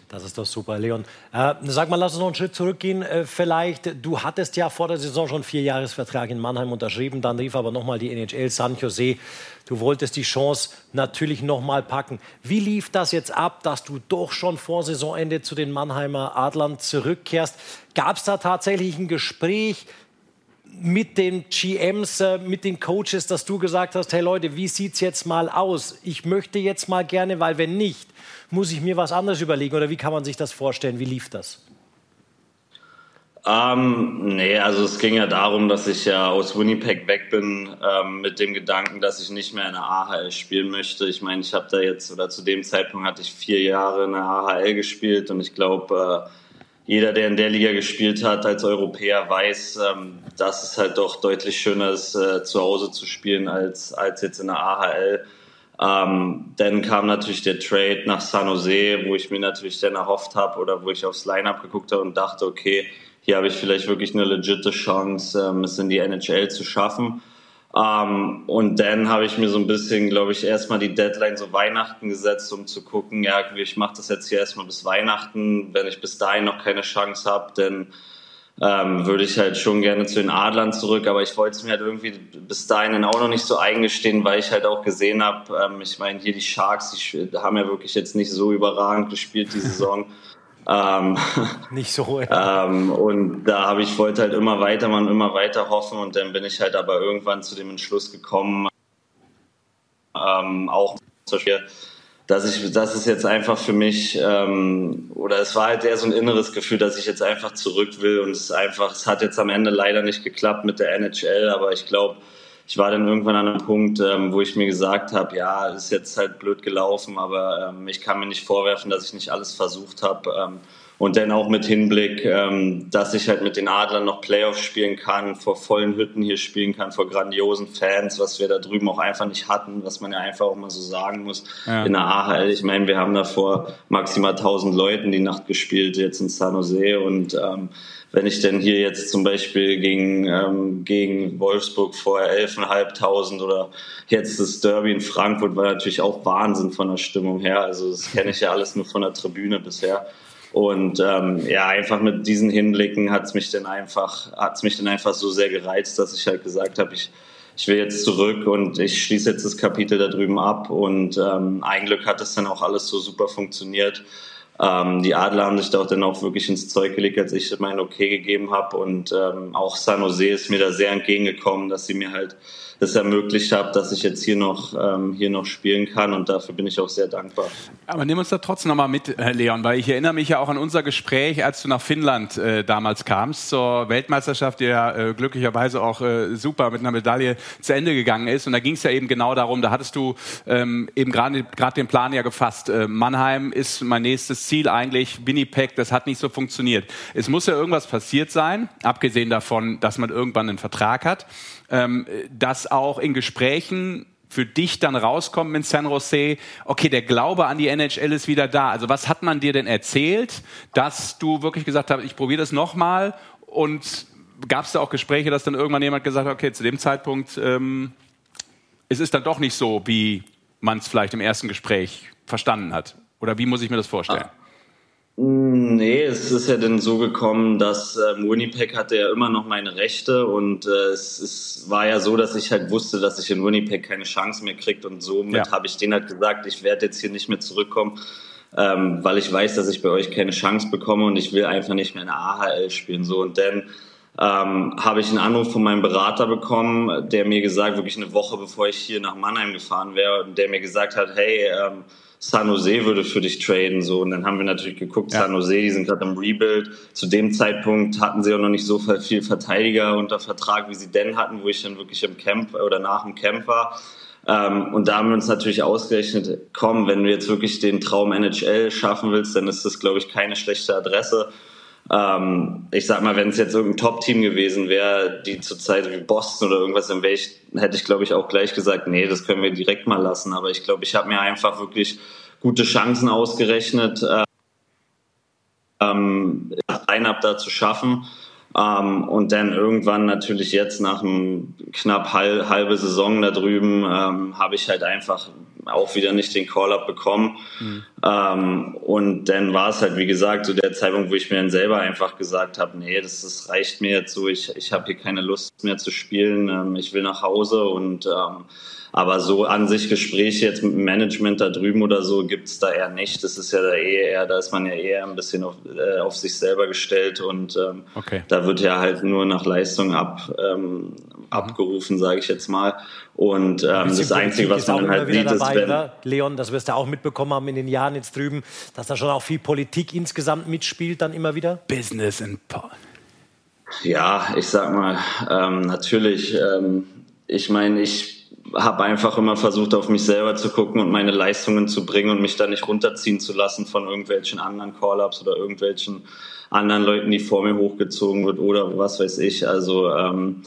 Das ist doch super, Leon. Äh, sag mal, lass uns noch einen Schritt zurückgehen. Äh, vielleicht, du hattest ja vor der Saison schon vier Jahresvertrag in Mannheim unterschrieben, dann rief aber nochmal die NHL San Jose. Du wolltest die Chance natürlich nochmal packen. Wie lief das jetzt ab, dass du doch schon vor Saisonende zu den Mannheimer Adlern zurückkehrst? Gab es da tatsächlich ein Gespräch? Mit den GMs, äh, mit den Coaches, dass du gesagt hast, hey Leute, wie sieht es jetzt mal aus? Ich möchte jetzt mal gerne, weil wenn nicht, muss ich mir was anderes überlegen oder wie kann man sich das vorstellen? Wie lief das? Ähm, nee, also es ging ja darum, dass ich ja aus Winnipeg weg bin ähm, mit dem Gedanken, dass ich nicht mehr in der AHL spielen möchte. Ich meine, ich habe da jetzt oder zu dem Zeitpunkt hatte ich vier Jahre in der AHL gespielt und ich glaube, äh, jeder, der in der Liga gespielt hat als Europäer, weiß, ähm, dass es halt doch deutlich schöner ist, äh, zu Hause zu spielen als, als jetzt in der AHL. Ähm, dann kam natürlich der Trade nach San Jose, wo ich mir natürlich dann erhofft habe oder wo ich aufs Lineup geguckt habe und dachte, okay, hier habe ich vielleicht wirklich eine legitime Chance, ähm, es in die NHL zu schaffen. Ähm, und dann habe ich mir so ein bisschen, glaube ich, erstmal die Deadline so Weihnachten gesetzt, um zu gucken, ja, ich mache das jetzt hier erstmal bis Weihnachten. Wenn ich bis dahin noch keine Chance habe, dann ähm, würde ich halt schon gerne zu den Adlern zurück. Aber ich wollte es mir halt irgendwie bis dahin auch noch nicht so eingestehen, weil ich halt auch gesehen habe, ähm, ich meine, hier die Sharks, die haben ja wirklich jetzt nicht so überragend gespielt die Saison. Ähm, Nicht so. Ja. Ähm, und da habe ich wollte halt immer weiter man immer weiter hoffen und dann bin ich halt aber irgendwann zu dem Entschluss gekommen, ähm, auch zum Beispiel, dass ich, das ist jetzt einfach für mich ähm, oder es war halt eher so ein inneres Gefühl, dass ich jetzt einfach zurück will und es einfach, es hat jetzt am Ende leider nicht geklappt mit der NHL, aber ich glaube ich war dann irgendwann an einem Punkt, ähm, wo ich mir gesagt habe, ja, ist jetzt halt blöd gelaufen, aber ähm, ich kann mir nicht vorwerfen, dass ich nicht alles versucht habe. Ähm, und dann auch mit Hinblick, ähm, dass ich halt mit den Adlern noch Playoffs spielen kann, vor vollen Hütten hier spielen kann, vor grandiosen Fans, was wir da drüben auch einfach nicht hatten, was man ja einfach auch mal so sagen muss. Ja. In der AHL, ich meine, wir haben da vor maximal 1000 Leuten die Nacht gespielt, jetzt in San Jose und ähm, wenn ich denn hier jetzt zum Beispiel gegen, ähm, gegen Wolfsburg vorher 11.500 oder jetzt das Derby in Frankfurt war natürlich auch Wahnsinn von der Stimmung her. Also das kenne ich ja alles nur von der Tribüne bisher. Und ähm, ja, einfach mit diesen Hinblicken hat es mich dann einfach, hat's mich dann einfach so sehr gereizt, dass ich halt gesagt habe, ich, ich will jetzt zurück und ich schließe jetzt das Kapitel da drüben ab. Und ähm, ein Glück hat es dann auch alles so super funktioniert. Ähm, die Adler haben sich da auch dann auch wirklich ins Zeug gelegt, als ich mein Okay gegeben habe. Und ähm, auch San Jose ist mir da sehr entgegengekommen, dass sie mir halt es ermöglicht habt, dass ich jetzt hier noch, ähm, hier noch spielen kann und dafür bin ich auch sehr dankbar. Aber nimm uns da trotzdem nochmal mit, Leon, weil ich erinnere mich ja auch an unser Gespräch, als du nach Finnland äh, damals kamst, zur Weltmeisterschaft, die ja äh, glücklicherweise auch äh, super mit einer Medaille zu Ende gegangen ist. Und da ging es ja eben genau darum, da hattest du ähm, eben gerade den Plan ja gefasst. Äh, Mannheim ist mein nächstes Ziel eigentlich, Winnipeg, das hat nicht so funktioniert. Es muss ja irgendwas passiert sein, abgesehen davon, dass man irgendwann einen Vertrag hat ähm, dass auch in Gesprächen für dich dann rauskommt in San Jose, okay, der Glaube an die NHL ist wieder da. Also was hat man dir denn erzählt, dass du wirklich gesagt hast, ich probiere das nochmal und gab es da auch Gespräche, dass dann irgendwann jemand gesagt hat, okay, zu dem Zeitpunkt, ähm, es ist dann doch nicht so, wie man es vielleicht im ersten Gespräch verstanden hat? Oder wie muss ich mir das vorstellen? Ah. Nee, es ist ja dann so gekommen, dass ähm, Winnipeg hatte ja immer noch meine Rechte und äh, es, es war ja so, dass ich halt wusste, dass ich in Winnipeg keine Chance mehr kriegt und somit ja. habe ich denen halt gesagt, ich werde jetzt hier nicht mehr zurückkommen, ähm, weil ich weiß, dass ich bei euch keine Chance bekomme und ich will einfach nicht mehr in der AHL spielen so und dann ähm, habe ich einen Anruf von meinem Berater bekommen, der mir gesagt, wirklich eine Woche bevor ich hier nach Mannheim gefahren wäre, der mir gesagt hat, hey ähm, San Jose würde für dich traden. So. Und dann haben wir natürlich geguckt, ja. San Jose, die sind gerade im Rebuild. Zu dem Zeitpunkt hatten sie auch noch nicht so viel Verteidiger unter Vertrag, wie sie denn hatten, wo ich dann wirklich im Camp oder nach dem Camp war. Ähm, und da haben wir uns natürlich ausgerechnet, komm, wenn du jetzt wirklich den Traum NHL schaffen willst, dann ist das, glaube ich, keine schlechte Adresse. Ähm, ich sag mal, wenn es jetzt irgendein Top-Team gewesen wäre, die zurzeit wie Boston oder irgendwas, dann ich, hätte ich, glaube ich, auch gleich gesagt, nee, das können wir direkt mal lassen. Aber ich glaube, ich habe mir einfach wirklich gute Chancen ausgerechnet, ähm, Line-Up da zu schaffen. Ähm, und dann irgendwann natürlich jetzt nach einem knapp halb, halbe Saison da drüben ähm, habe ich halt einfach auch wieder nicht den Call-up bekommen. Mhm. Ähm, und dann war es halt, wie gesagt, so der Zeitpunkt, wo ich mir dann selber einfach gesagt habe, nee, das, das reicht mir jetzt so, ich, ich habe hier keine Lust mehr zu spielen, ähm, ich will nach Hause und ähm, aber so an sich Gespräche jetzt mit dem Management da drüben oder so gibt's da eher nicht. Das ist ja da eh eher, da ist man ja eher ein bisschen auf, äh, auf sich selber gestellt und ähm, okay. da wird ja halt nur nach Leistung ab, ähm, abgerufen, sage ich jetzt mal. Und ähm, das Einzige, was man halt sieht, ist, wenn... Oder? Leon, das wirst du auch mitbekommen haben in den Jahren jetzt drüben, dass da schon auch viel Politik insgesamt mitspielt dann immer wieder? Business and Power. Ja, ich sag mal, ähm, natürlich, ähm, ich meine, ich habe einfach immer versucht, auf mich selber zu gucken und meine Leistungen zu bringen und mich da nicht runterziehen zu lassen von irgendwelchen anderen Call-ups oder irgendwelchen anderen Leuten, die vor mir hochgezogen wird oder was weiß ich. Also ähm,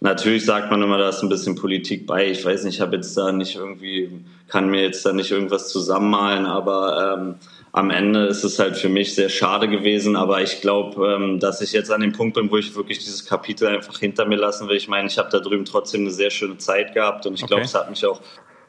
natürlich sagt man immer, da ist ein bisschen Politik bei. Ich weiß nicht, ich habe jetzt da nicht irgendwie, kann mir jetzt da nicht irgendwas zusammenmalen, aber ähm, am Ende ist es halt für mich sehr schade gewesen, aber ich glaube, ähm, dass ich jetzt an dem Punkt bin, wo ich wirklich dieses Kapitel einfach hinter mir lassen will. Ich meine, ich habe da drüben trotzdem eine sehr schöne Zeit gehabt und ich glaube, okay. es hat mich auch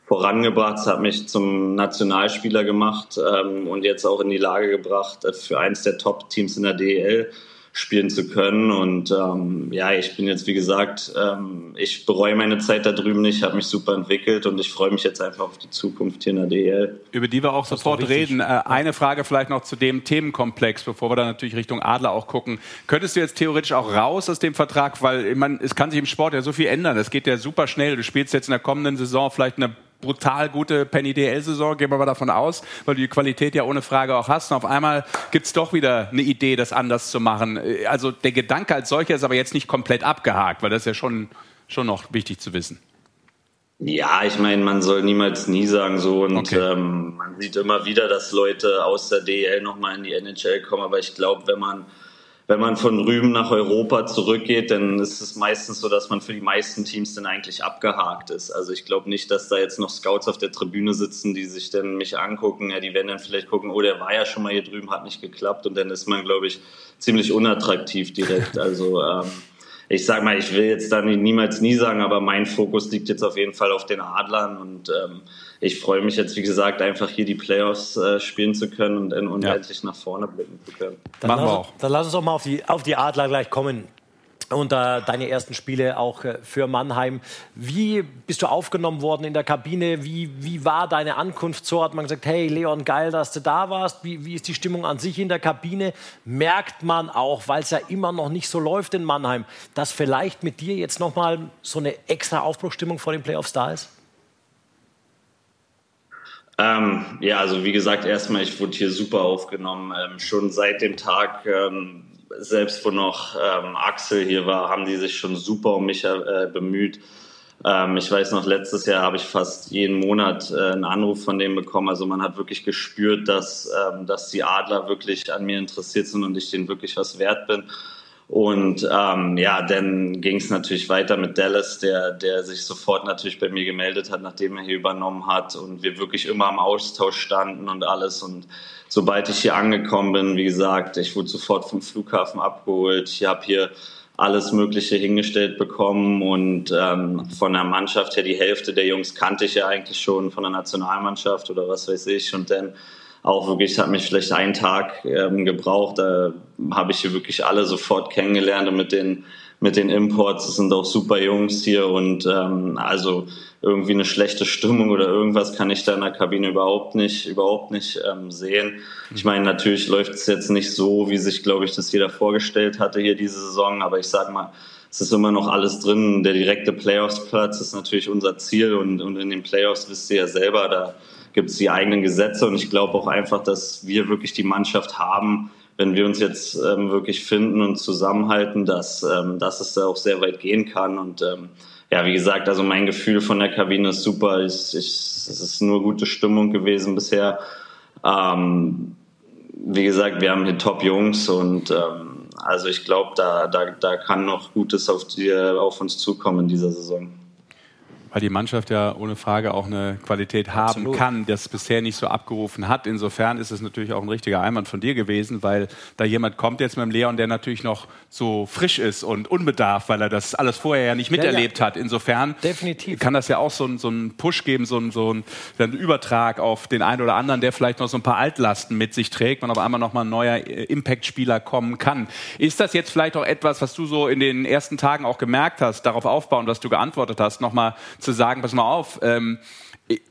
vorangebracht, es hat mich zum Nationalspieler gemacht ähm, und jetzt auch in die Lage gebracht, äh, für eins der Top-Teams in der DEL spielen zu können. Und ähm, ja, ich bin jetzt, wie gesagt, ähm, ich bereue meine Zeit da drüben nicht, habe mich super entwickelt und ich freue mich jetzt einfach auf die Zukunft hier in der DEL. Über die wir auch das sofort reden. Äh, eine Frage vielleicht noch zu dem Themenkomplex, bevor wir dann natürlich Richtung Adler auch gucken. Könntest du jetzt theoretisch auch raus aus dem Vertrag, weil ich meine, es kann sich im Sport ja so viel ändern. Es geht ja super schnell. Du spielst jetzt in der kommenden Saison vielleicht eine brutal gute Penny DL-Saison, gehen wir mal davon aus, weil du die Qualität ja ohne Frage auch hast. Und auf einmal gibt's doch wieder eine Idee, das anders zu machen. Also der Gedanke als solcher ist aber jetzt nicht komplett abgehakt, weil das ist ja schon, schon noch wichtig zu wissen. Ja, ich meine, man soll niemals nie sagen so und okay. ähm, man sieht immer wieder, dass Leute aus der DL nochmal in die NHL kommen, aber ich glaube, wenn man wenn man von Rüben nach Europa zurückgeht, dann ist es meistens so, dass man für die meisten Teams dann eigentlich abgehakt ist. Also ich glaube nicht, dass da jetzt noch Scouts auf der Tribüne sitzen, die sich dann mich angucken. Ja, die werden dann vielleicht gucken, oh, der war ja schon mal hier drüben, hat nicht geklappt. Und dann ist man, glaube ich, ziemlich unattraktiv direkt. Also ähm, ich sag mal, ich will jetzt da niemals nie sagen, aber mein Fokus liegt jetzt auf jeden Fall auf den Adlern und ähm, ich freue mich jetzt, wie gesagt, einfach hier die Playoffs äh, spielen zu können und, und ja. endlich nach vorne blicken zu können. Dann Machen wir auch. Dann lass uns doch mal auf die, auf die Adler gleich kommen und äh, deine ersten Spiele auch äh, für Mannheim. Wie bist du aufgenommen worden in der Kabine? Wie, wie war deine Ankunft so? Hat man gesagt, hey Leon, geil, dass du da warst. Wie, wie ist die Stimmung an sich in der Kabine? Merkt man auch, weil es ja immer noch nicht so läuft in Mannheim, dass vielleicht mit dir jetzt nochmal so eine extra Aufbruchstimmung vor den Playoffs da ist? Ähm, ja, also wie gesagt, erstmal, ich wurde hier super aufgenommen. Ähm, schon seit dem Tag, ähm, selbst wo noch ähm, Axel hier war, haben die sich schon super um mich äh, bemüht. Ähm, ich weiß noch, letztes Jahr habe ich fast jeden Monat äh, einen Anruf von denen bekommen. Also man hat wirklich gespürt, dass, ähm, dass die Adler wirklich an mir interessiert sind und ich denen wirklich was wert bin. Und ähm, ja, dann ging es natürlich weiter mit Dallas, der, der sich sofort natürlich bei mir gemeldet hat, nachdem er hier übernommen hat und wir wirklich immer am Austausch standen und alles. Und sobald ich hier angekommen bin, wie gesagt, ich wurde sofort vom Flughafen abgeholt. Ich habe hier alles Mögliche hingestellt bekommen und ähm, von der Mannschaft her die Hälfte der Jungs kannte ich ja eigentlich schon von der Nationalmannschaft oder was weiß ich. Und dann auch wirklich, hat mich vielleicht einen Tag ähm, gebraucht. Da habe ich hier wirklich alle sofort kennengelernt und mit den, mit den Imports, das sind auch super Jungs hier und ähm, also irgendwie eine schlechte Stimmung oder irgendwas kann ich da in der Kabine überhaupt nicht, überhaupt nicht ähm, sehen. Ich meine, natürlich läuft es jetzt nicht so, wie sich, glaube ich, das jeder vorgestellt hatte hier diese Saison, aber ich sage mal, es ist immer noch alles drin. Der direkte Playoffs-Platz ist natürlich unser Ziel und, und in den Playoffs wisst ihr ja selber, da gibt es die eigenen Gesetze und ich glaube auch einfach, dass wir wirklich die Mannschaft haben, wenn wir uns jetzt ähm, wirklich finden und zusammenhalten, dass, ähm, dass es da auch sehr weit gehen kann. Und ähm, ja, wie gesagt, also mein Gefühl von der Kabine ist super. Ich, ich, es ist nur gute Stimmung gewesen bisher. Ähm, wie gesagt, wir haben hier Top-Jungs und ähm, also ich glaube, da, da, da kann noch Gutes auf, die, auf uns zukommen in dieser Saison. Weil die Mannschaft ja ohne Frage auch eine Qualität haben Absolut. kann, das bisher nicht so abgerufen hat. Insofern ist es natürlich auch ein richtiger Einwand von dir gewesen, weil da jemand kommt jetzt mit dem Leon, der natürlich noch so frisch ist und unbedarft, weil er das alles vorher ja nicht Ja, ja. miterlebt hat. Insofern Definitiv. kann das ja auch so, ein- so einen Push geben, so, ein, so ein, einen Übertrag auf den einen oder anderen, der vielleicht noch so ein paar Altlasten mit sich trägt und auf einmal noch mal ein neuer äh, Impact-Spieler kommen kann. Ist das jetzt vielleicht auch etwas, was du so in den ersten Tagen auch gemerkt hast, darauf aufbauen, was du geantwortet hast, nochmal zu sagen, pass mal auf, ähm,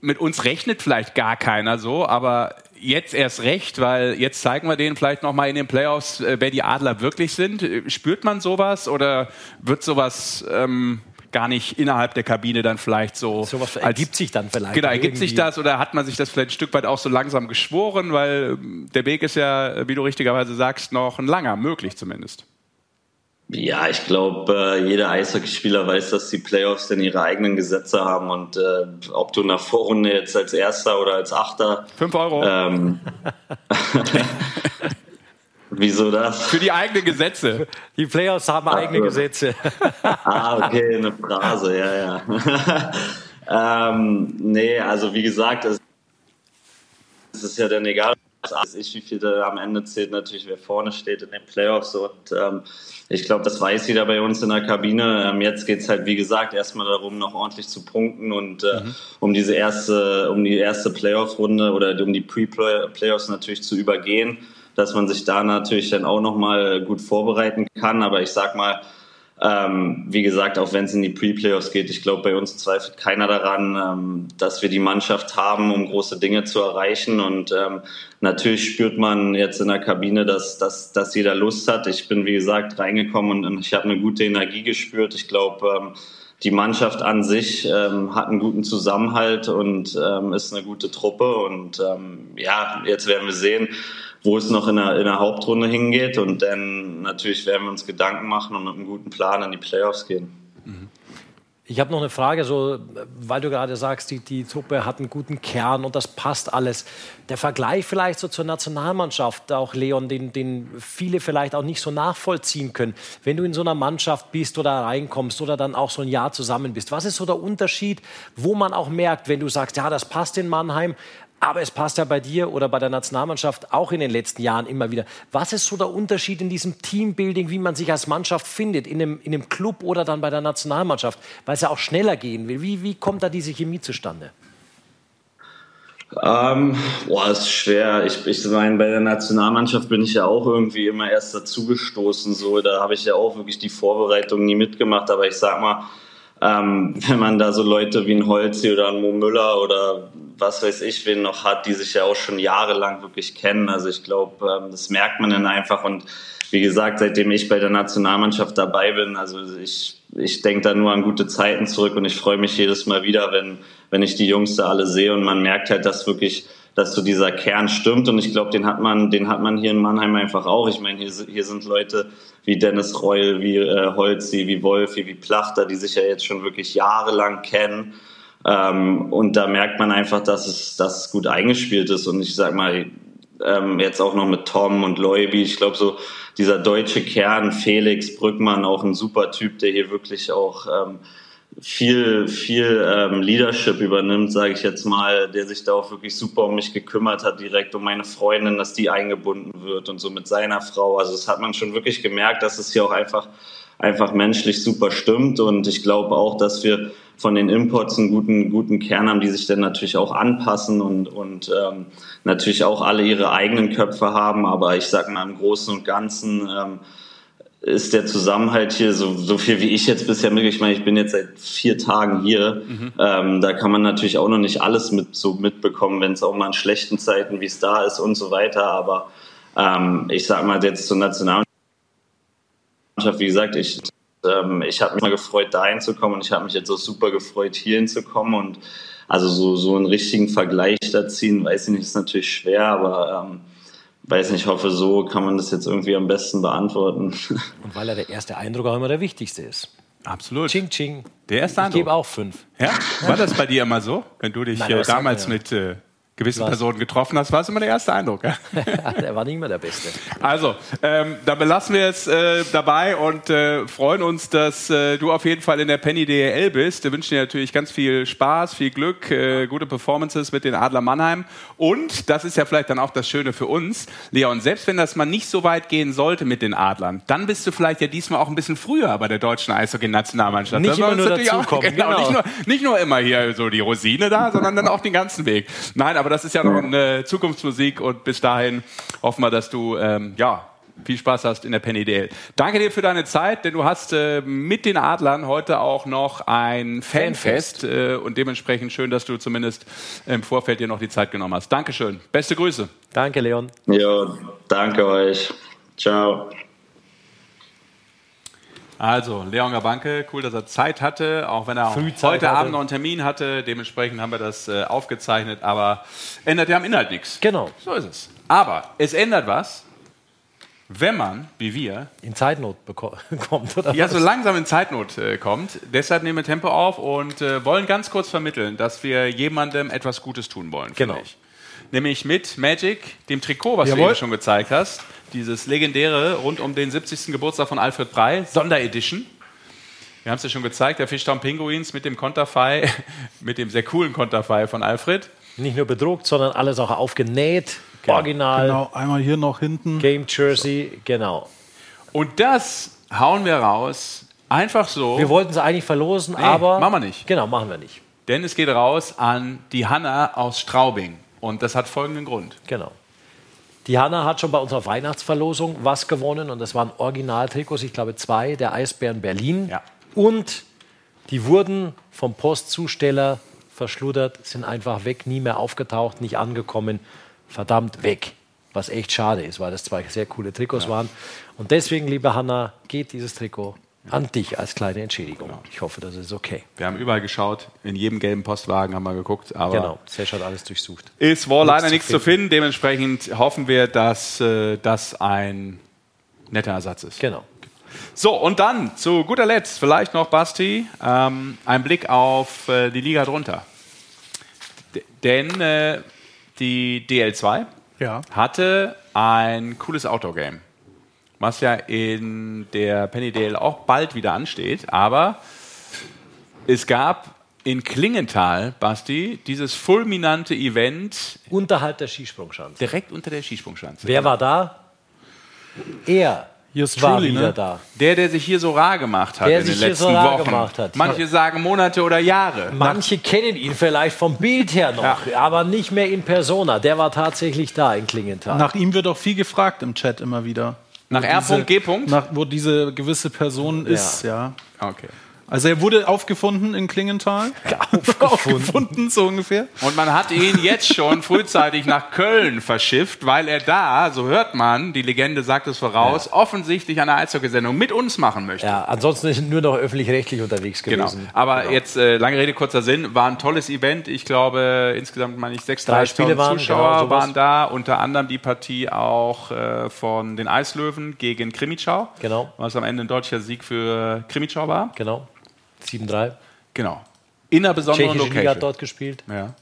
mit uns rechnet vielleicht gar keiner so, aber jetzt erst recht, weil jetzt zeigen wir denen vielleicht nochmal in den Playoffs, äh, wer die Adler wirklich sind. Äh, Spürt man sowas oder wird sowas ähm, gar nicht innerhalb der Kabine dann vielleicht so. Sowas ergibt sich dann vielleicht. Genau, ergibt sich irgendwie. das oder hat man sich das vielleicht ein Stück weit auch so langsam geschworen, weil ähm, der Weg ist ja, wie du richtigerweise sagst, noch ein langer, möglich zumindest. Ja, ich glaube, äh, jeder Eishockeyspieler weiß, dass die Playoffs denn ihre eigenen Gesetze haben und äh, ob du in der Vorrunde jetzt als Erster oder als Achter. Fünf Euro. Ähm, Wieso das? Für die eigenen Gesetze. Die Playoffs haben eigene so. Gesetze. Ah, okay, eine Phrase, ja, ja. ähm, nee, also wie gesagt, es, es ist ja dann egal, was ich, wie viel da am Ende zählt, natürlich, wer vorne steht in den Playoffs. Und ähm, ich glaube, das weiß jeder bei uns in der Kabine. Ähm, jetzt geht's halt, wie gesagt, erstmal darum, noch ordentlich zu punkten und äh, um diese erste, um die erste Playoff-Runde oder um die Pre-Playoffs natürlich zu übergehen, dass man sich da natürlich dann auch nochmal gut vorbereiten kann. Aber ich sag mal, ähm, wie gesagt, auch wenn es in die Pre-Playoffs geht, ich glaube, bei uns zweifelt keiner daran, ähm, dass wir die Mannschaft haben, um große Dinge zu erreichen. Und ähm, natürlich spürt man jetzt in der Kabine, dass, dass, dass jeder Lust hat. Ich bin, wie gesagt, reingekommen und, ich habe eine gute Energie gespürt. Ich glaube, ähm, die Mannschaft an sich ähm, hat einen guten Zusammenhalt und ähm, ist eine gute Truppe. Und ja, jetzt werden wir sehen, wo es noch in der, in der Hauptrunde hingeht. Und dann natürlich werden wir uns Gedanken machen und mit einem guten Plan in die Playoffs gehen. Ich habe noch eine Frage, so, weil du gerade sagst, die, die Truppe hat einen guten Kern und das passt alles. Der Vergleich vielleicht so zur Nationalmannschaft, auch Leon, den, den viele vielleicht auch nicht so nachvollziehen können. Wenn du in so einer Mannschaft bist oder reinkommst oder dann auch so ein Jahr zusammen bist, was ist so der Unterschied, wo man auch merkt, wenn du sagst, ja, das passt in Mannheim, aber es passt ja bei dir oder bei der Nationalmannschaft auch in den letzten Jahren immer wieder. Was ist so der Unterschied in diesem Teambuilding, wie man sich als Mannschaft findet, in einem, in einem Club oder dann bei der Nationalmannschaft, weil es ja auch schneller gehen will? Wie, wie kommt da diese Chemie zustande? Ähm, boah, ist schwer. Ich, ich meine, bei der Nationalmannschaft bin ich ja auch irgendwie immer erst dazugestoßen. So, da habe ich ja auch wirklich die Vorbereitung nie mitgemacht. Aber ich sag mal, ähm, wenn man da so Leute wie ein Holzi oder ein Mo Müller oder was weiß ich wen noch hat, die sich ja auch schon jahrelang wirklich kennen. Also ich glaube, ähm, das merkt man dann einfach. Und wie gesagt, seitdem ich bei der Nationalmannschaft dabei bin, also ich, ich denke da nur an gute Zeiten zurück und ich freue mich jedes Mal wieder, wenn, wenn ich die Jungs da alle sehe und man merkt halt, dass wirklich dass so dieser Kern stimmt und ich glaube, den hat man, den hat man hier in Mannheim einfach auch. Ich meine, hier, hier sind Leute wie Dennis Reul, wie äh, Holzi, wie Wolfi, wie Plachter, die sich ja jetzt schon wirklich jahrelang kennen. Ähm, und da merkt man einfach, dass es, dass es gut eingespielt ist. Und ich sag mal, ähm, jetzt auch noch mit Tom und Leubi, ich glaube so dieser deutsche Kern, Felix Brückmann, auch ein super Typ, der hier wirklich auch ähm, viel, viel ähm, Leadership übernimmt, sage ich jetzt mal, der sich da auch wirklich super um mich gekümmert hat, direkt um meine Freundin, dass die eingebunden wird und so mit seiner Frau. Also das hat man schon wirklich gemerkt, dass es hier auch einfach, einfach menschlich super stimmt. Und ich glaube auch, dass wir von den Imports einen guten, guten Kern haben, die sich dann natürlich auch anpassen und, und ähm, natürlich auch alle ihre eigenen Köpfe haben. Aber ich sag mal, im Großen und Ganzen ähm, ist der Zusammenhalt hier so, so viel wie ich jetzt bisher mitgekriegt. Ich meine, ich bin jetzt seit vier Tagen hier. Mhm. Ähm, da kann man natürlich auch noch nicht alles mit so mitbekommen, wenn es auch mal in schlechten Zeiten, wie es da ist und so weiter. Aber ähm, ich sag mal jetzt zur Nationalmannschaft, wie gesagt, ich, ähm, ich habe mich mal gefreut, da hinzukommen und ich habe mich jetzt auch super gefreut, hier hinzukommen. Und also so, so einen richtigen Vergleich da ziehen, weiß ich nicht, ist natürlich schwer, aber ähm, weiß nicht, ich hoffe, so kann man das jetzt irgendwie am besten beantworten. Und weil ja der erste Eindruck auch immer der wichtigste ist. Absolut. Ching, ching. Der erste Ich Eindruck. gebe auch fünf. Ja? War das bei dir immer so, wenn du dich Nein, äh, damals ja. mit äh, gewissen Was? Personen getroffen hast, war es immer der erste Eindruck. Ja? der war nicht mehr der Beste. Also, ähm, da belassen wir es äh, dabei und äh, freuen uns, dass äh, du auf jeden Fall in der Penny DL bist. Wir wünschen dir natürlich ganz viel Spaß, viel Glück, äh, gute Performances mit den Adler Mannheim. Und das ist ja vielleicht dann auch das Schöne für uns, Leon, selbst wenn das mal nicht so weit gehen sollte mit den Adlern, dann bist du vielleicht ja diesmal auch ein bisschen früher bei der deutschen Eishockey-Nationalmannschaft. Nicht immer nur natürlich dazukommen, genau, genau. Nicht, nur, nicht nur immer hier so die Rosine da, sondern dann auch den ganzen Weg. Nein, aber das ist ja noch eine Zukunftsmusik und bis dahin hoffen wir, dass du ähm, ja viel Spaß hast in der Penny DL. Danke dir für deine Zeit, denn du hast äh, mit den Adlern heute auch noch ein Fanfest äh, und dementsprechend schön, dass du zumindest im Vorfeld dir noch die Zeit genommen hast. Dankeschön. Beste Grüße. Danke, Leon. Jo, danke euch. Ciao. Also, Leon Gabanke, cool, dass er Zeit hatte, auch wenn er Früh Zeit heute hatte. Abend noch einen Termin hatte. Dementsprechend haben wir das äh, aufgezeichnet, aber ändert ja am Inhalt nichts. Genau. So ist es. Aber es ändert was, wenn man, wie wir, In Zeitnot kommt, oder ja so langsam in Zeitnot äh, kommt. Deshalb nehmen wir Tempo auf und äh, wollen ganz kurz vermitteln, dass wir jemandem etwas Gutes tun wollen. Genau. Ich. Nämlich mit Magic, dem Trikot, was du Jawohl. eben schon gezeigt hast. Dieses legendäre rund um den 70. Geburtstag von Alfred Brei, Sonderedition. Wir haben es ja schon gezeigt, der Fischtown Pinguins mit dem Konterfei, mit dem sehr coolen Konterfei von Alfred. Nicht nur bedruckt, sondern alles auch aufgenäht. Original. Genau, einmal hier noch hinten. Game Jersey, genau. Und das hauen wir raus, einfach so. Wir wollten es eigentlich verlosen, Nee, aber. machen wir nicht. Genau, machen wir nicht. Denn es geht raus an die Hanna aus Straubing. Und das hat folgenden Grund. Genau. Die Hanna hat schon bei unserer Weihnachtsverlosung was gewonnen und das waren Originaltrikots, ich glaube zwei, der Eisbären Berlin. Ja. Und die wurden vom Postzusteller verschludert, sind einfach weg, nie mehr aufgetaucht, nicht angekommen, verdammt weg. Was echt schade ist, weil das zwei sehr coole Trikots waren. Und deswegen, liebe Hanna, geht dieses Trikot an dich als kleine Entschädigung. Ich hoffe, das ist okay. Wir haben überall geschaut, in jedem gelben Postwagen haben wir geguckt, aber Genau, Sesh hat alles durchsucht. ist wohl leider zu nichts zu finden. Dementsprechend hoffen wir, dass äh, das ein netter Ersatz ist. Genau. So, und dann zu guter Letzt vielleicht noch, Basti, ähm, ein Blick auf äh, die Liga drunter. D denn äh, die DL2 Ja. hatte ein cooles Outdoor-Game, was ja in der Penny DL auch bald wieder ansteht. Aber es gab in Klingenthal, Basti, dieses fulminante Event Unterhalb der Skisprungschanze. direkt unter der Skisprungschanze. Wer war da? Er Yours war truly, wieder ne? da. Der, der sich hier so rar gemacht hat Der in den letzten so rar Wochen. gemacht hat. Manche sagen Monate oder Jahre. Manche kennen ihn vielleicht vom Bild her noch, aber nicht mehr in Persona. Der war tatsächlich da in Klingenthal. Nach ihm wird auch viel gefragt im Chat immer wieder. Nach Wo R. diese- G. Nach, wo diese gewisse Person ist, ja. Okay. Also er wurde aufgefunden in Klingenthal. aufgefunden, so ungefähr. Und man hat ihn jetzt schon frühzeitig nach Köln verschifft, weil er da, so hört man, die Legende sagt es voraus, offensichtlich eine Eishockey-Sendung mit uns machen möchte. Ja, ansonsten ist er nur noch öffentlich-rechtlich unterwegs Genau. gewesen. Aber jetzt, äh, lange Rede, kurzer Sinn, war ein tolles Event. Ich glaube, insgesamt meine ich Drei 6.000 Spiele waren, Zuschauer genau, waren da. Unter anderem die Partie auch äh, von den Eislöwen gegen Krimitschau. Genau. Was am Ende ein deutscher Sieg für Krimitschau war. Genau. 7-3. Genau. In einer besonderen Tschechische Liga Location. hat dort gespielt. Ja.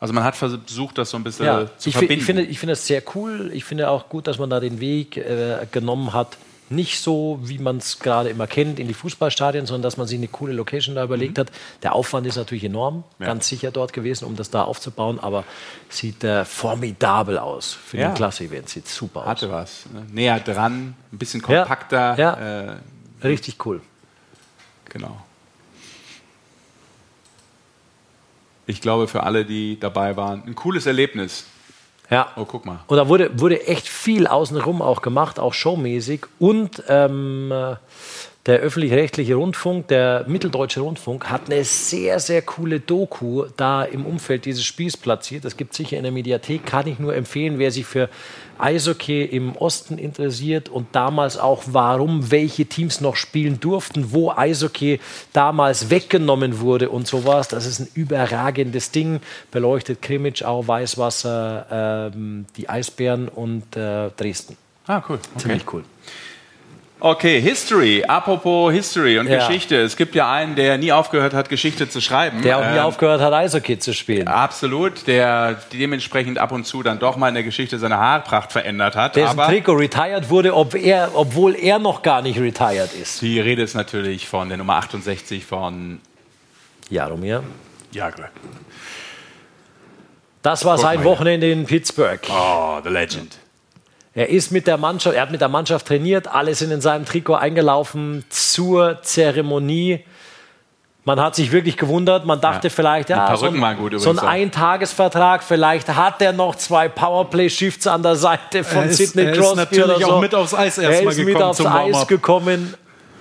Also man hat versucht, das so ein bisschen Ja, zu ich, verbinden. ich finde, ich finde das sehr cool. Ich finde auch gut, dass man da den Weg äh, genommen hat. Nicht so, wie man es gerade immer kennt, in die Fußballstadien, sondern dass man sich eine coole Location da überlegt hat. Der Aufwand ist natürlich enorm, Ja. ganz sicher dort gewesen, um das da aufzubauen, aber sieht äh, formidabel aus für Ja. den Klasse-Event. Sieht super aus. Hatte was. ne? Näher dran, ein bisschen kompakter. ja. Äh, Richtig cool. Genau. Ich glaube, für alle, die dabei waren, ein cooles Erlebnis. Ja. Oh, guck mal. Und da wurde, wurde echt viel außenrum auch gemacht, auch showmäßig. Und ähm, äh, der öffentlich-rechtliche Rundfunk, der Mitteldeutsche Rundfunk, hat eine sehr, sehr coole Doku da im Umfeld dieses Spiels platziert. Das gibt sicher in der Mediathek, kann ich nur empfehlen, wer sich für Eishockey im Osten interessiert und damals auch, warum welche Teams noch spielen durften, wo Eishockey damals weggenommen wurde und sowas. Das ist ein überragendes Ding. Beleuchtet Krimitschau, Weißwasser, ähm, die Eisbären und äh, Dresden. Ah, cool. Okay. Ziemlich cool. Okay, History. Apropos History und Ja. Geschichte. Es gibt ja einen, der nie aufgehört hat, Geschichte zu schreiben. Der auch nie Ähm, aufgehört hat, Eishockey zu spielen. Absolut, der dementsprechend ab und zu dann doch mal in der Geschichte seine Haarpracht verändert hat. Dessen aber Trikot retired wurde, ob er, obwohl er noch gar nicht retired ist. die Rede ist natürlich von der Nummer 68 von Jaromir. Jagr. Das war Guck sein. Wochenende in Pittsburgh. Oh, the legend. Er ist mit der Mannschaft, er hat mit der Mannschaft trainiert, alle sind in seinem Trikot eingelaufen zur Zeremonie. Man hat sich wirklich gewundert, man dachte Ja. vielleicht, ja, so ein, gut so ein. Eintagesvertrag, vielleicht hat er noch zwei Powerplay-Shifts an der Seite von Er ist- Sidney er ist Crosby natürlich oder so. auch mit aufs Eis er erstmal ist mit gekommen aufs zum Eis gekommen.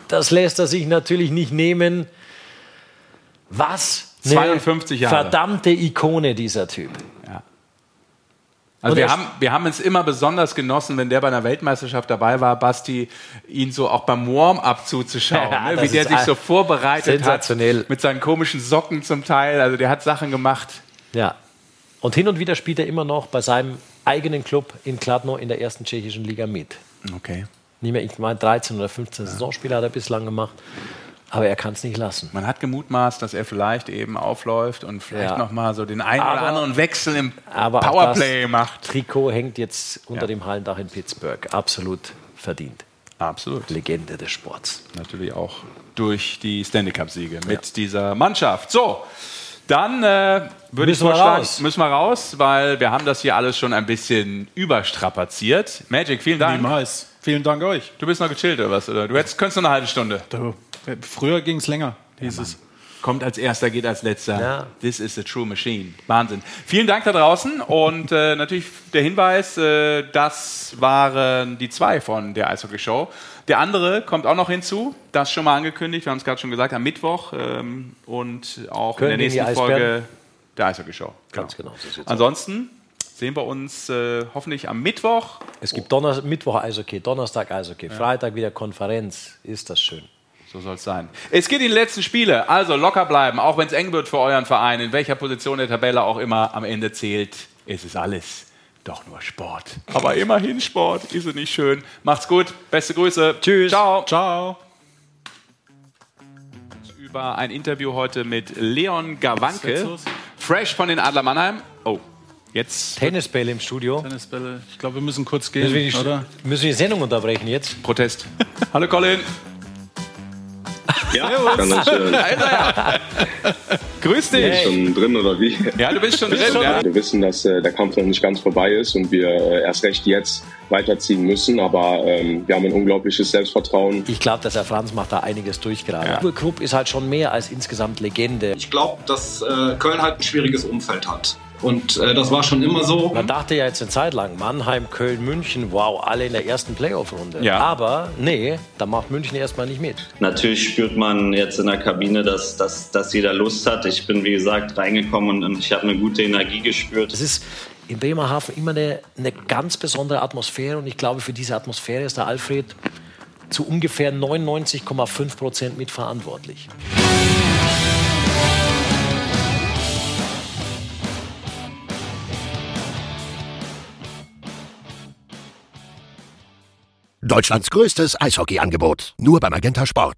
Das lässt er sich natürlich nicht nehmen. Was? eine 52 Jahre. Verdammte Ikone, dieser Typ. Also Und wir haben, wir haben es immer besonders genossen, wenn der bei einer Weltmeisterschaft dabei war, Basti, ihn so auch beim Warm-up zuzuschauen, Ja, ne? wie der sich so vorbereitet hat, mit seinen komischen Socken zum Teil. Also der hat Sachen gemacht. Ja. Und hin und wieder spielt er immer noch bei seinem eigenen Club in Kladno in der ersten tschechischen Liga mit. Okay. Nicht mehr, ich meine, 13 oder 15 Saisonspiele hat er bislang gemacht. Aber er kann es nicht lassen. Man hat gemutmaßt, dass er vielleicht eben aufläuft und vielleicht Ja. noch mal so den einen oder Aber- anderen Wechsel im Powerplay das macht. Trikot hängt jetzt unter Ja. dem Hallendach in Pittsburgh. Absolut verdient. Absolut. Legende des Sports. Natürlich auch durch die Stanley Cup-Siege mit dieser Mannschaft. So, dann äh, würde ich Müssen wir vorschlagen, raus. müssen wir raus, weil wir haben das hier alles schon ein bisschen überstrapaziert. Magic, vielen Dank. Niemals. Vielen Dank euch. Du bist noch gechillt oder was? Oder? Du hättest, könntest noch eine halbe Stunde. Du, früher ging es länger, hieß es. Kommt als erster, geht als letzter. Ja. This is a true machine. Wahnsinn. Vielen Dank da draußen und äh, natürlich der Hinweis, äh, das waren die zwei von der Eishockey Show. Der andere kommt auch noch hinzu, das schon mal angekündigt, wir haben es gerade schon gesagt, am Mittwoch ähm, und auch Köln in der nächsten Folge der Eishockey Show. Ganz genau. so sieht's aus. Ansonsten sehen wir uns äh, hoffentlich am Mittwoch. Es gibt Donner Mittwoch Eishockey, Donnerstag Eishockey, Freitag wieder Konferenz. Ist das schön. So soll es sein. Es geht in die letzten Spiele, also locker bleiben, auch wenn es eng wird für euren Verein, in welcher Position der Tabelle auch immer am Ende zählt. Es ist alles doch nur Sport. Aber immerhin Sport, ist es nicht schön. Macht's gut, beste Grüße. Tschüss. Ciao. Ciao. Über ein Interview heute mit Leon Gawanke, fresh von den Adler Mannheim. Oh, jetzt Tennisbälle im Studio. Tennisbälle. Ich glaube, wir müssen kurz Müssen wir, gehen, die, oder? müssen wir die Sendung unterbrechen jetzt? Protest. Hallo Colin. Ja, kann das schön. Grüß dich. Bin ich schon drin oder wie? Ja, du bist schon drin. Ja. Wir wissen, dass äh, der Kampf noch nicht ganz vorbei ist und wir äh, erst recht jetzt weiterziehen müssen, aber ähm, wir haben ein unglaubliches Selbstvertrauen. Ich glaube, dass Herr Franz macht da einiges durch gerade. Ja. Der Club ist halt schon mehr als insgesamt Legende. Ich glaube, dass äh, Köln halt ein schwieriges Umfeld hat. Und äh, das war schon immer so. Man dachte ja jetzt eine Zeit lang, Mannheim, Köln, München, wow, alle in der ersten Playoff-Runde. Ja. Aber nee, da macht München erstmal nicht mit. Natürlich spürt man jetzt in der Kabine, dass, dass, dass jeder Lust hat. Ich bin, wie gesagt, reingekommen und, ich habe eine gute Energie gespürt. Es ist in Bremerhaven immer eine, eine ganz besondere Atmosphäre und ich glaube, für diese Atmosphäre ist der Alfred zu ungefähr 99,5 Prozent mitverantwortlich. Deutschlands größtes Eishockeyangebot. Nur beim Magenta Sport.